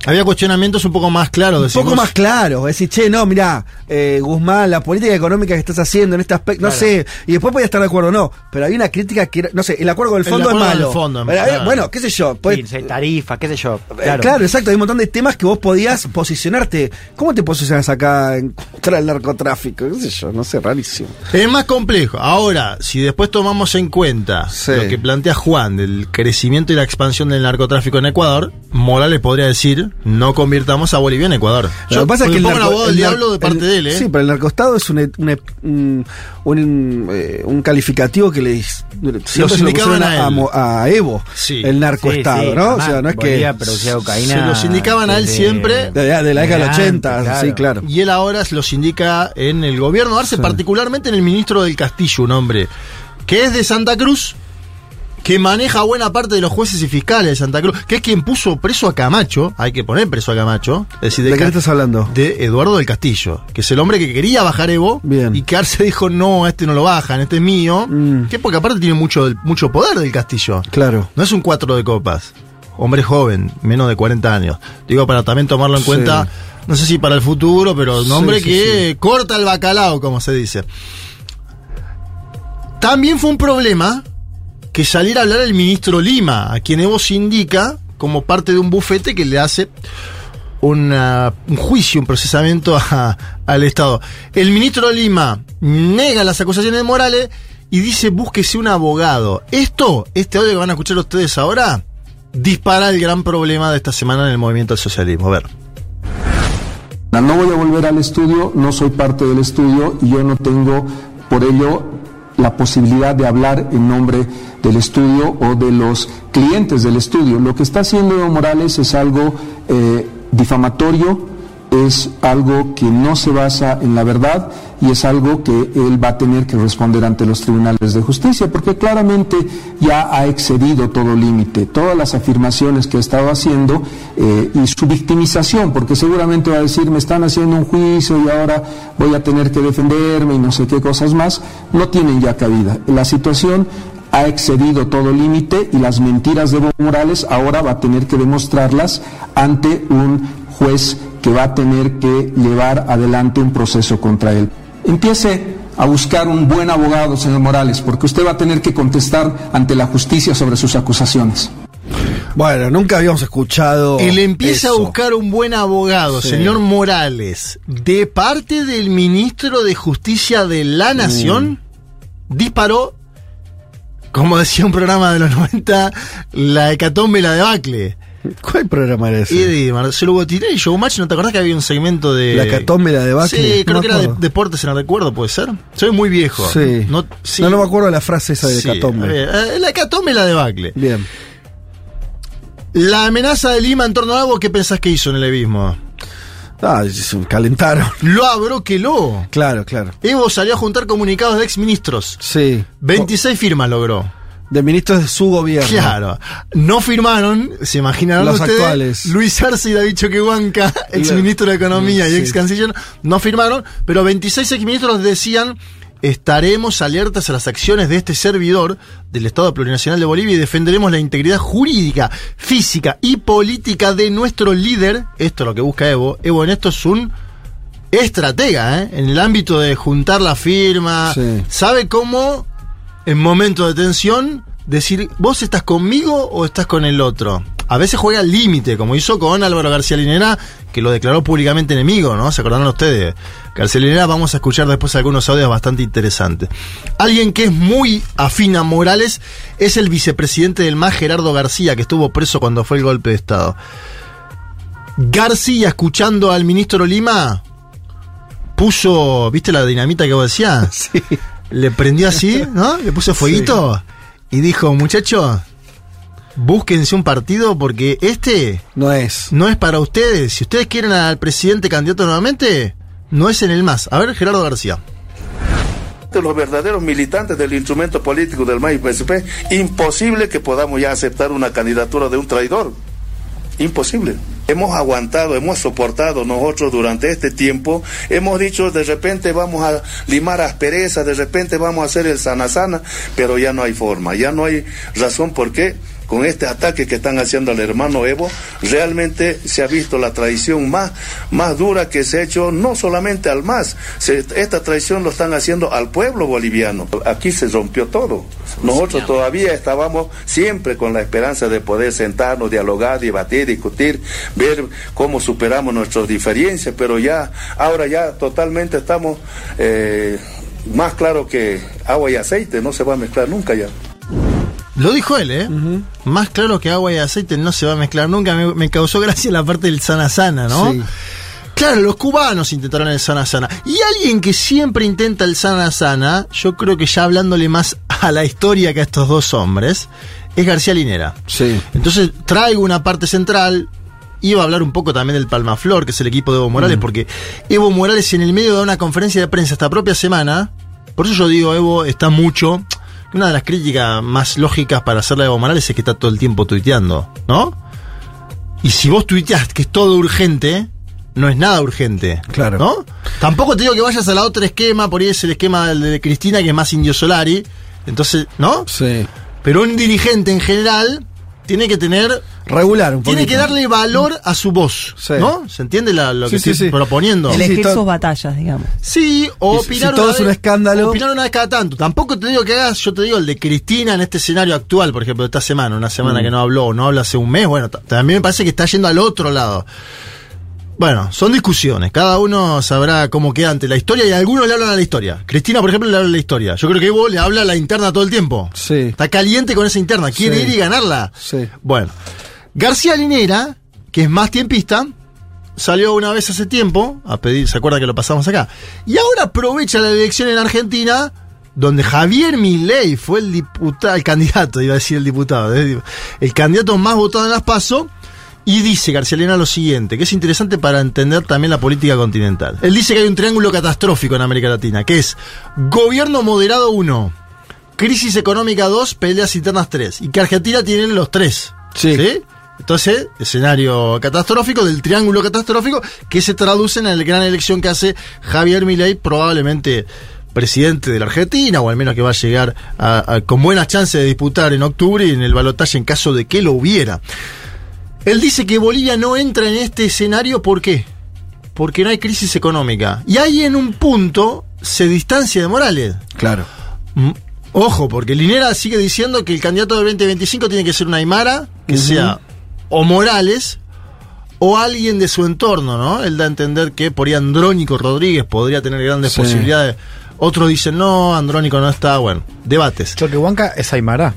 Había cuestionamientos un poco más claros. Un poco más claro, decir, che, no, mirá, eh, Guzmán, la política económica que estás haciendo en este aspecto, no sé, y después podía estar de acuerdo o no, pero hay una crítica que era, no sé, el acuerdo con el El fondo es acuerdo con malo. el fondo, Pero, claro. Bueno, qué sé yo, pues, Sí, tarifa, qué sé yo. Eh, Claro. exacto. Hay un montón de temas que vos podías posicionarte. ¿Cómo te posicionas acá en contra del narcotráfico? ¿Qué sé yo? No sé, rarísimo. Es más complejo. Ahora, si después tomamos en cuenta Sí. lo que plantea Juan del crecimiento y la expansión del narcotráfico en Ecuador, Morales podría decir, no convirtamos a Bolivia en Ecuador. Lo que pasa es que el narco- abogado del el diablo de parte el- de él, ¿eh? Sí, pero el narcostado es un, un, un, un, eh, un calificativo que le se lo a a, Evo, Sí. el narcoestado, Sí, sí, ¿no? O sea, no es que. Se lo sindicaban a él siempre. de, de la década del antes, 80, claro. sí, claro. Y él ahora los indica en el gobierno Arce, Sí. particularmente en el ministro del Castillo, un hombre que es de Santa Cruz, que maneja buena parte de los jueces y fiscales de Santa Cruz, que es quien puso preso a Camacho, hay que poner preso a Camacho, es decir, ¿De qué estás hablando? de Eduardo del Castillo, que es el hombre que quería bajar Evo Bien. y que Arce dijo, no, este no lo bajan, este es mío, Mm. que porque aparte tiene mucho, mucho poder del Castillo. Claro. No es un cuatro de copas. Hombre joven, menos de 40 años. Digo, para también tomarlo en Sí. cuenta, no sé si para el futuro, pero un Sí, hombre sí, que corta el bacalao, como se dice. También fue un problema que saliera a hablar el ministro Lima, a quien Evo se indica como parte de un bufete que le hace un juicio, un procesamiento a- al Estado. El ministro Lima nega las acusaciones de Morales y dice búsquese un abogado. Esto, este audio que van a escuchar ustedes ahora, dispara el gran problema de esta semana en el movimiento al socialismo. A ver. No voy a volver al estudio, no soy parte del estudio y yo no tengo por ello la posibilidad de hablar en nombre del estudio o de los clientes del estudio. Lo que está haciendo Evo Morales es algo eh, difamatorio es algo que no se basa en la verdad y es algo que él va a tener que responder ante los tribunales de justicia, porque claramente ya ha excedido todo límite, todas las afirmaciones que ha estado haciendo eh, y su victimización, porque seguramente va a decir, me están haciendo un juicio y ahora voy a tener que defenderme y no sé qué cosas más, no tienen ya cabida. La situación ha excedido todo límite y las mentiras de Evo Morales ahora va a tener que demostrarlas ante un juez que va a tener que llevar adelante un proceso contra él. Empiece a buscar un buen abogado, señor Morales, porque usted va a tener que contestar ante la justicia sobre sus acusaciones. Bueno, nunca habíamos escuchado. Él empieza eso. a buscar un buen abogado, Sí. señor Morales, de parte del ministro de Justicia de la Nación, disparó, como decía un programa de los 90, la hecatombe y la debacle. ¿Cuál programa era ese? Y de Marcelo Botiré y Showmatch, ¿no te acordás que había un segmento de. La hecatombe y la debacle? Sí, creo que era de deportes en el recuerdo, ¿puede ser? Soy muy viejo. Sí. No, No, sí. no me acuerdo de la frase esa de Sí, Catombe. a ver, eh, la hecatombe y la debacle. Bien. La amenaza de Lima en torno a algo, ¿qué pensás que hizo en el evismo? Ah, calentaron. Lo abroqueló. Claro, claro. Evo salió a juntar comunicados de exministros. Sí. 26 firmas logró. De ministros de su gobierno. Claro. No firmaron, se imaginarán Los ustedes, actuales. Luis Arce y David Choquehuanca, ex ministro de Economía y ex canciller, no firmaron, pero 26 exministros decían estaremos alertas a las acciones de este servidor del Estado Plurinacional de Bolivia y defenderemos la integridad jurídica, física y política de nuestro líder. Esto es lo que busca Evo. Evo en esto es un estratega, ¿eh? en el ámbito de juntar la firma. Sí. Sabe cómo, en momentos de tensión, decir, ¿vos estás conmigo o estás con el otro? A veces juega al límite, como hizo con Álvaro García Linera, que lo declaró públicamente enemigo, ¿no? ¿Se acordaron ustedes? García Linera, vamos a escuchar después algunos audios bastante interesantes. Alguien que es muy afín a Morales es el vicepresidente del MAS, Gerardo García, que estuvo preso cuando fue el golpe de Estado. García, escuchando al ministro Lima, puso, ¿viste la dinamita que vos decías? Sí. Le prendió así, ¿no? Le puso fueguito y dijo, muchachos, búsquense un partido porque este No es. no es para ustedes. Si ustedes quieren al presidente candidato nuevamente, no es en el más. A ver, Gerardo García. de los verdaderos militantes del instrumento político del MAI PSP, imposible que podamos ya aceptar una candidatura de un traidor. Imposible. Hemos aguantado, hemos soportado nosotros durante este tiempo, hemos dicho de repente vamos a limar aspereza, de repente vamos a hacer el sana sana, pero ya no hay forma, ya no hay razón por qué con este ataque que están haciendo al hermano Evo, realmente se ha visto la traición más, más dura que se ha hecho no solamente al MAS, se- esta traición lo están haciendo al pueblo boliviano. Aquí se rompió todo. Nosotros todavía estábamos siempre con la esperanza de poder sentarnos, dialogar, debatir, discutir, ver cómo superamos nuestras diferencias, pero ya, ahora ya totalmente estamos eh, más claro que agua y aceite, no se va a mezclar nunca ya. Lo dijo él, ¿eh? Más claro que agua y aceite no se va a mezclar nunca. Me, me causó gracia la parte del sana sana, ¿no? Sí. Claro, los cubanos intentaron el sana sana. Y alguien que siempre intenta el sana sana, yo creo que ya hablándole más a la historia que a estos dos hombres, es García Linera. Sí. Entonces traigo una parte central. Iba a hablar un poco también del Palmaflor, que es el equipo de Evo Morales, porque Evo Morales en el medio de una conferencia de prensa esta propia semana, por eso yo digo, Evo está mucho. Una de las críticas más lógicas para hacerle a Evo Morales es que está todo el tiempo tuiteando, ¿no? Y si vos tuiteás que es todo urgente, no es nada urgente. Claro. ¿No? Tampoco te digo que vayas a la otra esquema, por ahí es el esquema de Cristina, que es más Indio Solari. Entonces, ¿no? Sí. Pero un dirigente en general tiene que tener. Regular un Tiene poquito. que darle valor a su voz. Sí. ¿No? ¿Se entiende la- lo que Sí, estoy sí. proponiendo? Sí, Elegir sus batallas, digamos. Sí, o si- opinar si todo una es un vez- escándalo- Opinar una vez cada tanto. Tampoco te digo que hagas, yo te digo, el de Cristina en este escenario actual, por ejemplo, de esta semana, una semana Mm. que no habló o no habla hace un mes, bueno, también me parece que está yendo al otro lado. Bueno, son discusiones. Cada uno sabrá cómo queda ante la historia y algunos le hablan a la historia. Cristina, por ejemplo, le habla a la historia. Yo creo que Evo le habla a la interna todo el tiempo. Sí. Está caliente con esa interna, quiere Sí. ir y ganarla. Sí. Bueno, García Linera, que es más tiempista, salió una vez hace tiempo a pedir, ¿se acuerda que lo pasamos acá? Y ahora aprovecha la elección en Argentina, donde Javier Milei fue el diputado, el candidato, iba a decir el diputado, eh, el candidato más votado en las PASO, Y dice García Linera lo siguiente, que es interesante para entender también la política continental. Él dice que hay un triángulo catastrófico en América Latina, que es gobierno moderado 1, crisis económica 2, peleas internas 3, y que Argentina tiene los tres. Sí. Entonces, escenario catastrófico del triángulo catastrófico que se traduce en la gran elección que hace Javier Milei, probablemente presidente de la Argentina, o al menos que va a llegar a- a- con buenas chances de disputar en octubre en el balotaje en caso de que lo hubiera. Él dice que Bolivia no entra en este escenario, ¿por qué? Porque no hay crisis económica. Y ahí en un punto se distancia de Morales. Claro. Mm, Ojo, porque Linera sigue diciendo que el candidato del 2025 tiene que ser una Aymara, que sea o Morales o alguien de su entorno, ¿no? Él da a entender que por ahí Andrónico Rodríguez podría tener grandes Sí. posibilidades. Otros dicen, no, Andrónico no está, bueno, debates. Choquehuanca es Aymara.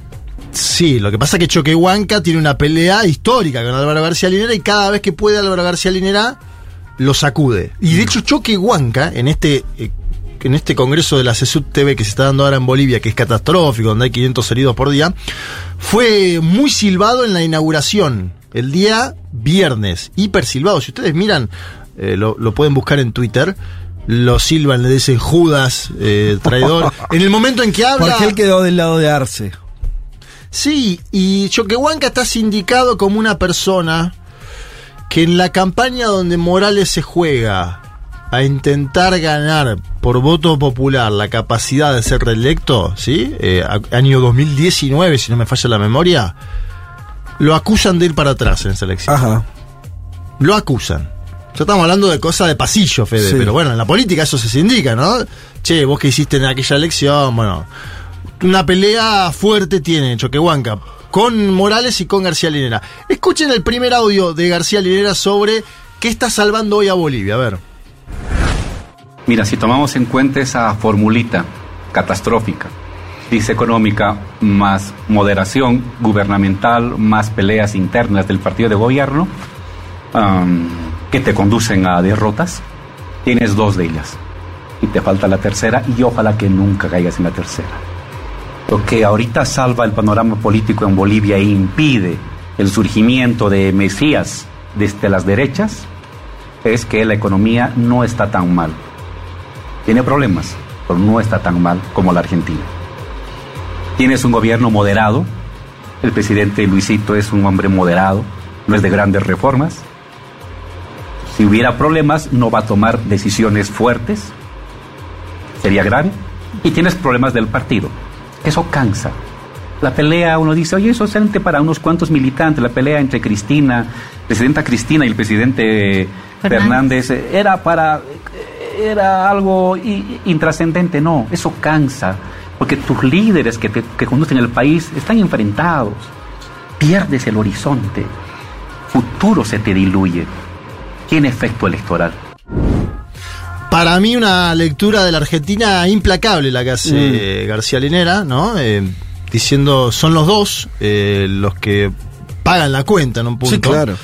Sí, lo que pasa es que Choquehuanca tiene una pelea histórica con Álvaro García Linera y cada vez que puede Álvaro García Linera lo sacude. Y de hecho Choquehuanca, en este, eh, en este congreso de la CESUD TV que se está dando ahora en Bolivia, que es catastrófico, donde hay 500 heridos por día, fue muy silbado en la inauguración, el día viernes, hiper silbado. Si ustedes miran, eh, lo, lo pueden buscar en Twitter, lo silban, le dicen Judas, eh, traidor. en el momento en que habla... Porque él quedó del lado de Arce. Sí, y Choquehuanca está sindicado como una persona que en la campaña donde Morales se juega a intentar ganar por voto popular la capacidad de ser reelecto, ¿sí? Eh, año 2019, si no me falla la memoria, lo acusan de ir para atrás en esa elección. Ajá. Lo acusan. Ya estamos hablando de cosas de pasillo, Fede, Sí. pero bueno, en la política eso se sindica, ¿no? Che, vos que hiciste en aquella elección, bueno, una pelea fuerte tiene Choquehuanca con Morales y con García Linera. Escuchen el primer audio de García Linera sobre qué está salvando hoy a Bolivia, a ver. Mira, si tomamos en cuenta esa formulita catastrófica, crisis económica más moderación gubernamental, más peleas internas del partido de gobierno, am, que te conducen a derrotas, tienes dos de ellas. Y te falta la tercera y ojalá que nunca caigas en la tercera. Lo que ahorita salva el panorama político en Bolivia e impide el surgimiento de Mesías desde las derechas es que la economía no está tan mal. Tiene problemas, pero no está tan mal como la Argentina. Tienes un gobierno moderado. El presidente Luisito es un hombre moderado, no es de grandes reformas. Si hubiera problemas, no va a tomar decisiones fuertes. Sería grave. Y tienes problemas del partido. Eso cansa. La pelea, uno dice, oye, eso es solamente para unos cuantos militantes. La pelea entre Cristina, presidenta Cristina y el presidente Fernández. Fernández, eh, era para era algo intrascendente, no, eso cansa, porque tus líderes que, te- que conducen el país están enfrentados, pierdes el horizonte, futuro se te diluye, tiene efecto electoral. Para mí una lectura de la Argentina implacable la que hace eh, García Linera, ¿no? Eh, diciendo, son los dos eh, los que pagan la cuenta en un punto. Sí, claro.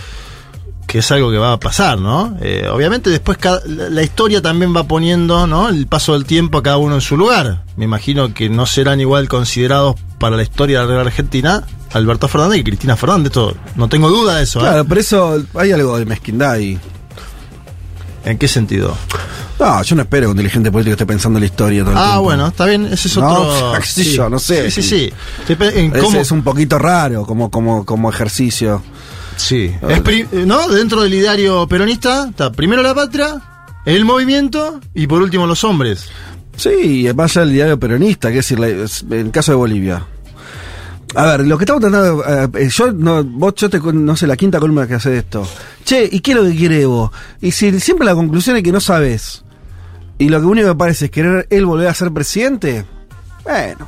Que es algo que va a pasar, ¿no? Eh, obviamente después cada- la historia también va poniendo, ¿no? El paso del tiempo a cada uno en su lugar. Me imagino que no serán igual considerados para la historia de la Argentina Alberto Fernández y Cristina Fernández, todo. No tengo duda de eso. ¿eh? Claro, pero eso hay algo de mezquindad ahí. ¿En qué sentido? No, yo no espero que un dirigente político esté pensando en la historia todo el Ah, tiempo. bueno, está bien, ese es No, otro. yo, no sé. Sí, sí, sí. Ese es un poquito raro como, como, como ejercicio. Sí. Es pri- ¿No? Dentro del ideario peronista está primero la patria, el movimiento y por último los hombres. Sí, más allá del diario peronista, que es el caso de Bolivia. A ver, lo que estamos tratando, eh, yo no, vos, yo te, no sé, la quinta columna que hace esto. Che, ¿y qué es lo que quiere Evo? Y si siempre la conclusión es que no sabes, y lo que único que parece es querer él volver a ser presidente, bueno,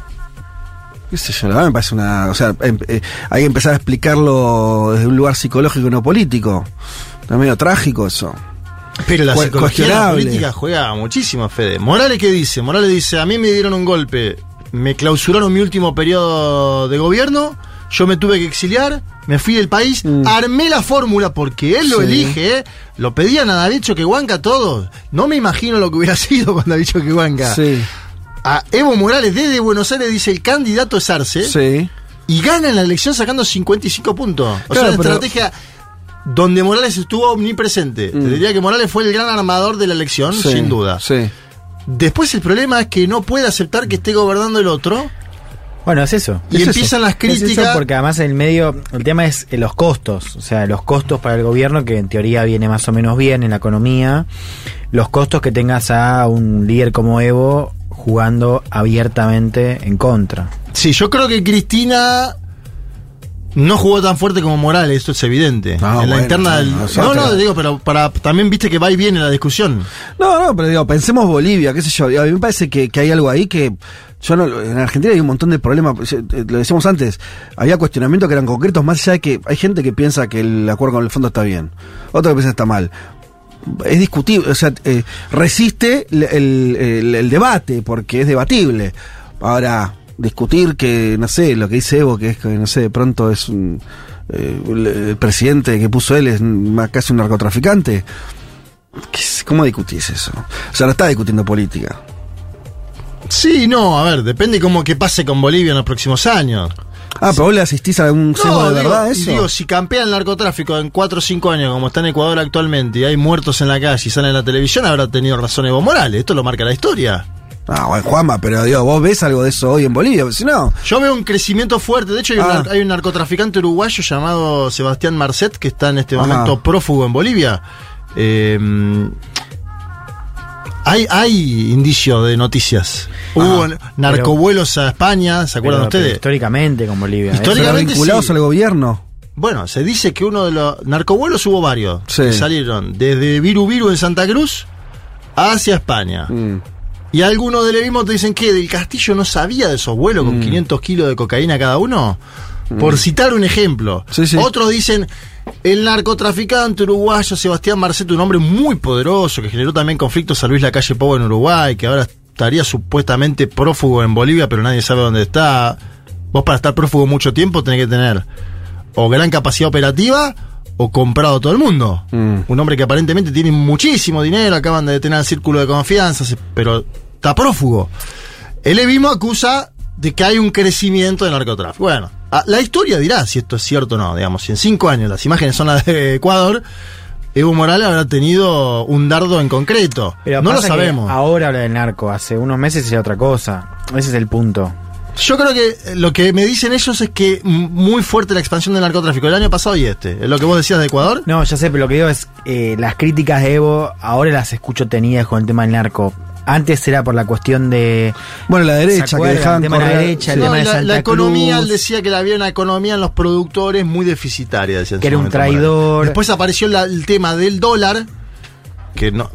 qué sé yo, la verdad me parece una, o sea, em- eh, hay que empezar a explicarlo desde un lugar psicológico y no político. Es medio trágico eso. Pero la Cu- psicología la política juega muchísimo, Fede. Morales, ¿qué dice? Morales dice, a mí me dieron un golpe, me clausuraron mi último periodo de gobierno, yo me tuve que exiliar, me fui del país, armé la fórmula porque él lo Mm. Sí. elige, ¿eh? lo pedían a David Choquehuanca todos. No me imagino lo que hubiera sido con David Choquehuanca. Sí. A Evo Morales desde Buenos Aires dice, el candidato es Arce. Sí. Y gana en la elección sacando 55 puntos. O Claro, sea, una pero- estrategia donde Morales estuvo omnipresente. Te diría que Morales fue el gran armador de la elección, Mm. Sí, sin duda. Sí. Después el problema es que no puede aceptar que esté gobernando el otro. Bueno, es eso. Y Es empiezan las Es eso críticas. porque además en el medio, el tema es eh, los costos, o sea, los costos para el gobierno, que en teoría viene más o menos bien en la economía, los costos que tengas a un líder como Evo jugando abiertamente en contra. Sí, yo creo que Cristina no jugó tan fuerte como Morales, esto es evidente. Ah, en la interna del. no, No, digo, pero para también viste que va y viene la discusión. No, no, pero digo, pensemos Bolivia, qué sé yo. A mí me parece que, que hay algo ahí que. Yo no, en Argentina hay un montón de problemas. eh, Lo decíamos antes, había cuestionamientos que eran concretos, más allá de que hay gente que piensa que el acuerdo con el fondo está bien, otro que piensa que está mal. Es discutible, o sea, eh, resiste el, debate, porque es debatible. Ahora, discutir que, no sé, lo que dice Evo, que es que, no sé, de pronto es un. eh, el, presidente que puso él es casi un narcotraficante. ¿Qué es- ¿Cómo discutís eso? O sea, no está discutiendo política. Sí, no, a ver, depende cómo que pase con Bolivia en los próximos años. Ah, pero vos le asistís a algún sesgo de digo, verdad eso. digo, si campea el narcotráfico en 4 o 5 años, como está en Ecuador actualmente, y hay muertos en la calle y salen en la televisión, habrá tenido razón Evo Morales. Esto lo marca la historia. Ah, bueno, Juanma, pero digo, vos ves algo de eso hoy en Bolivia, si no. Yo veo un crecimiento fuerte. De hecho, hay, un, Ah. nar- hay un narcotraficante uruguayo llamado Sebastián Marcet que está en este momento prófugo en Bolivia. Eh, hay, hay indicios de noticias. Hubo narcovuelos a España, ¿se acuerdan Pero- pero ustedes? históricamente con Bolivia. ¿eh? Históricamente vinculados sí. al gobierno. Bueno, se dice que uno de los narcovuelos hubo varios. Sí. que salieron desde Viru Viru en Santa Cruz hacia España. Mm. Y algunos de Levimo te dicen que del Castillo no sabía de esos vuelos Mm. con 500 kilos de cocaína cada uno. Por citar un ejemplo. Sí, sí. Otros dicen el narcotraficante uruguayo Sebastián Marceto, un hombre muy poderoso que generó también conflictos a Luis Lacalle Pou en Uruguay, que ahora estaría supuestamente prófugo en Bolivia, pero nadie sabe dónde está. Vos para estar prófugo mucho tiempo tenés que tener o gran capacidad operativa o comprado a todo el mundo. Mm. Un hombre que aparentemente tiene muchísimo dinero, acaban de detener el círculo de confianza, pero está prófugo. El Evimo acusa de que hay un crecimiento de narcotráfico. Bueno, la historia dirá si esto es cierto o no. Digamos, si en cinco años las imágenes son las de Ecuador, Evo Morales habrá tenido un dardo en concreto. Pero no lo sabemos. Ahora habla del narco, hace unos meses era otra cosa. Ese es el punto. Yo creo que eh, lo que me dicen ellos es que muy fuerte la expansión del narcotráfico el año pasado y este. Es lo que vos decías de Ecuador. No, ya sé, pero lo que digo es, eh, las críticas de Evo, ahora las escucho tenidas con el tema del narco. Antes era por la cuestión de... Bueno, la ¿Se derecha, que dejaban El tema de la derecha, el tema de la, Santa la economía, Cruz. él decía que había una economía en los productores muy deficitaria. decía Que era un traidor. Después apareció la- el tema del dólar, que no,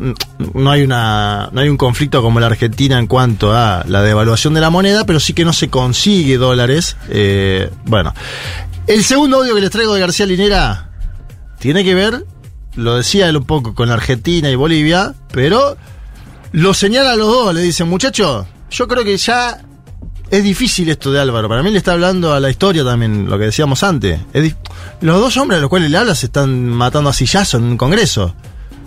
no hay una no hay un conflicto como la Argentina en cuanto a la devaluación de la moneda, pero sí que no se consigue dólares. Eh, bueno, el segundo audio que les traigo de García Linera tiene que ver, lo decía él un poco, con Argentina y Bolivia, pero lo señala a los dos, le dicen, muchachos, yo creo que ya es difícil esto de Álvaro. Para mí le está hablando a la historia también, lo que decíamos antes. Es los dos hombres a los cuales le habla se están matando a sillazo en un congreso.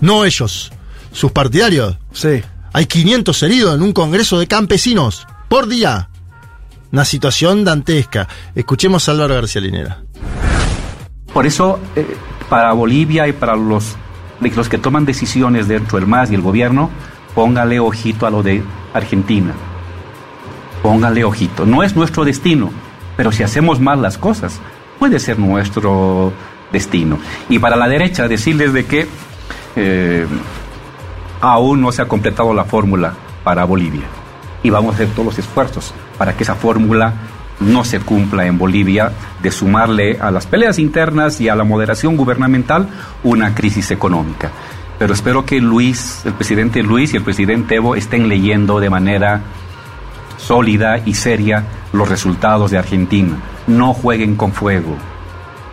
No ellos, sus partidarios. Sí. Hay 500 heridos en un congreso de campesinos por día. Una situación dantesca. Escuchemos a Álvaro García Linera. Por eso, eh, para Bolivia y para los, los que toman decisiones dentro del MAS y el gobierno, póngale ojito a lo de Argentina. Póngale ojito. No es nuestro destino, pero si hacemos mal las cosas, puede ser nuestro destino. Y para la derecha, decirles de que eh, aún no se ha completado la fórmula para Bolivia. Y vamos a hacer todos los esfuerzos para que esa fórmula no se cumpla en Bolivia, de sumarle a las peleas internas y a la moderación gubernamental una crisis económica. Pero espero que Luis, el presidente Luis y el presidente Evo estén leyendo de manera sólida y seria los resultados de Argentina. No jueguen con fuego,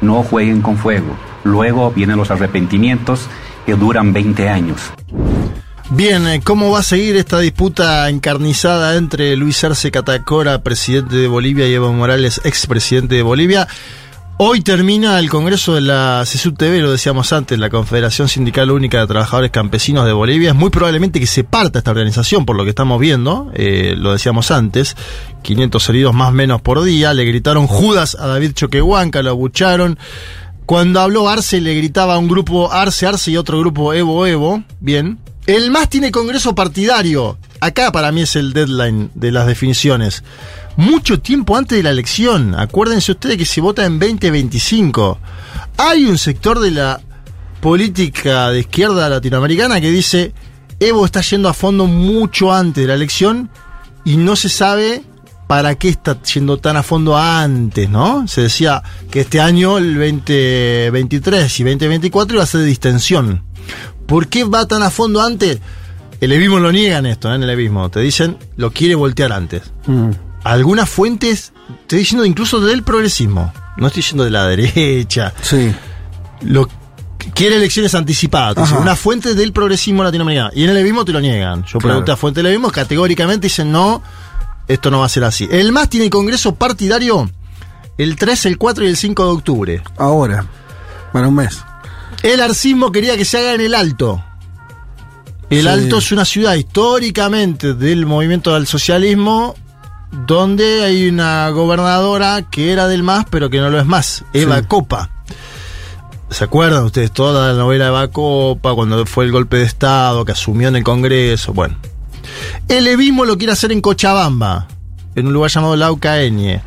no jueguen con fuego. Luego vienen los arrepentimientos que duran 20 años. Bien, eh, ¿cómo va a seguir esta disputa encarnizada entre Luis Arce Catacora, presidente de Bolivia, y Evo Morales, expresidente de Bolivia? Hoy termina el Congreso de la CSUTV, lo decíamos antes, la Confederación Sindical Única de Trabajadores Campesinos de Bolivia. Es muy probablemente que se parta esta organización, por lo que estamos viendo, eh, lo decíamos antes, 500 heridos más o menos por día, le gritaron Judas a David Choquehuanca, lo abucharon. Cuando habló Arce le gritaba a un grupo Arce, Arce y otro grupo Evo, Evo. Bien. El MAS tiene congreso partidario. Acá para mí es el deadline de las definiciones. Mucho tiempo antes de la elección. Acuérdense ustedes que se vota en 2025. Hay un sector de la política de izquierda latinoamericana que dice Evo está yendo a fondo mucho antes de la elección y no se sabe para qué está yendo tan a fondo antes, ¿no? Se decía que este año, el 2023 y 2024, iba a ser de distensión. ¿Por qué va tan a fondo antes? El levismo lo niegan esto, ¿eh? en el levismo. Te dicen, lo quiere voltear antes. Mm. Algunas fuentes, estoy diciendo incluso del progresismo, no estoy diciendo de la derecha. Sí. Lo quiere elecciones anticipadas. una fuente del progresismo latinoamericano. Y en el levismo te lo niegan. Yo Claro. pregunté a fuente del levismo, categóricamente dicen no, esto no va a ser así. El MAS tiene congreso partidario el 3, el 4 y el 5 de octubre. Ahora. Bueno, un mes. El arcismo quería que se haga en el Alto. El Sí. Alto es una ciudad históricamente del movimiento del socialismo donde hay una gobernadora que era del MAS pero que no lo es más, Eva Sí. Copa. ¿Se acuerdan ustedes toda la novela de Eva Copa cuando fue el golpe de Estado que asumió en el Congreso? Bueno. El levismo lo quiere hacer en Cochabamba, en un lugar llamado Laucaeñe.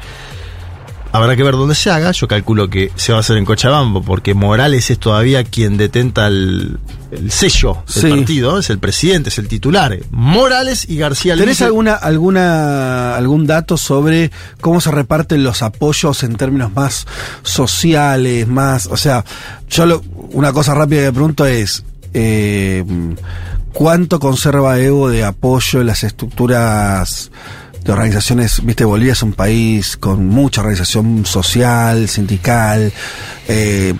Habrá que ver dónde se haga. Yo calculo que se va a hacer en Cochabamba, porque Morales es todavía quien detenta el, el sello del Sí. partido, es el presidente, es el titular. Morales y García ¿Tenés Lince- alguna, alguna, algún dato sobre cómo se reparten los apoyos en términos más sociales, más, o sea, yo lo- una cosa rápida que pregunto es, eh, ¿cuánto conserva Evo de apoyo en las estructuras de organizaciones? Viste, Bolivia es un país con mucha organización social, sindical, eh,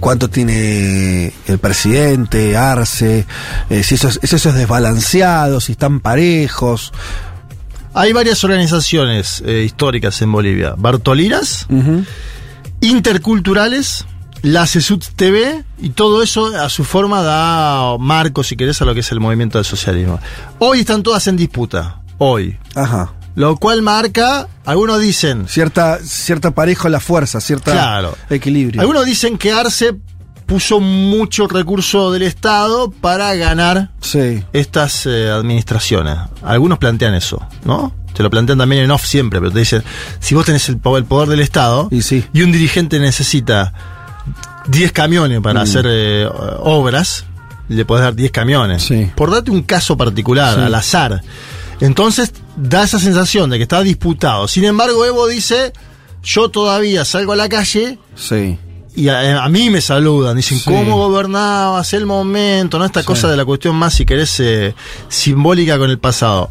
cuánto tiene el presidente, Arce, eh, si eso es, si eso es desbalanceado, si están parejos. Hay varias organizaciones eh, históricas en Bolivia. Bartolinas, interculturales, la CESUT TV y todo eso a su forma da marco, si querés, a lo que es el movimiento del socialismo. Hoy están todas en disputa. Hoy. Ajá. Lo cual marca, algunos dicen, Cierta, cierta parejo la fuerza, cierta Claro. equilibrio. algunos dicen que Arce puso mucho recurso del Estado para ganar Sí. estas eh, administraciones. Algunos plantean eso, ¿no? Te lo plantean también en off siempre, pero te dicen, si vos tenés el, po- el poder del Estado y, un dirigente necesita 10 camiones para Mm. hacer eh, obras, le podés dar 10 camiones. Por darte un caso particular, Sí. al azar. Entonces da esa sensación de que está disputado. Sin embargo, Evo dice, yo todavía salgo a la calle Sí. y a, a mí me saludan, dicen, Sí. ¿cómo gobernabas el momento? ¿No? Esta Sí. cosa de la cuestión más, si querés, eh, simbólica con el pasado.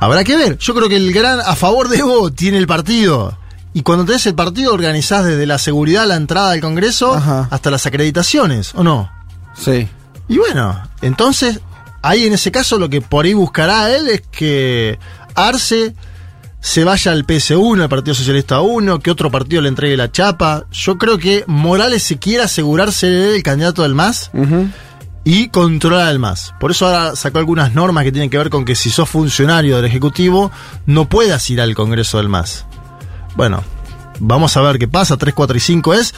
Habrá que ver. Yo creo que el gran a favor de Evo tiene el partido. Y cuando tenés el partido, organizás desde la seguridad, la entrada al Congreso, hasta las acreditaciones, ¿o no? Sí. Y bueno, entonces, ahí en ese caso lo que por ahí buscará él es que Arce se vaya al PS1, al Partido Socialista 1, que otro partido le entregue la chapa. Yo creo que Morales se quiere asegurarse de él el candidato del MAS y controlar al MAS. Por eso ahora sacó algunas normas que tienen que ver con que si sos funcionario del Ejecutivo, no puedas ir al Congreso del MAS. Bueno, vamos a ver qué pasa. 3, 4 y 5 es.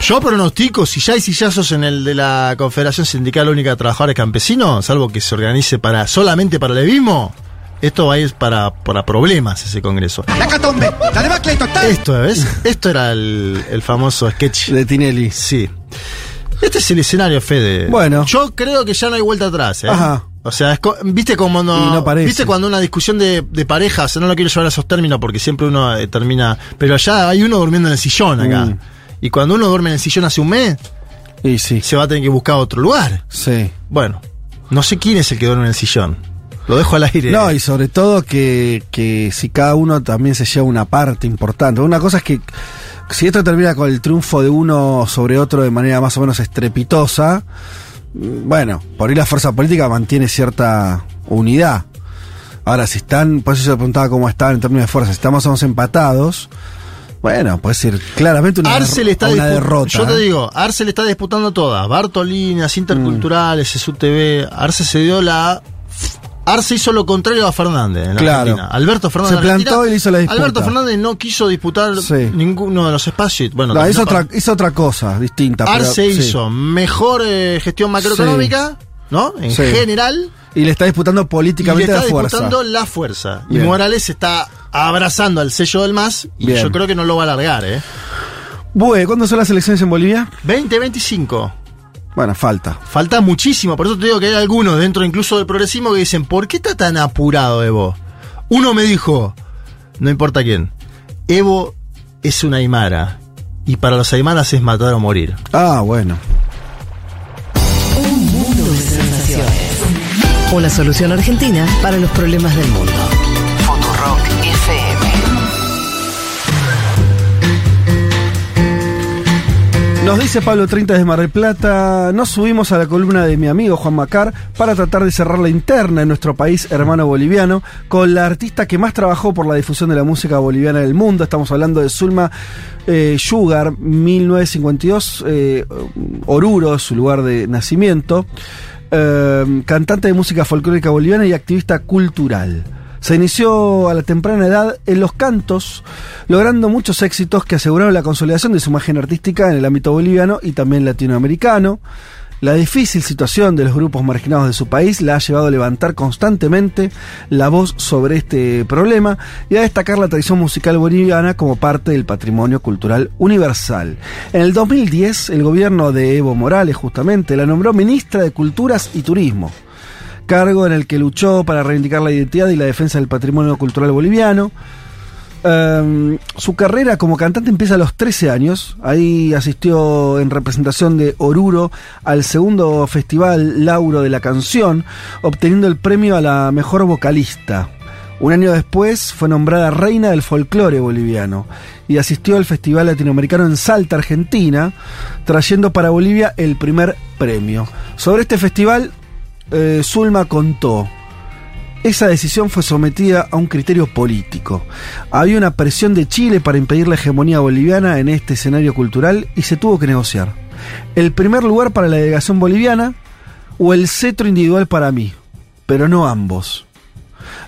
Yo pronostico, si ya hay sillazos en el de la Confederación Sindical Única de Trabajadores Campesinos, salvo que se organice para solamente para el levismo, esto va a ir para, para problemas ese congreso. La catombe, la debacle total. Esto, ¿ves? Esto era el, el famoso sketch. De Tinelli. Sí. Este es el escenario, Fede. Bueno. Yo creo que ya no hay vuelta atrás, ¿eh? Ajá. O sea, es co- viste como no, viste cuando una discusión de, de parejas, no lo quiero llevar a esos términos porque siempre uno eh, termina, pero allá hay uno durmiendo en el sillón acá. Mm. Y cuando uno duerme en el sillón hace un mes, Y sí. se va a tener que buscar otro lugar. Sí. Bueno, no sé quién es el que duerme en el sillón. Lo dejo al aire. No, y sobre todo que, que si cada uno también se lleva una parte importante. Una cosa es que si esto termina con el triunfo de uno sobre otro de manera más o menos estrepitosa, bueno, por ahí la fuerza política mantiene cierta unidad. Ahora, si están, por eso se preguntaba cómo están en términos de fuerza, si estamos somos empatados, bueno, puede ser claramente una, Arce le está una derrota. Yo te ¿eh? digo, Arce le está disputando todas. Bartolinas, Interculturales, SUTV. Arce se dio la Arce hizo lo contrario a Fernández en la Claro. Argentina. Alberto Fernández. Se plantó y le hizo la disputa. Alberto Fernández no quiso disputar Sí. ninguno de los espacios. Bueno, No, hizo, otra, hizo otra cosa distinta. pero- Arce sí. hizo mejor eh, gestión macroeconómica, ¿no? En general. Y le está disputando Y le políticamente está la fuerza. disputando la fuerza. Y. Morales está abrazando al sello del MAS y Bien. yo creo que no lo va a largar, ¿eh? Bue, ¿cuándo son las elecciones en Bolivia? 2025. Bueno, falta. Falta muchísimo, por eso te digo que hay algunos dentro incluso del progresismo que dicen, ¿por qué está tan apurado Evo? Uno me dijo, no importa quién, Evo es una aymara y para los aymaras es matar o morir. Ah, bueno. Una solución argentina para los problemas del mundo. Futurock FM. Nos dice Pablo 30 de Mar del Plata, nos subimos a la columna de mi amigo Juan Macar para tratar de cerrar la interna en nuestro país hermano boliviano con la artista que más trabajó por la difusión de la música boliviana en el mundo. Estamos hablando de Zulma eh, Sugar, 1952, eh, Oruro, su lugar de nacimiento, eh, cantante de música folclórica boliviana y activista cultural. Se inició a la temprana edad en los cantos, logrando muchos éxitos que aseguraron la consolidación de su imagen artística en el ámbito boliviano y también latinoamericano. La difícil situación de los grupos marginados de su país la ha llevado a levantar constantemente la voz sobre este problema y a destacar la tradición musical boliviana como parte del patrimonio cultural universal. En el 2010, el gobierno de Evo Morales justamente la nombró ministra de Culturas y Turismo cargo en el que luchó para reivindicar la identidad y la defensa del patrimonio cultural boliviano. Um, su carrera como cantante empieza a los 13 años. Ahí asistió en representación de Oruro al segundo festival Lauro de la Canción, obteniendo el premio a la mejor vocalista. Un año después fue nombrada reina del folclore boliviano y asistió al Festival Latinoamericano en Salta, Argentina, trayendo para Bolivia el primer premio. Sobre este festival, eh, Zulma contó. Esa decisión fue sometida a un criterio político. Había una presión de Chile para impedir la hegemonía boliviana en este escenario cultural y se tuvo que negociar. El primer lugar para la delegación boliviana o el cetro individual para mí, pero no ambos.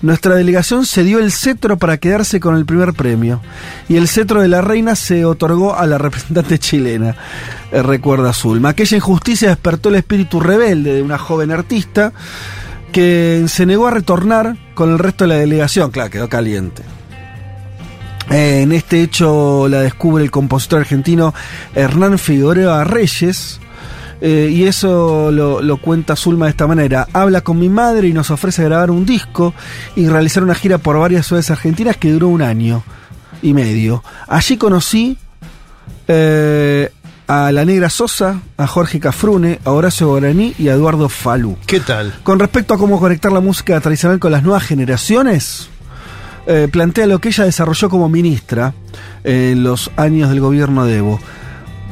Nuestra delegación cedió el cetro para quedarse con el primer premio y el cetro de la reina se otorgó a la representante chilena, eh, recuerda Zulma. Aquella injusticia despertó el espíritu rebelde de una joven artista que se negó a retornar con el resto de la delegación, claro, quedó caliente. Eh, en este hecho la descubre el compositor argentino Hernán Figueroa Reyes, eh, y eso lo, cuenta Zulma de esta manera. Habla con mi madre y nos ofrece grabar un disco y realizar una gira por varias ciudades argentinas que duró un año y medio. Allí conocí eh, a la Negra Sosa, a Jorge Cafrune, a Horacio Guaraní y a Eduardo Falú. ¿Qué tal? Con respecto a cómo conectar la música tradicional con las nuevas generaciones, eh, plantea lo que ella desarrolló como ministra en los años del gobierno de Evo.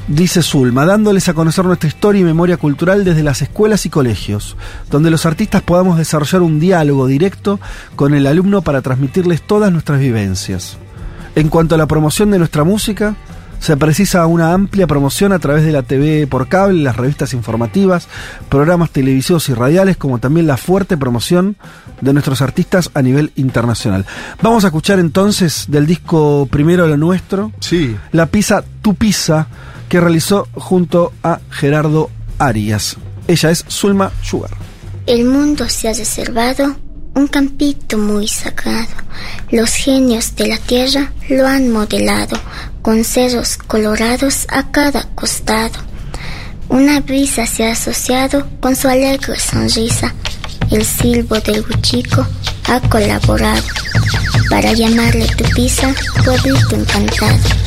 Dice Zulma, dándoles a conocer nuestra historia y memoria cultural desde las escuelas y colegios, donde los artistas podamos desarrollar un diálogo directo con el alumno para transmitirles todas nuestras vivencias. En cuanto a la promoción de nuestra música, se precisa una amplia promoción a través de la TV por cable, las revistas informativas, programas televisivos y radiales, como también la fuerte promoción de nuestros artistas a nivel internacional. Vamos a escuchar entonces del disco Primero lo Nuestro, sí. La Pizza, Tu Pizza, que realizó junto a Gerardo Arias. Ella es Zulma Sugar. El mundo se ha reservado un campito muy sagrado. Los genios de la tierra lo han modelado con cerros colorados a cada costado. Una brisa se ha asociado con su alegre sonrisa. El silbo del buchico ha colaborado para llamarle tu pisa, pueblito encantado.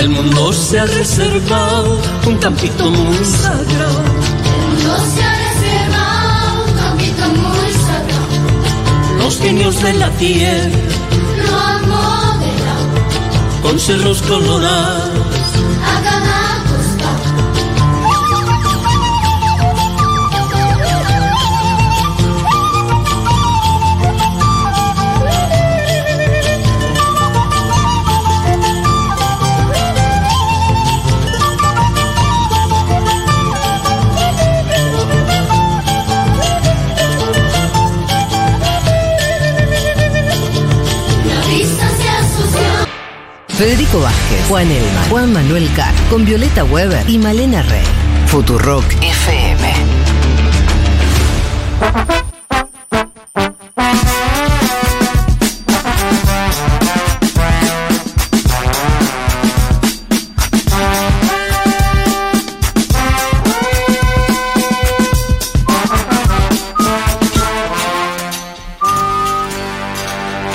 El mundo se ha reservado un campito muy sagrado. El mundo se ha reservado un campito muy sagrado. Los genios de la tierra Lo han modelado con cerros colorados Federico Vázquez, Juan Elma, Juan Manuel Carr, con Violeta Weber y Malena Rey. Futurock FM.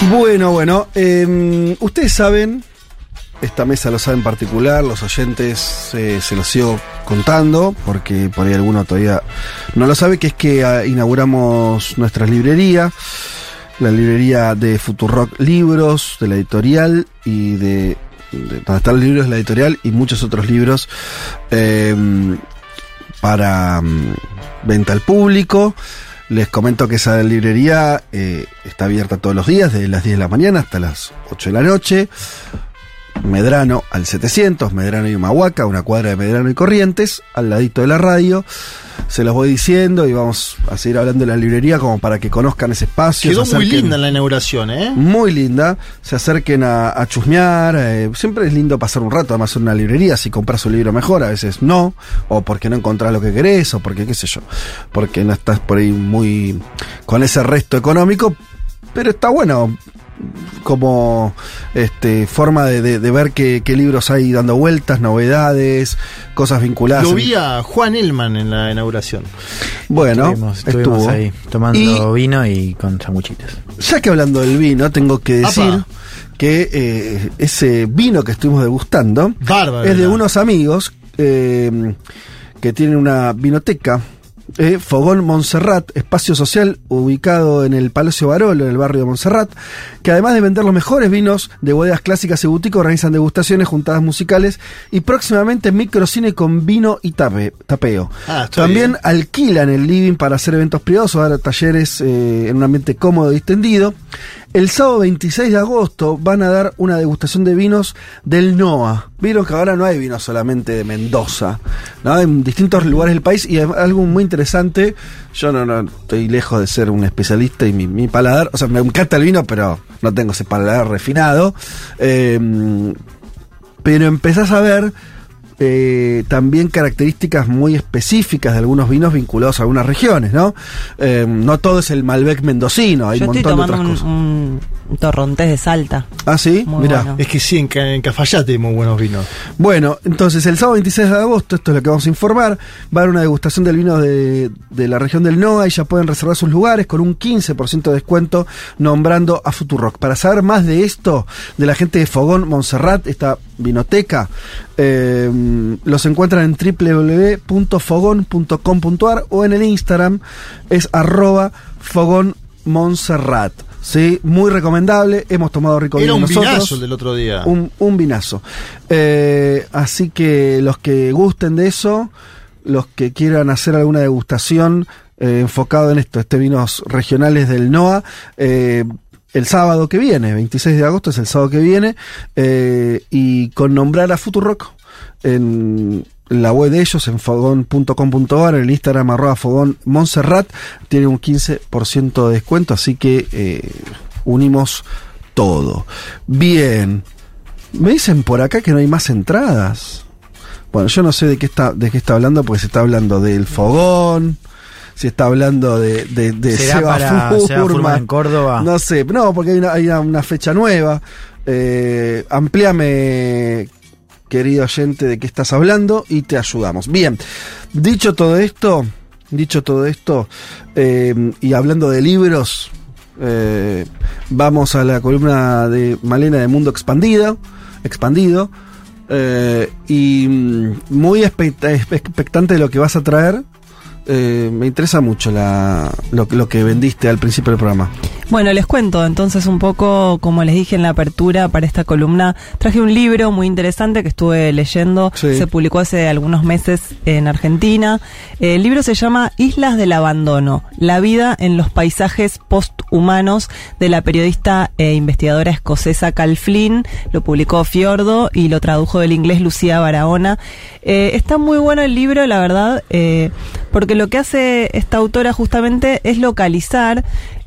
Bueno, bueno, eh, ustedes saben, esta mesa lo sabe en particular, los oyentes eh, se los sigo contando, porque por ahí alguno todavía no lo sabe, que es que ah, inauguramos nuestra librería, la librería de Futurock Libros, de la editorial y de, de donde están los libros de la editorial y muchos otros libros eh, para mm, venta al público. Les comento que esa librería eh, está abierta todos los días, desde las 10 de la mañana hasta las 8 de la noche. Medrano al 700, Medrano y Humahuaca, una cuadra de Medrano y Corrientes, al ladito de la radio. Se los voy diciendo y vamos a seguir hablando de la librería como para que conozcan ese espacio. Quedó muy linda la inauguración, ¿eh? Muy linda. Se acerquen a, a chusmear. eh, siempre es lindo pasar un rato, además en una librería. Si compras un libro mejor, a veces no. O porque no encontrás lo que querés, o porque qué sé yo. Porque no estás por ahí muy con ese resto económico. Pero está bueno como este forma de, de- de ver qué, qué libros hay dando vueltas, novedades, cosas vinculadas. Lo vi a Juan Elman en la inauguración. Bueno, estuvimos, estuvimos estuvo. ahí tomando Y- vino y con sanguchitos. Ya que hablando del vino, tengo que decir Apa. que eh, ese vino que estuvimos degustando Bárbaro, es de unos amigos eh, que tienen una vinoteca. Eh, Fogón Montserrat, espacio social ubicado en el Palacio Barolo, en el barrio de Montserrat, que además de vender los mejores vinos de bodegas clásicas y boutique, organizan degustaciones, juntadas musicales y próximamente microcine con vino y tape- tapeo. Ah, También bien. alquilan el living para hacer eventos privados o dar talleres eh, en un ambiente cómodo y extendido. El sábado 26 de agosto van a dar una degustación de vinos del NOA. Vieron que ahora no hay vino solamente de Mendoza, ¿no? en distintos lugares del país y algo muy interesante. Yo no, no estoy lejos de ser un especialista y mi, paladar, o sea, me encanta el vino, pero no tengo ese paladar refinado. Eh, pero empezás a ver eh, también características muy específicas de algunos vinos vinculados a algunas regiones, ¿no? Eh, no todo es el Malbec mendocino, hay Yo un estoy montón de otras un, cosas. un torrontés de Salta. Ah, sí, Muy mira. bueno. Es que sí, en, en Cafayate hay muy buenos vinos. Bueno, entonces el sábado 26 de agosto, esto es lo que vamos a informar, va a haber una degustación del vino de, de la región del NOA y ya pueden reservar sus lugares con un 15% de descuento nombrando a Futurock. Para saber más de esto, de la gente de Fogón Montserrat, esta vinoteca, eh, los encuentran en www.fogón.com.ar o en el Instagram es arroba Fogón Montserrat. Sí, muy recomendable. Hemos tomado rico Era vino un nosotros. vinazo el del otro día. Un, un vinazo. Eh, así que los que gusten de eso, los que quieran hacer alguna degustación eh, enfocado en esto, este vinos regionales del NOA, eh, el sábado que viene, 26 de agosto es el sábado que viene, eh, y con nombrar a Futurock en la web de ellos, en fogón.com.ar, en el Instagram arroba fogón Montserrat, tiene un 15% de descuento, así que eh, unimos todo. Bien, me dicen por acá que no hay más entradas. Bueno, yo no sé de qué está, de qué está hablando, porque se está hablando del fogón, se está hablando de, de, de ¿Será Seba para Furman. Seba Furman en Córdoba? No sé, no, porque hay una, hay una fecha nueva. Eh, amplíame, querido oyente, de qué estás hablando y te ayudamos. Bien, dicho todo esto, dicho todo esto, eh, y hablando de libros, eh, vamos a la columna de Malena de Mundo Expandido, expandido, eh, y mm, muy expecta- expectante de lo que vas a traer. Eh, me interesa mucho lo, lo que vendiste al principio del programa. Bueno, les cuento entonces un poco, como les dije en la apertura para esta columna, traje un libro muy interesante que estuve leyendo, Sí. se publicó hace algunos meses en Argentina. El libro se llama Islas del Abandono, la vida en los paisajes posthumanos de la periodista e investigadora escocesa Cal Flynn, lo publicó Fiordo y lo tradujo del inglés Lucía Barahona. Eh, está muy bueno el libro, la verdad, eh, porque lo que hace esta autora justamente es localizar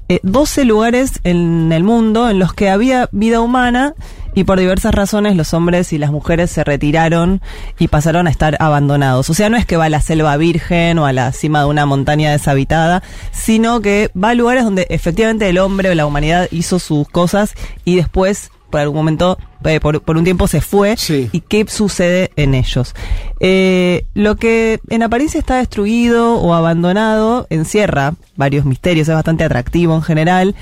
eh, 12 lugares en el mundo en los que había vida humana y por diversas razones los hombres y las mujeres se retiraron y pasaron a estar abandonados. O sea, no es que va a la selva virgen o a la cima de una montaña deshabitada, sino que va a lugares donde efectivamente el hombre o la humanidad hizo sus cosas y después por algún momento, eh, por, por un tiempo se fue. ¿Y qué sucede en ellos? Eh, lo que en apariencia está destruido o abandonado encierra varios misterios, es bastante atractivo en general.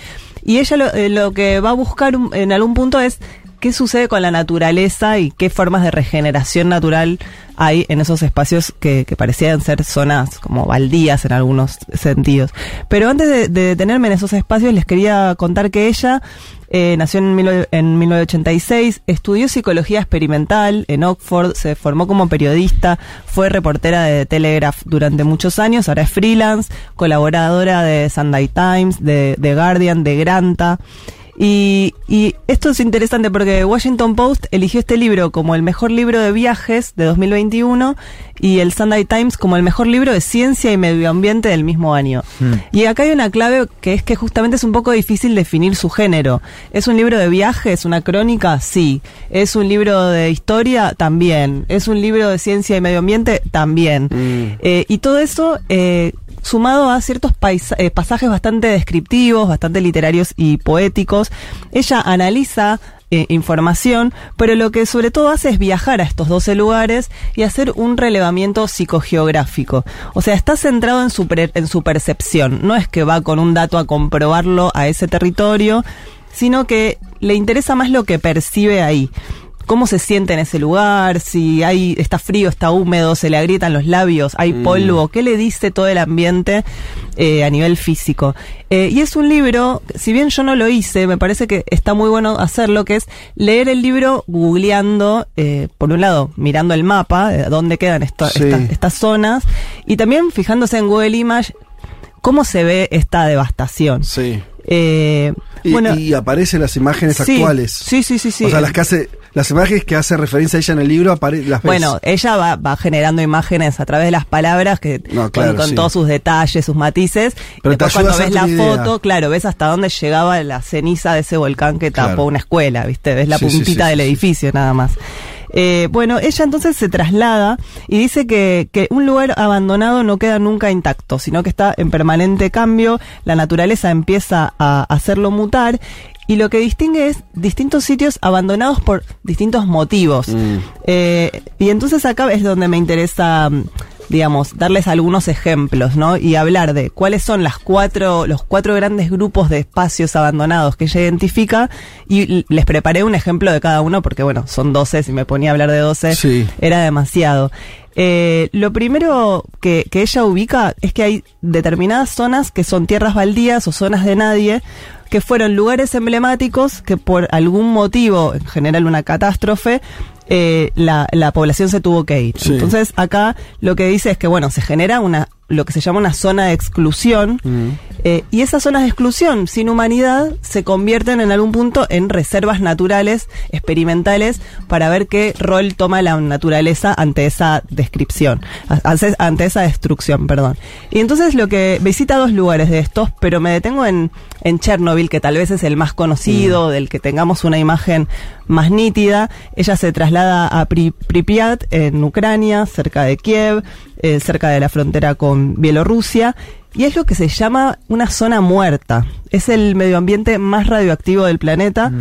Y ella lo, eh, lo que va a buscar en algún punto es qué sucede con la naturaleza y qué formas de regeneración natural hay en esos espacios que, que parecían ser zonas como baldías en algunos sentidos. Pero antes de, de detenerme en esos espacios, les quería contar que ella eh, nació en, 19 en 1986, estudió psicología experimental en Oxford, se formó como periodista, fue reportera de Telegraph durante muchos años, ahora es freelance, colaboradora de Sunday Times, de, de Guardian, de Granta. Y, y esto es interesante porque Washington Post eligió este libro como el mejor libro de viajes de 2021 y el Sunday Times como el mejor libro de ciencia y medio ambiente del mismo año. Y acá hay una clave que es que justamente es un poco difícil definir su género. ¿Es un libro de viajes, una crónica? Sí. ¿Es un libro de historia? También. ¿Es un libro de ciencia y medio ambiente? También. Eh, y todo eso... eh, sumado a ciertos eh, pasajes bastante descriptivos, bastante literarios y poéticos. Ella analiza eh, información, pero lo que sobre todo hace es viajar a estos 12 lugares y hacer un relevamiento psicogeográfico. O sea, está centrado en su, en su percepción. No es que va con un dato a comprobarlo a ese territorio, sino que le interesa más lo que percibe ahí cómo se siente en ese lugar, si hay está frío, está húmedo, se le agrietan los labios, hay Mm. polvo, qué le dice todo el ambiente eh, a nivel físico. Eh, y es un libro, si bien yo no lo hice, me parece que está muy bueno hacerlo, que es leer el libro googleando, eh, por un lado, mirando el mapa, de dónde quedan esto- Sí. estas, estas zonas, y también fijándose en Google Image cómo se ve esta devastación. Sí. Eh, Y, bueno, y aparecen las imágenes Sí. actuales. Sí, sí, sí, sí. O sea, las que hace, las imágenes que hace referencia a ella en el libro las ves. Bueno, ella va, va generando imágenes a través de las palabras que No, claro, con, con sí. todos sus detalles, sus matices. Pero Después cuando ves la idea. foto, claro, ves hasta dónde llegaba la ceniza de ese volcán que tapó una escuela, ¿viste? Ves la Sí, puntita sí, del edificio nada más. Eh, bueno, ella entonces se traslada y dice que, que un lugar abandonado no queda nunca intacto, sino que está en permanente cambio, la naturaleza empieza a hacerlo mutar y lo que distingue es distintos sitios abandonados por distintos motivos. Eh, y entonces acá es donde me interesa, mm, digamos, darles algunos ejemplos, ¿no? Y hablar de cuáles son las cuatro, los cuatro grandes grupos de espacios abandonados que ella identifica. Y les preparé un ejemplo de cada uno porque, bueno, son 12, si me ponía a hablar de 12, Sí. era demasiado. Eh, lo primero que, que ella ubica es que hay determinadas zonas que son tierras baldías o zonas de nadie, que fueron lugares emblemáticos que por algún motivo, en general una catástrofe, eh, la, la población se tuvo que ir. Sí. Entonces acá lo que dice es que bueno, se genera una lo que se llama una zona de exclusión eh, y esas zonas de exclusión sin humanidad se convierten en algún punto en reservas naturales experimentales para ver qué rol toma la naturaleza ante esa descripción, ante esa destrucción, perdón. Y entonces lo que visita dos lugares de estos, pero me detengo en, en Chernobyl, que tal vez es el más conocido, del que tengamos una imagen más nítida. Ella se traslada a Pri- Pripyat, en Ucrania, cerca de Kiev, eh, cerca de la frontera con Bielorrusia. Y es lo que se llama una zona muerta. Es el medio ambiente más radioactivo del planeta.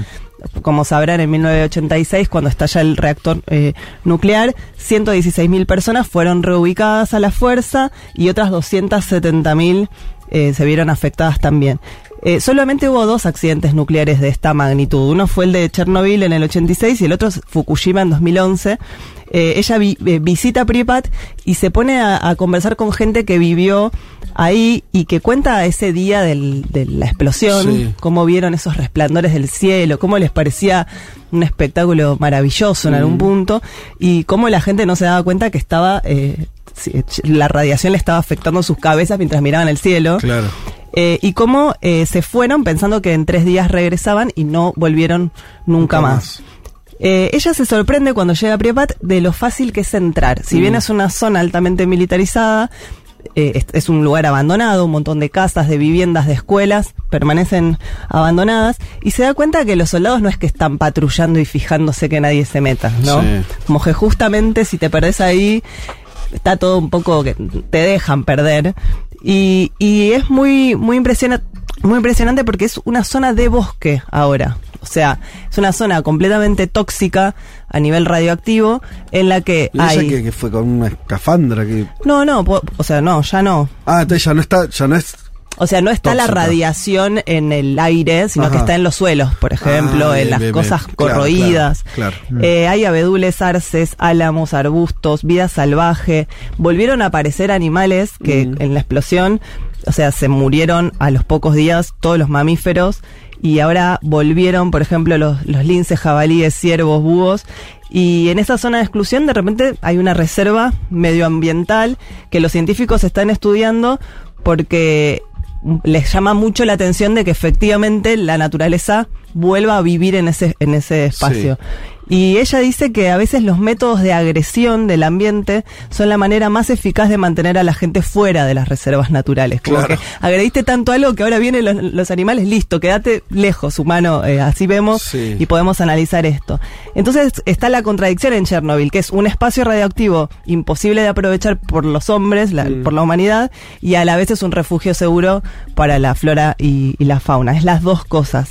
Como sabrán, en 1986, cuando estalla el reactor eh, nuclear, 116.000 personas fueron reubicadas a la fuerza y otras 270.000 eh, se vieron afectadas también. Eh, solamente hubo dos accidentes nucleares de esta magnitud. Uno fue el de Chernobyl en el 86 y el otro es Fukushima en 2011. Eh, ella vi- eh, visita Pripyat y se pone a, a conversar con gente que vivió ahí y que cuenta ese día del- de la explosión, Sí. cómo vieron esos resplandores del cielo, cómo les parecía un espectáculo maravilloso en Mm. algún punto y cómo la gente no se daba cuenta que estaba eh, la radiación le estaba afectando sus cabezas mientras miraban el cielo. Claro. Eh, y cómo eh, se fueron pensando que en tres días regresaban y no volvieron nunca, Nunca más. Eh, ella se sorprende cuando llega a de lo fácil que es entrar. Si Mm. bien es una zona altamente militarizada, eh, es, es un lugar abandonado, un montón de casas, de viviendas, de escuelas permanecen abandonadas y se da cuenta que los soldados no es que están patrullando y fijándose que nadie se meta, ¿no? Sí. Como que justamente si te perdés ahí está todo un poco que te dejan perder y, y es muy muy impresionante muy impresionante porque es una zona de bosque ahora. O sea, es una zona completamente tóxica a nivel radioactivo en la que ¿Y hay que, que fue con una escafandra que. No, no, po- o sea, no, ya no. Ah, entonces ya no está, ya no es. O sea, no está la radiación en el aire, sino que está en los suelos, por ejemplo, Ah, en bien, las cosas. Claro, corroídas. claro, claro. Eh, hay abedules, arces, álamos, arbustos, vida salvaje. Volvieron a aparecer animales que Mm. en la explosión, o sea, se murieron a los pocos días todos los mamíferos y ahora volvieron, por ejemplo, los, los linces, jabalíes, ciervos, búhos. Y en esa zona de exclusión de repente hay una reserva medioambiental que los científicos están estudiando porque les llama mucho la atención de que efectivamente la naturaleza vuelva a vivir en ese, en ese espacio. Y ella dice que a veces los métodos de agresión del ambiente son la manera más eficaz de mantener a la gente fuera de las reservas naturales. Como Claro. que agrediste tanto algo que ahora vienen los, los animales, listo, quédate lejos, humano, eh, así vemos Sí. y podemos analizar esto. Entonces está la contradicción en Chernobyl, que es un espacio radioactivo imposible de aprovechar por los hombres, la- Mm. por la humanidad, y a la vez es un refugio seguro para la flora y, y la fauna. Es las dos cosas.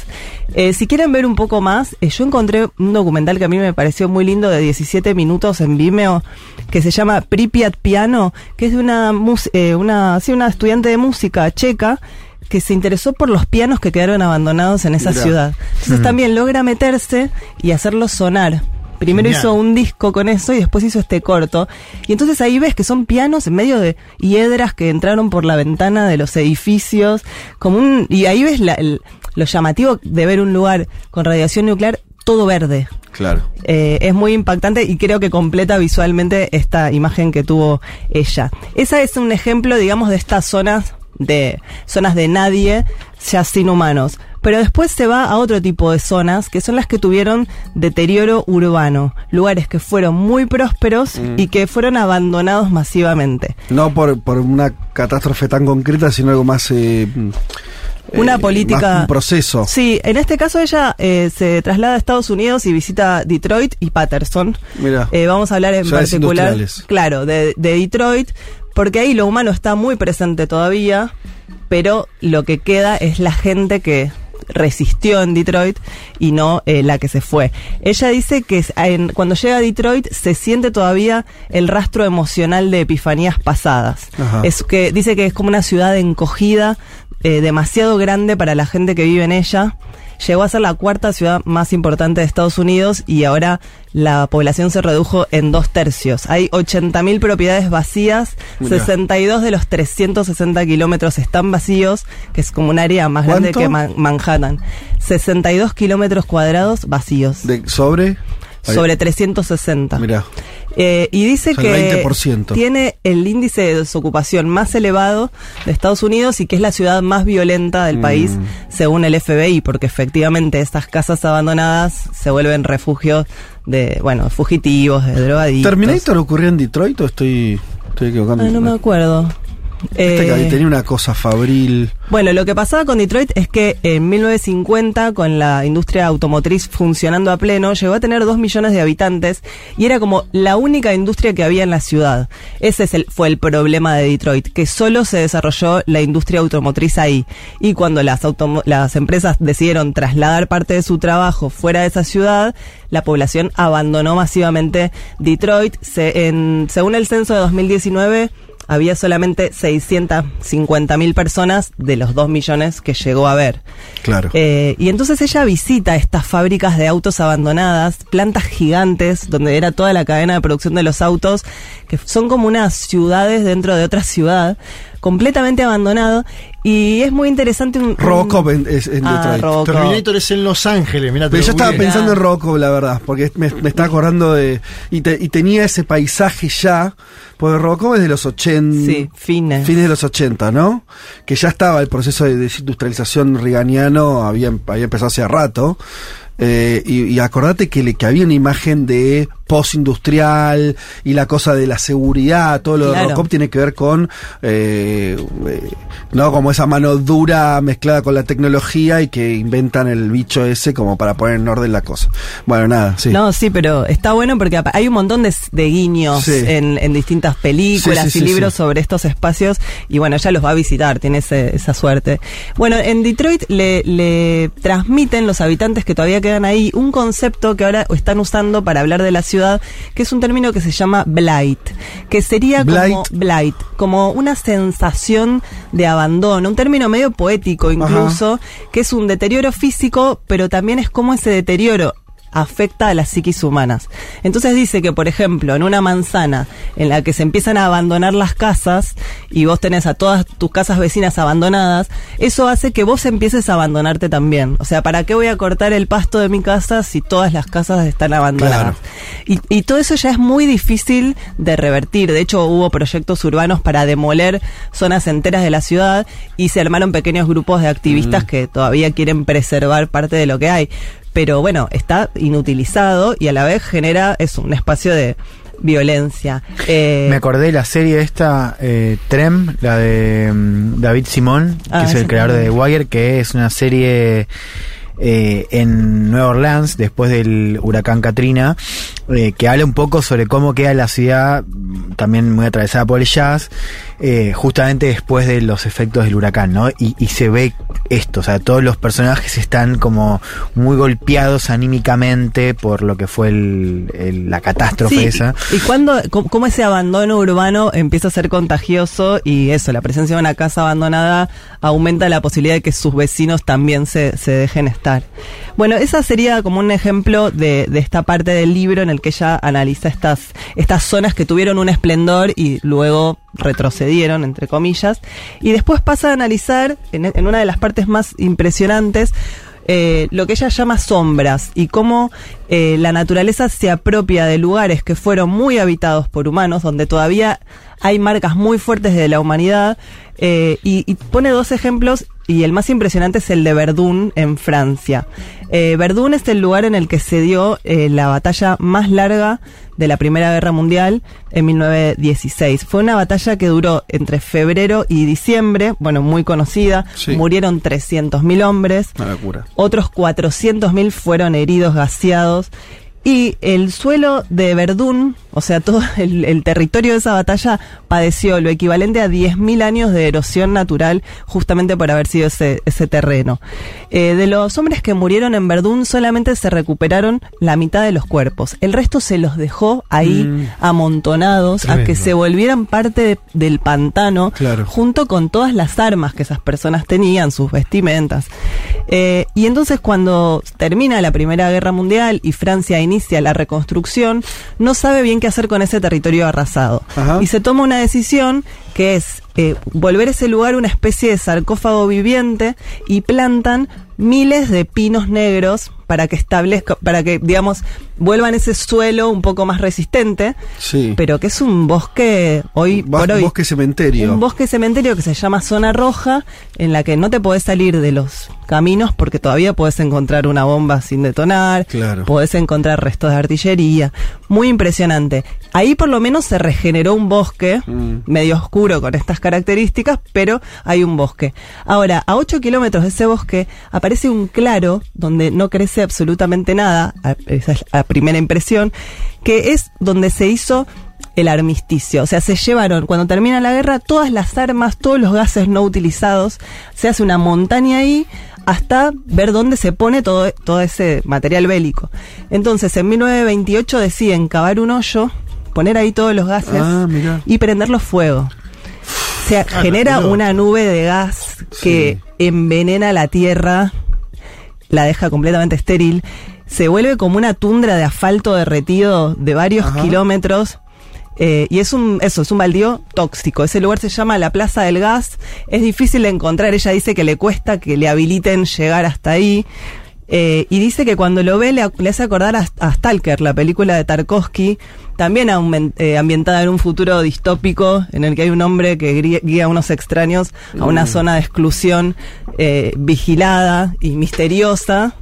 Eh, si quieren ver un poco más, eh, yo encontré un documental que a mí me pareció muy lindo de 17 minutos en Vimeo, que se llama Pripyat Piano, que es de una, eh, una, sí, una estudiante de música checa que se interesó por los pianos que quedaron abandonados en esa ciudad. Entonces Mm. también logra meterse y hacerlos sonar. Primero Genial. hizo un disco con eso y después hizo este corto. Y entonces ahí ves que son pianos en medio de hiedras que entraron por la ventana de los edificios. Como un, y ahí ves la- el- lo llamativo de ver un lugar con radiación nuclear todo verde. Claro. Eh, es muy impactante y creo que completa visualmente esta imagen que tuvo ella. Esa es un ejemplo, digamos, de estas zonas de zonas de nadie, ya sin humanos. Pero después se va a otro tipo de zonas, que son las que tuvieron deterioro urbano, lugares que fueron muy prósperos Mm. y que fueron abandonados masivamente. No por, por una catástrofe tan concreta, sino algo más. eh, Una eh, política. un proceso. Sí, en este caso ella eh, se traslada a Estados Unidos y visita Detroit y Patterson. Mira. Eh, vamos a hablar en particular, claro, de, de Detroit, porque ahí lo humano está muy presente todavía, pero lo que queda es la gente que resistió en Detroit y no eh, la que se fue. Ella dice que en- cuando llega a Detroit se siente todavía el rastro emocional de epifanías pasadas. Ajá. Es que dice que es como una ciudad encogida, eh, demasiado grande para la gente que vive en ella. Llegó a ser la cuarta ciudad más importante de Estados Unidos y ahora la población se redujo en dos tercios. Hay 80.000 propiedades vacías, Mirá. 62 de los 360 kilómetros están vacíos, que es como un área más grande que Man- Manhattan. 62 kilómetros cuadrados vacíos, De, sobre. Sobre 360. Mira. Eh, y dice O sea, el que 20%. tiene el índice de desocupación más elevado de Estados Unidos y que es la ciudad más violenta del Mm. país según el FBI, porque efectivamente estas casas abandonadas se vuelven refugios de, bueno, fugitivos, de drogadictos. ¿Terminator ocurrió en Detroit o estoy, estoy equivocando? Ay, no me acuerdo. Que ahí Eh, tenía una cosa fabril. Bueno, lo que pasaba con Detroit es que en 1950, con la industria automotriz funcionando a pleno, llegó a tener dos millones de habitantes y era como la única industria que había en la ciudad. Ese es el, fue el problema de Detroit, que solo se desarrolló la industria automotriz ahí. Y cuando las, las empresas decidieron trasladar parte de su trabajo fuera de esa ciudad, la población abandonó masivamente Detroit. Se- en- según el censo de 2019, había solamente 650 mil personas de los 2 millones que llegó a ver. Claro. Eh, y entonces ella visita estas fábricas de autos abandonadas, plantas gigantes, donde era toda la cadena de producción de los autos, que son como unas ciudades dentro de otra ciudad, completamente abandonado. Y es muy interesante un... Robocop en, es en Ah, Detroit. Robocop. Terminator es en Los Ángeles, mirá. te Pero yo estaba pensando en Robocop, la verdad, porque me, me estaba acordando de. Y, te- y tenía ese paisaje ya, porque Robocop es de los 80. Sí, fines. Fines de los 80, ¿no? Que ya estaba el proceso de desindustrialización riganiano, había, había empezado hace rato. Eh, y, y acordate que, le- que había una imagen de postindustrial y la cosa de la seguridad, todo lo de Claro. Robocop tiene que ver con, eh, eh, no como esa mano dura mezclada con la tecnología y que inventan el bicho ese como para poner en orden la cosa. Bueno, nada, sí. No, sí, pero está bueno porque hay un montón de, de guiños Sí. en, en distintas películas Sí, sí, y libros sobre estos espacios y bueno, ella los va a visitar, tiene ese- esa suerte. Bueno, en Detroit le, le transmiten los habitantes que todavía quedan ahí un concepto que ahora están usando para hablar de la ciudad, que es un término que se llama blight, que sería como Blight. blight, como una sensación de abandono, un término medio poético incluso, que es un deterioro físico, pero también es como ese deterioro afecta a las psiquis humanas. Entonces dice que, por ejemplo, en una manzana en la que se empiezan a abandonar las casas y vos tenés a todas tus casas vecinas abandonadas, eso hace que vos empieces a abandonarte también. O sea, ¿para qué voy a cortar el pasto de mi casa si todas las casas están abandonadas? Y, y todo eso ya es muy difícil de revertir. De hecho, hubo proyectos urbanos para demoler zonas enteras de la ciudad y se armaron pequeños grupos de activistas que todavía quieren preservar parte de lo que hay. Pero bueno, está inutilizado y a la vez genera es un espacio de violencia. Eh, Me acordé de la serie esta, eh, Trem, la de mm, David Simón, que Ah, es el creador de The. Wire, que es una serie eh, en Nueva Orleans, después del huracán Katrina, eh, que habla un poco sobre cómo queda la ciudad, mm, también muy atravesada por el jazz, eh, justamente después de los efectos del huracán, ¿no? Y, y se ve esto, o sea, todos los personajes están como muy golpeados anímicamente por lo que fue el- el- la catástrofe Sí, esa. y cuando, cómo, cómo ese abandono urbano empieza a ser contagioso y eso, la presencia de una casa abandonada aumenta la posibilidad de que sus vecinos también se, se dejen estar. Bueno, esa sería como un ejemplo de, de esta parte del libro en el que ella analiza estas, estas zonas que tuvieron un esplendor y luego retrocedieron, entre comillas, y después pasa a analizar en, en una de las partes más impresionantes eh, lo que ella llama sombras y cómo eh, la naturaleza se apropia de lugares que fueron muy habitados por humanos, donde todavía hay marcas muy fuertes de la humanidad, eh, y, y pone dos ejemplos, y el más impresionante es el de Verdún en Francia. Verdún es el lugar en el que se dio la batalla más larga de la Primera Guerra Mundial en 1916. Fue una batalla que duró entre febrero y diciembre, bueno, muy conocida, Sí. murieron 300.000 hombres. Una locura. Otros 400.000 fueron heridos, gaseados. Y el suelo de Verdún, o sea, todo el, el territorio de esa batalla, padeció lo equivalente a 10.000 años de erosión natural, justamente por haber sido ese, ese terreno. Eh, de los hombres que murieron en Verdún, solamente se recuperaron la mitad de los cuerpos. El resto se los dejó ahí Mm. amontonados a que se volvieran parte de- del pantano, Claro. junto con todas las armas que esas personas tenían, sus vestimentas. Eh, y entonces cuando termina la Primera Guerra Mundial y Francia inicia la reconstrucción, no sabe bien qué hacer con ese territorio arrasado. Ajá. Y se toma una decisión que es eh, volver ese lugar una especie de sarcófago viviente y plantan miles de pinos negros para que establezca, para que, digamos, vuelvan ese suelo un poco más resistente, Sí. pero que es un bosque hoy por hoy. bosque cementerio. Un bosque cementerio que se llama Zona Roja, en la que no te podés salir de los caminos porque todavía podés encontrar una bomba sin detonar, Claro. podés encontrar restos de artillería. Muy impresionante. Ahí por lo menos se regeneró un bosque, Mm. medio oscuro con estas características, pero hay un bosque. Ahora, a 8 kilómetros de ese bosque aparece un claro donde no crece absolutamente nada, esa es la primera impresión, que es donde se hizo el armisticio. O sea, se llevaron, cuando termina la guerra, todas las armas, todos los gases no utilizados, se hace una montaña ahí hasta ver dónde se pone todo, todo ese material bélico. Entonces, en 1928 deciden cavar un hoyo, poner ahí todos los gases Ah, y prenderlos fuego. O sea, Ah, genera no. una nube de gas que envenena la tierra, la deja completamente estéril, se vuelve como una tundra de asfalto derretido de varios Ajá. kilómetros. eh, y es un, eso, es un baldío tóxico. Ese lugar se llama la Plaza del Gas. Es difícil de encontrar. Ella dice que le cuesta que le habiliten llegar hasta ahí. Eh, y dice que cuando lo ve le, le hace acordar a, a Stalker, la película de Tarkovsky, también eh, ambientada en un futuro distópico en el que hay un hombre que guía a unos extraños a una Mm. zona de exclusión eh, vigilada y misteriosa.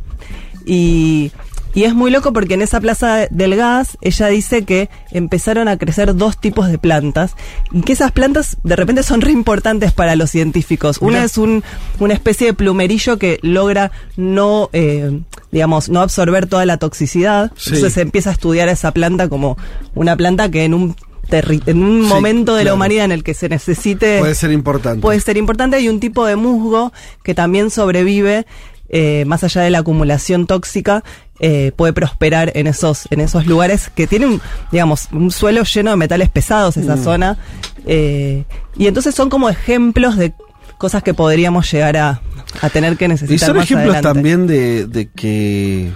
Y Y es muy loco porque en esa plaza del gas ella dice que empezaron a crecer dos tipos de plantas y que esas plantas de repente son re importantes para los científicos. Una es un, una especie de plumerillo que logra no, eh, digamos, no absorber toda la toxicidad. Sí. Entonces se empieza a estudiar a esa planta como una planta que en un terri- en un Sí, momento de la humanidad en el que se necesite Puede ser importante. puede ser importante. Hay un tipo de musgo que también sobrevive, eh, más allá de la acumulación tóxica, eh, puede prosperar en esos, en esos lugares que tienen, digamos, un suelo lleno de metales pesados, esa Mm. zona. eh, y entonces son como ejemplos de cosas que podríamos llegar a, a tener que Y necesitar son más ejemplos adelante. también de, de que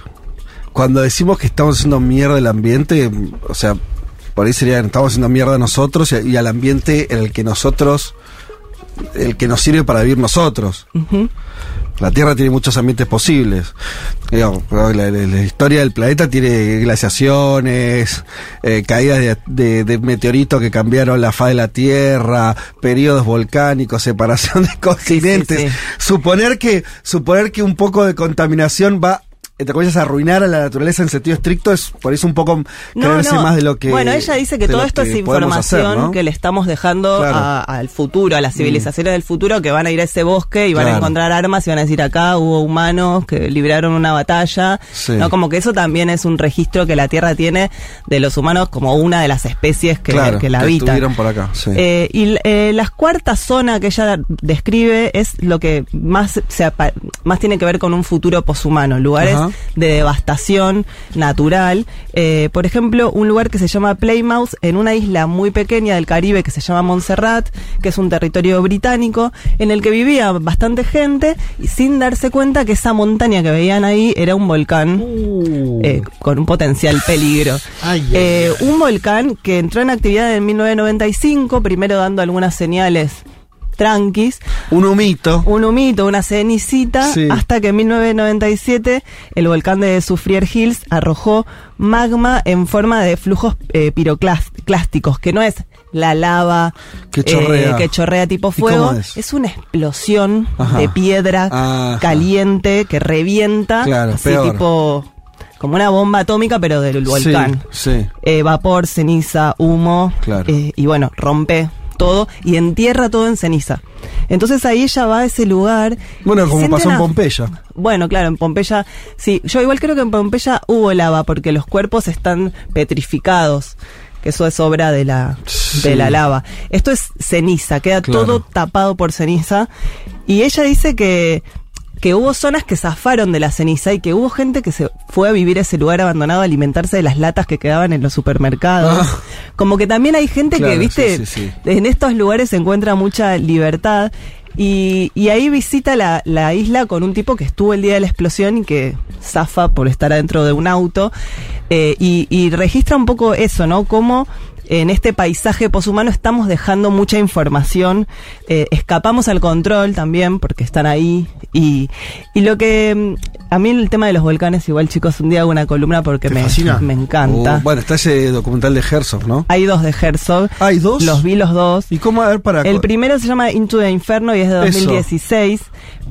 cuando decimos que estamos haciendo mierda el ambiente, o sea, por ahí sería estamos haciendo mierda nosotros y, y al ambiente en el que nosotros, el que nos sirve para vivir nosotros. Ujú. La Tierra tiene muchos ambientes posibles. Digamos, la, la- la historia del planeta tiene glaciaciones, eh, caídas de, de- de meteoritos que cambiaron la faz de la Tierra, periodos volcánicos, separación de continentes. sí. Suponer que suponer que un poco de contaminación va entre comillas, arruinar a la naturaleza en sentido estricto es por eso un poco creerse más de lo que. Bueno, ella dice que todo esto es hacer, información ¿no? que le estamos dejando Claro. al futuro, a las civilizaciones del futuro que van a ir a ese bosque y van a encontrar armas y van a decir acá hubo humanos que libraron una batalla. Sí. ¿no? Como que eso también es un registro que la Tierra tiene de los humanos como una de las especies que, Claro, que la habitan. estuvieron por acá, sí. Eh, y eh, la cuarta zona que ella describe es lo que más, se más tiene que ver con un futuro poshumano, lugares Ajá. De devastación natural. Eh, por ejemplo, un lugar que se llama Plymouth, en una isla muy pequeña del Caribe que se llama Montserrat, que es un territorio británico, en el que vivía bastante gente, y sin darse cuenta que esa montaña que veían ahí era un volcán eh, con un potencial peligro. Eh, un volcán que entró en actividad en 1995, primero dando algunas señales tranquis. Un humito. Un humito, una cenicita, Sí. hasta que en 1997 el volcán de Soufrier Hills arrojó magma en forma de flujos eh, piroclásticos, que no es la lava Que chorrea. eh, que chorrea tipo ¿Y fuego, es? una explosión Ajá. de piedra Ajá. caliente que revienta, Claro, así peor. tipo como una bomba atómica pero del volcán. Sí, sí. Eh, vapor, ceniza, humo. Claro. eh, y bueno, rompe todo y entierra todo en ceniza. Entonces ahí ella va a ese lugar. Bueno, como pasó en Pompeya. Bueno, claro, en Pompeya, sí. Yo igual creo que en Pompeya hubo lava porque los cuerpos están petrificados. Que eso es obra de la, Sí. de la lava. Esto es ceniza, queda Claro. todo tapado por ceniza. Y ella dice que, que hubo zonas que zafaron de la ceniza y que hubo gente que se fue a vivir a ese lugar abandonado a alimentarse de las latas que quedaban en los supermercados. Ah. Como que también hay gente Claro, que, viste, sí, sí, sí. en estos lugares se encuentra mucha libertad. Y, y ahí visita la, la isla con un tipo que estuvo el día de la explosión y que zafa por estar adentro de un auto. eh, y, y registra un poco eso, ¿no? Cómo en este paisaje poshumano estamos dejando mucha información, eh, escapamos al control también porque están ahí. Y, y lo que mm, a mí el tema de los volcanes, igual chicos, un día hago una columna porque ¿Te me, fascina? me encanta. Uh, bueno, está ese documental de Herzog, ¿no? Hay dos de Herzog. ¿Hay dos? Los vi los dos. ¿Y cómo a ver para El primero se llama Into the Inferno y es de Eso. 2016.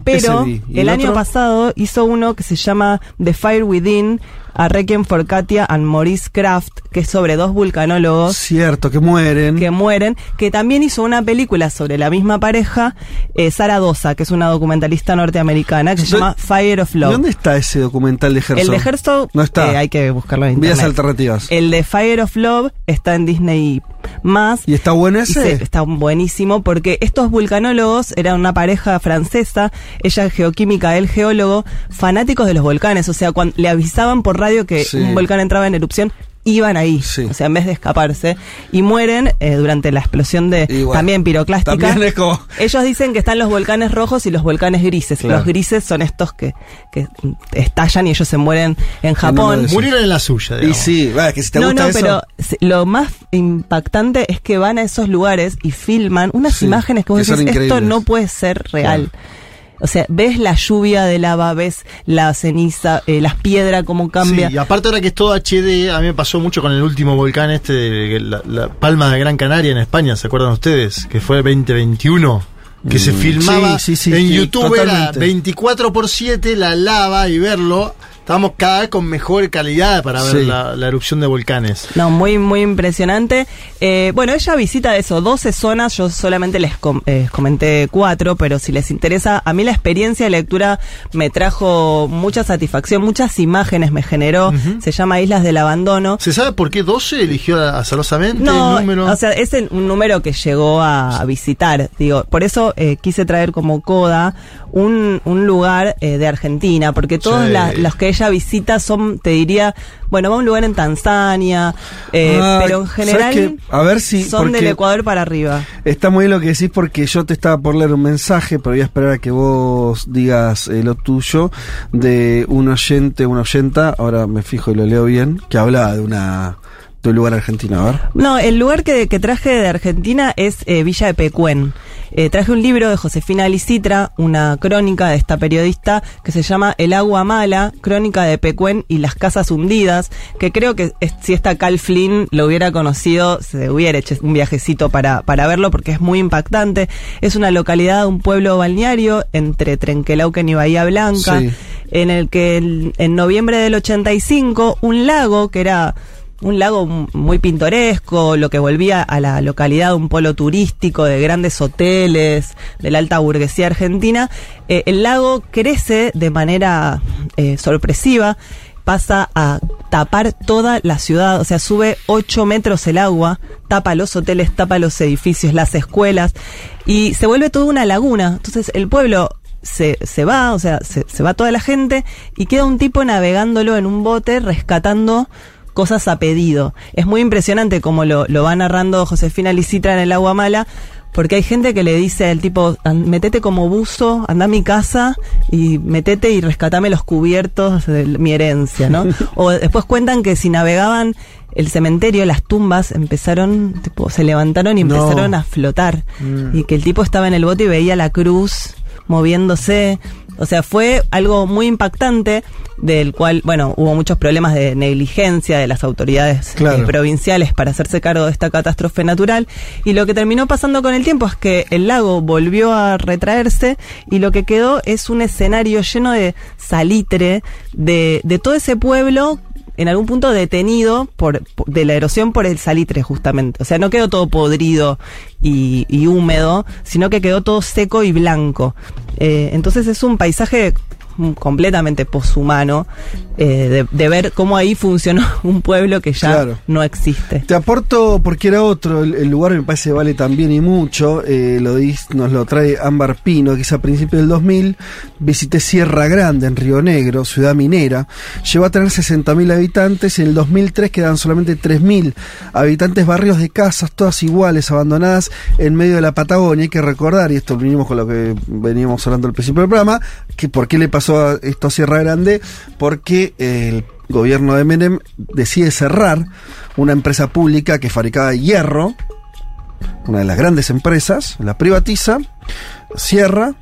Pero Ese vi. ¿Y el, el año pasado hizo uno que se llama The Fire Within, a Requiem for Katia and Maurice Kraft, que es sobre dos vulcanólogos Cierto, que mueren. que mueren, que también hizo una película sobre la misma pareja, eh, Sara Dosa, que es una documentalista norteamericana, que se ¿Dó- llama Fire of Love. ¿Dónde está ese documental de Herzog? El de Herzog No está. eh, hay que buscarlo en Vías internet. alternativas. El de Fire of Love está en Disney más. ¿Y está bueno ese? se- está buenísimo porque estos vulcanólogos eran una pareja francesa, ella geoquímica, él geólogo, fanáticos de los volcanes. O sea, cuando le avisaban por radio que Sí. un volcán entraba en erupción, iban ahí. O sea, en vez de escaparse. Y mueren eh, durante la explosión de Y bueno, también piroclástica. también es como- Ellos dicen que están los volcanes rojos y los volcanes grises. Claro. Los grises son estos que, que estallan y ellos se mueren en Japón. Murieron en la suya, Y digamos. sí, va, que si te no, gusta no, eso. pero lo más impactante es que van a esos lugares y filman unas Sí, imágenes que vos que decís, esto increíbles". no puede ser real. O sea, ves la lluvia de lava, ves la ceniza, eh, las piedras, cómo cambia. Sí, y aparte ahora que es todo HD, a mí me pasó mucho con el último volcán este, de la, la Palma de Gran Canaria en España, ¿se acuerdan ustedes? Que fue 2021. Que se Mm, filmaba sí, sí, sí, en sí, YouTube totalmente. era 24 por 7 la lava y verlo Estamos cada vez con mejor calidad para ver Sí. la, la erupción de volcanes. No, muy, muy impresionante. Eh, bueno, ella visita eso, 12 zonas, yo solamente les com- eh, comenté cuatro, pero si les interesa, a mí la experiencia de lectura me trajo mucha satisfacción, muchas imágenes me generó, se llama Islas del Abandono. ¿Se sabe por qué 12 eligió azarosamente No, el número? o sea, es un número que llegó a, a visitar, digo, por eso eh, quise traer como coda un, un lugar eh, de Argentina, porque todos Sí. la- los que ella visita son, te diría, bueno, va a un lugar en Tanzania, eh, Ah, pero en ¿sabes general? A ver si- son del Ecuador para arriba. Está muy bien lo que decís porque yo te estaba por leer un mensaje, pero voy a esperar a que vos digas eh, lo tuyo, de un oyente, una oyenta, ahora me fijo y lo leo bien, que hablaba de una un lugar argentino, a ver. No, el lugar que, que traje de Argentina es eh, Villa de Pecuén. Eh, traje un libro de Josefina Licitra, una crónica de esta periodista que se llama El agua mala, crónica de Pecuén y las casas hundidas, que creo que es- si esta Cal Flynn lo hubiera conocido, se hubiera hecho un viajecito para, para verlo porque es muy impactante. Es una localidad, un pueblo balneario entre Trenquelauquen y Bahía Blanca, Sí. en el que el- en noviembre del 85 un lago que era un lago muy pintoresco, lo que volvía a la localidad un polo turístico de grandes hoteles, de la alta burguesía argentina, eh, el lago crece de manera eh, sorpresiva, pasa a tapar toda la ciudad, o sea, sube 8 metros el agua, tapa los hoteles, tapa los edificios, las escuelas, y se vuelve toda una laguna. Entonces el pueblo se, se va, o sea, se, se va toda la gente y queda un tipo navegándolo en un bote rescatando cosas a pedido. Es muy impresionante como lo, lo va narrando Josefina Licitra en el agua mala, porque hay gente que le dice al tipo, "An- metete como buzo, anda a mi casa y metete y rescatame los cubiertos de mi herencia, ¿no? o después cuentan que si navegaban el cementerio, las tumbas empezaron, tipo, se levantaron y No. empezaron a flotar. Mm. Y que el tipo estaba en el bote y veía la cruz moviéndose. O sea, fue algo muy impactante, del cual, bueno, hubo muchos problemas de negligencia de las autoridades Claro. eh, provinciales para hacerse cargo de esta catástrofe natural. Y lo que terminó pasando con el tiempo es que el lago volvió a retraerse y lo que quedó es un escenario lleno de salitre, de, de todo ese pueblo en algún punto detenido por, de la erosión por el salitre justamente. O sea, no quedó todo podrido y, y húmedo, sino que quedó todo seco y blanco. Eh, entonces es un paisaje completamente poshumano eh, de, de ver cómo ahí funcionó un pueblo que ya Claro. no existe. Te aporto porque era otro, el, el lugar me parece vale también y mucho, eh, lo dis- nos lo trae Ámbar Pino, que es a principios del 2000, visité Sierra Grande en Río Negro, ciudad minera, llegó a tener 60.000 habitantes y en el 2003 quedan solamente 3.000 habitantes, barrios de casas, todas iguales, abandonadas en medio de la Patagonia, hay que recordar, y esto venimos con lo que veníamos hablando al principio del programa, que por qué le pasó esto a Sierra Grande, porque el gobierno de Menem decide cerrar una empresa pública que fabricaba hierro, una de las grandes empresas, la privatiza, cierra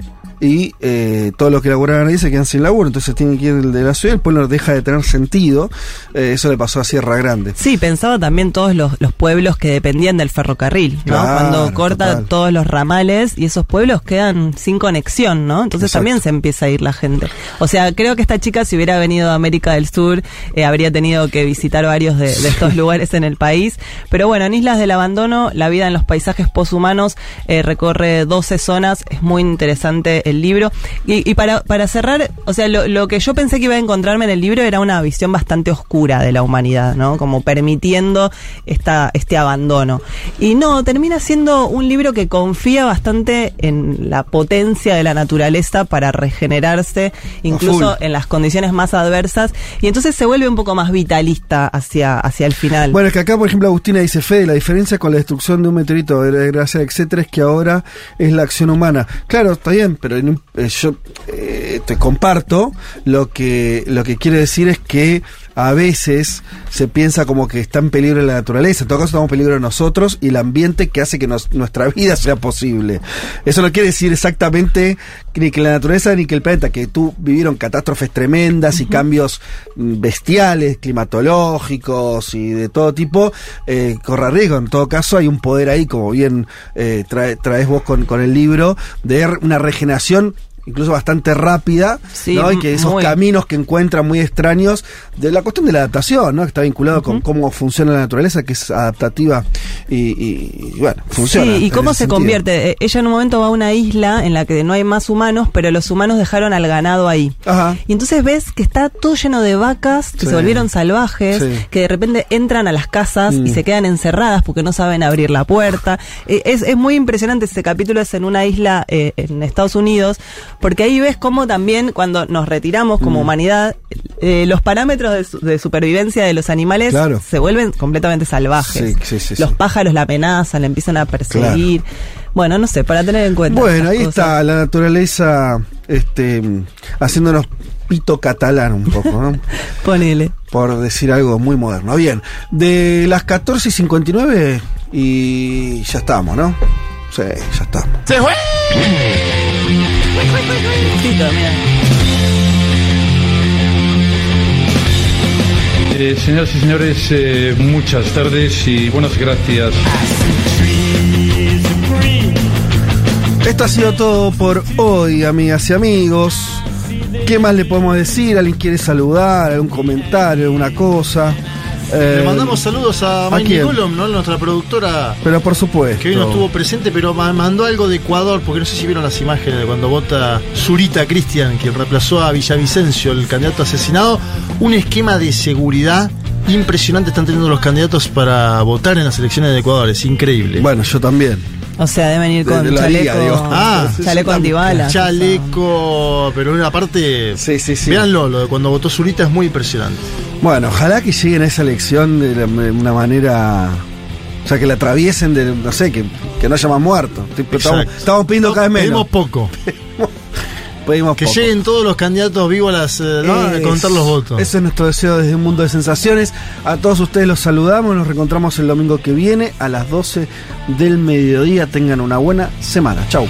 y eh, todo lo que laburaban ahí se quedan sin laburo, entonces tienen que ir de la ciudad, el pueblo deja de tener sentido, Eh, eso le pasó a Sierra Grande. Sí, pensaba también todos los, los pueblos que dependían del ferrocarril, ¿no? Claro, Cuando corta total. todos los ramales y esos pueblos quedan sin conexión, ¿no? Entonces Exacto. también se empieza a ir la gente. O sea, creo que esta chica si hubiera venido a América del Sur eh, habría tenido que visitar varios de, de estos lugares en el país. Pero bueno, en Islas del Abandono, la vida en los paisajes poshumanos eh, recorre 12 zonas, es muy interesante el libro. Y, y para, para cerrar, o sea, lo, lo que yo pensé que iba a encontrarme en el libro era una visión bastante oscura de la humanidad, ¿no? Como permitiendo esta, este abandono. Y no, termina siendo un libro que confía bastante en la potencia de la naturaleza para regenerarse, incluso en las condiciones más adversas. Y entonces se vuelve un poco más vitalista hacia, hacia el final. Bueno, es que acá, por ejemplo, Agustina dice, Fede, la diferencia con la destrucción de un meteorito, de gracia, etcétera, es que ahora es la acción humana. Claro, está bien, pero eh, yo eh, te comparto lo que, lo que quiere decir es que a veces se piensa como que está en peligro la naturaleza, en todo caso estamos en peligro nosotros y el ambiente que hace que nos- nuestra vida sea posible. Eso no quiere decir exactamente ni que la naturaleza ni que el planeta, que tú vivieron catástrofes tremendas y cambios mm, bestiales, climatológicos y de todo tipo, eh, corra riesgo. En todo caso hay un poder ahí, como bien eh, trae- traes vos con, con el libro, de una regeneración incluso bastante rápida, Sí, ¿no? Y que esos muy. caminos que encuentran muy extraños de la cuestión de la adaptación, ¿no? Que está vinculado con cómo funciona la naturaleza, que es adaptativa y, y- y, bueno, funciona. Sí, y cómo se sentido. convierte. Eh, Ella en un momento va a una isla en la que no hay más humanos, pero los humanos dejaron al ganado ahí. Ajá. Y entonces ves que está todo lleno de vacas que Sí. se volvieron salvajes, Sí. que de repente entran a las casas y Mm. se quedan encerradas porque no saben abrir la puerta. Eh, es, es muy impresionante ese capítulo, es en una isla eh, en Estados Unidos, porque ahí ves cómo también cuando nos retiramos como Mm. humanidad, eh, los parámetros de, su- de supervivencia de los animales Claro. se vuelven completamente salvajes. Sí, sí, sí, los sí. pájaros la amenazan, la empiezan a perseguir. Bueno, no sé, para tener en cuenta. Bueno, ahí cosas. está la naturaleza este, haciéndonos pito catalán un poco, ¿no? Ponele. Por decir algo muy moderno. Bien, de las 14 y 59 y ya estamos, ¿no? Sí, ya estamos. ¡Se fue! Mira. Eh, señoras y señores, eh, muchas tardes y buenas gracias. Esto ha sido todo por hoy, amigas y amigos. ¿Qué más le podemos decir? ¿Alguien quiere saludar? ¿Algún comentario? ¿Alguna cosa? Eh, Le mandamos saludos a ¿a Maini quién? Golom, ¿no? Nuestra productora Pero por supuesto. que hoy no estuvo presente, pero ma- mandó algo de Ecuador, porque no sé si vieron las imágenes de cuando vota Zurita Cristian, quien reemplazó a Villavicencio, el candidato asesinado. Un esquema de seguridad impresionante están teniendo los candidatos para votar en las elecciones de Ecuador, es increíble. Bueno, yo también. O sea, deben ir con De- de chaleco, liga. Ah, chaleco antibalas. Chaleco, pero una parte. Sí, sí, sí. Véanlo, lo de cuando votó Zurita es muy impresionante. Bueno, ojalá que lleguen a esa elección de, la- de una manera. O sea, que la atraviesen de, no sé, que, que no haya más muertos. Estamos, estamos pidiendo No, cada vez menos. Pedimos poco. Pedimos Que poco. lleguen todos los candidatos vivos a, las, eh, ¿no? a Es- contar los votos. Ese es nuestro deseo desde un mundo de sensaciones. A todos ustedes los saludamos. Nos reencontramos el domingo que viene a las 12 del mediodía. Tengan una buena semana. Chau.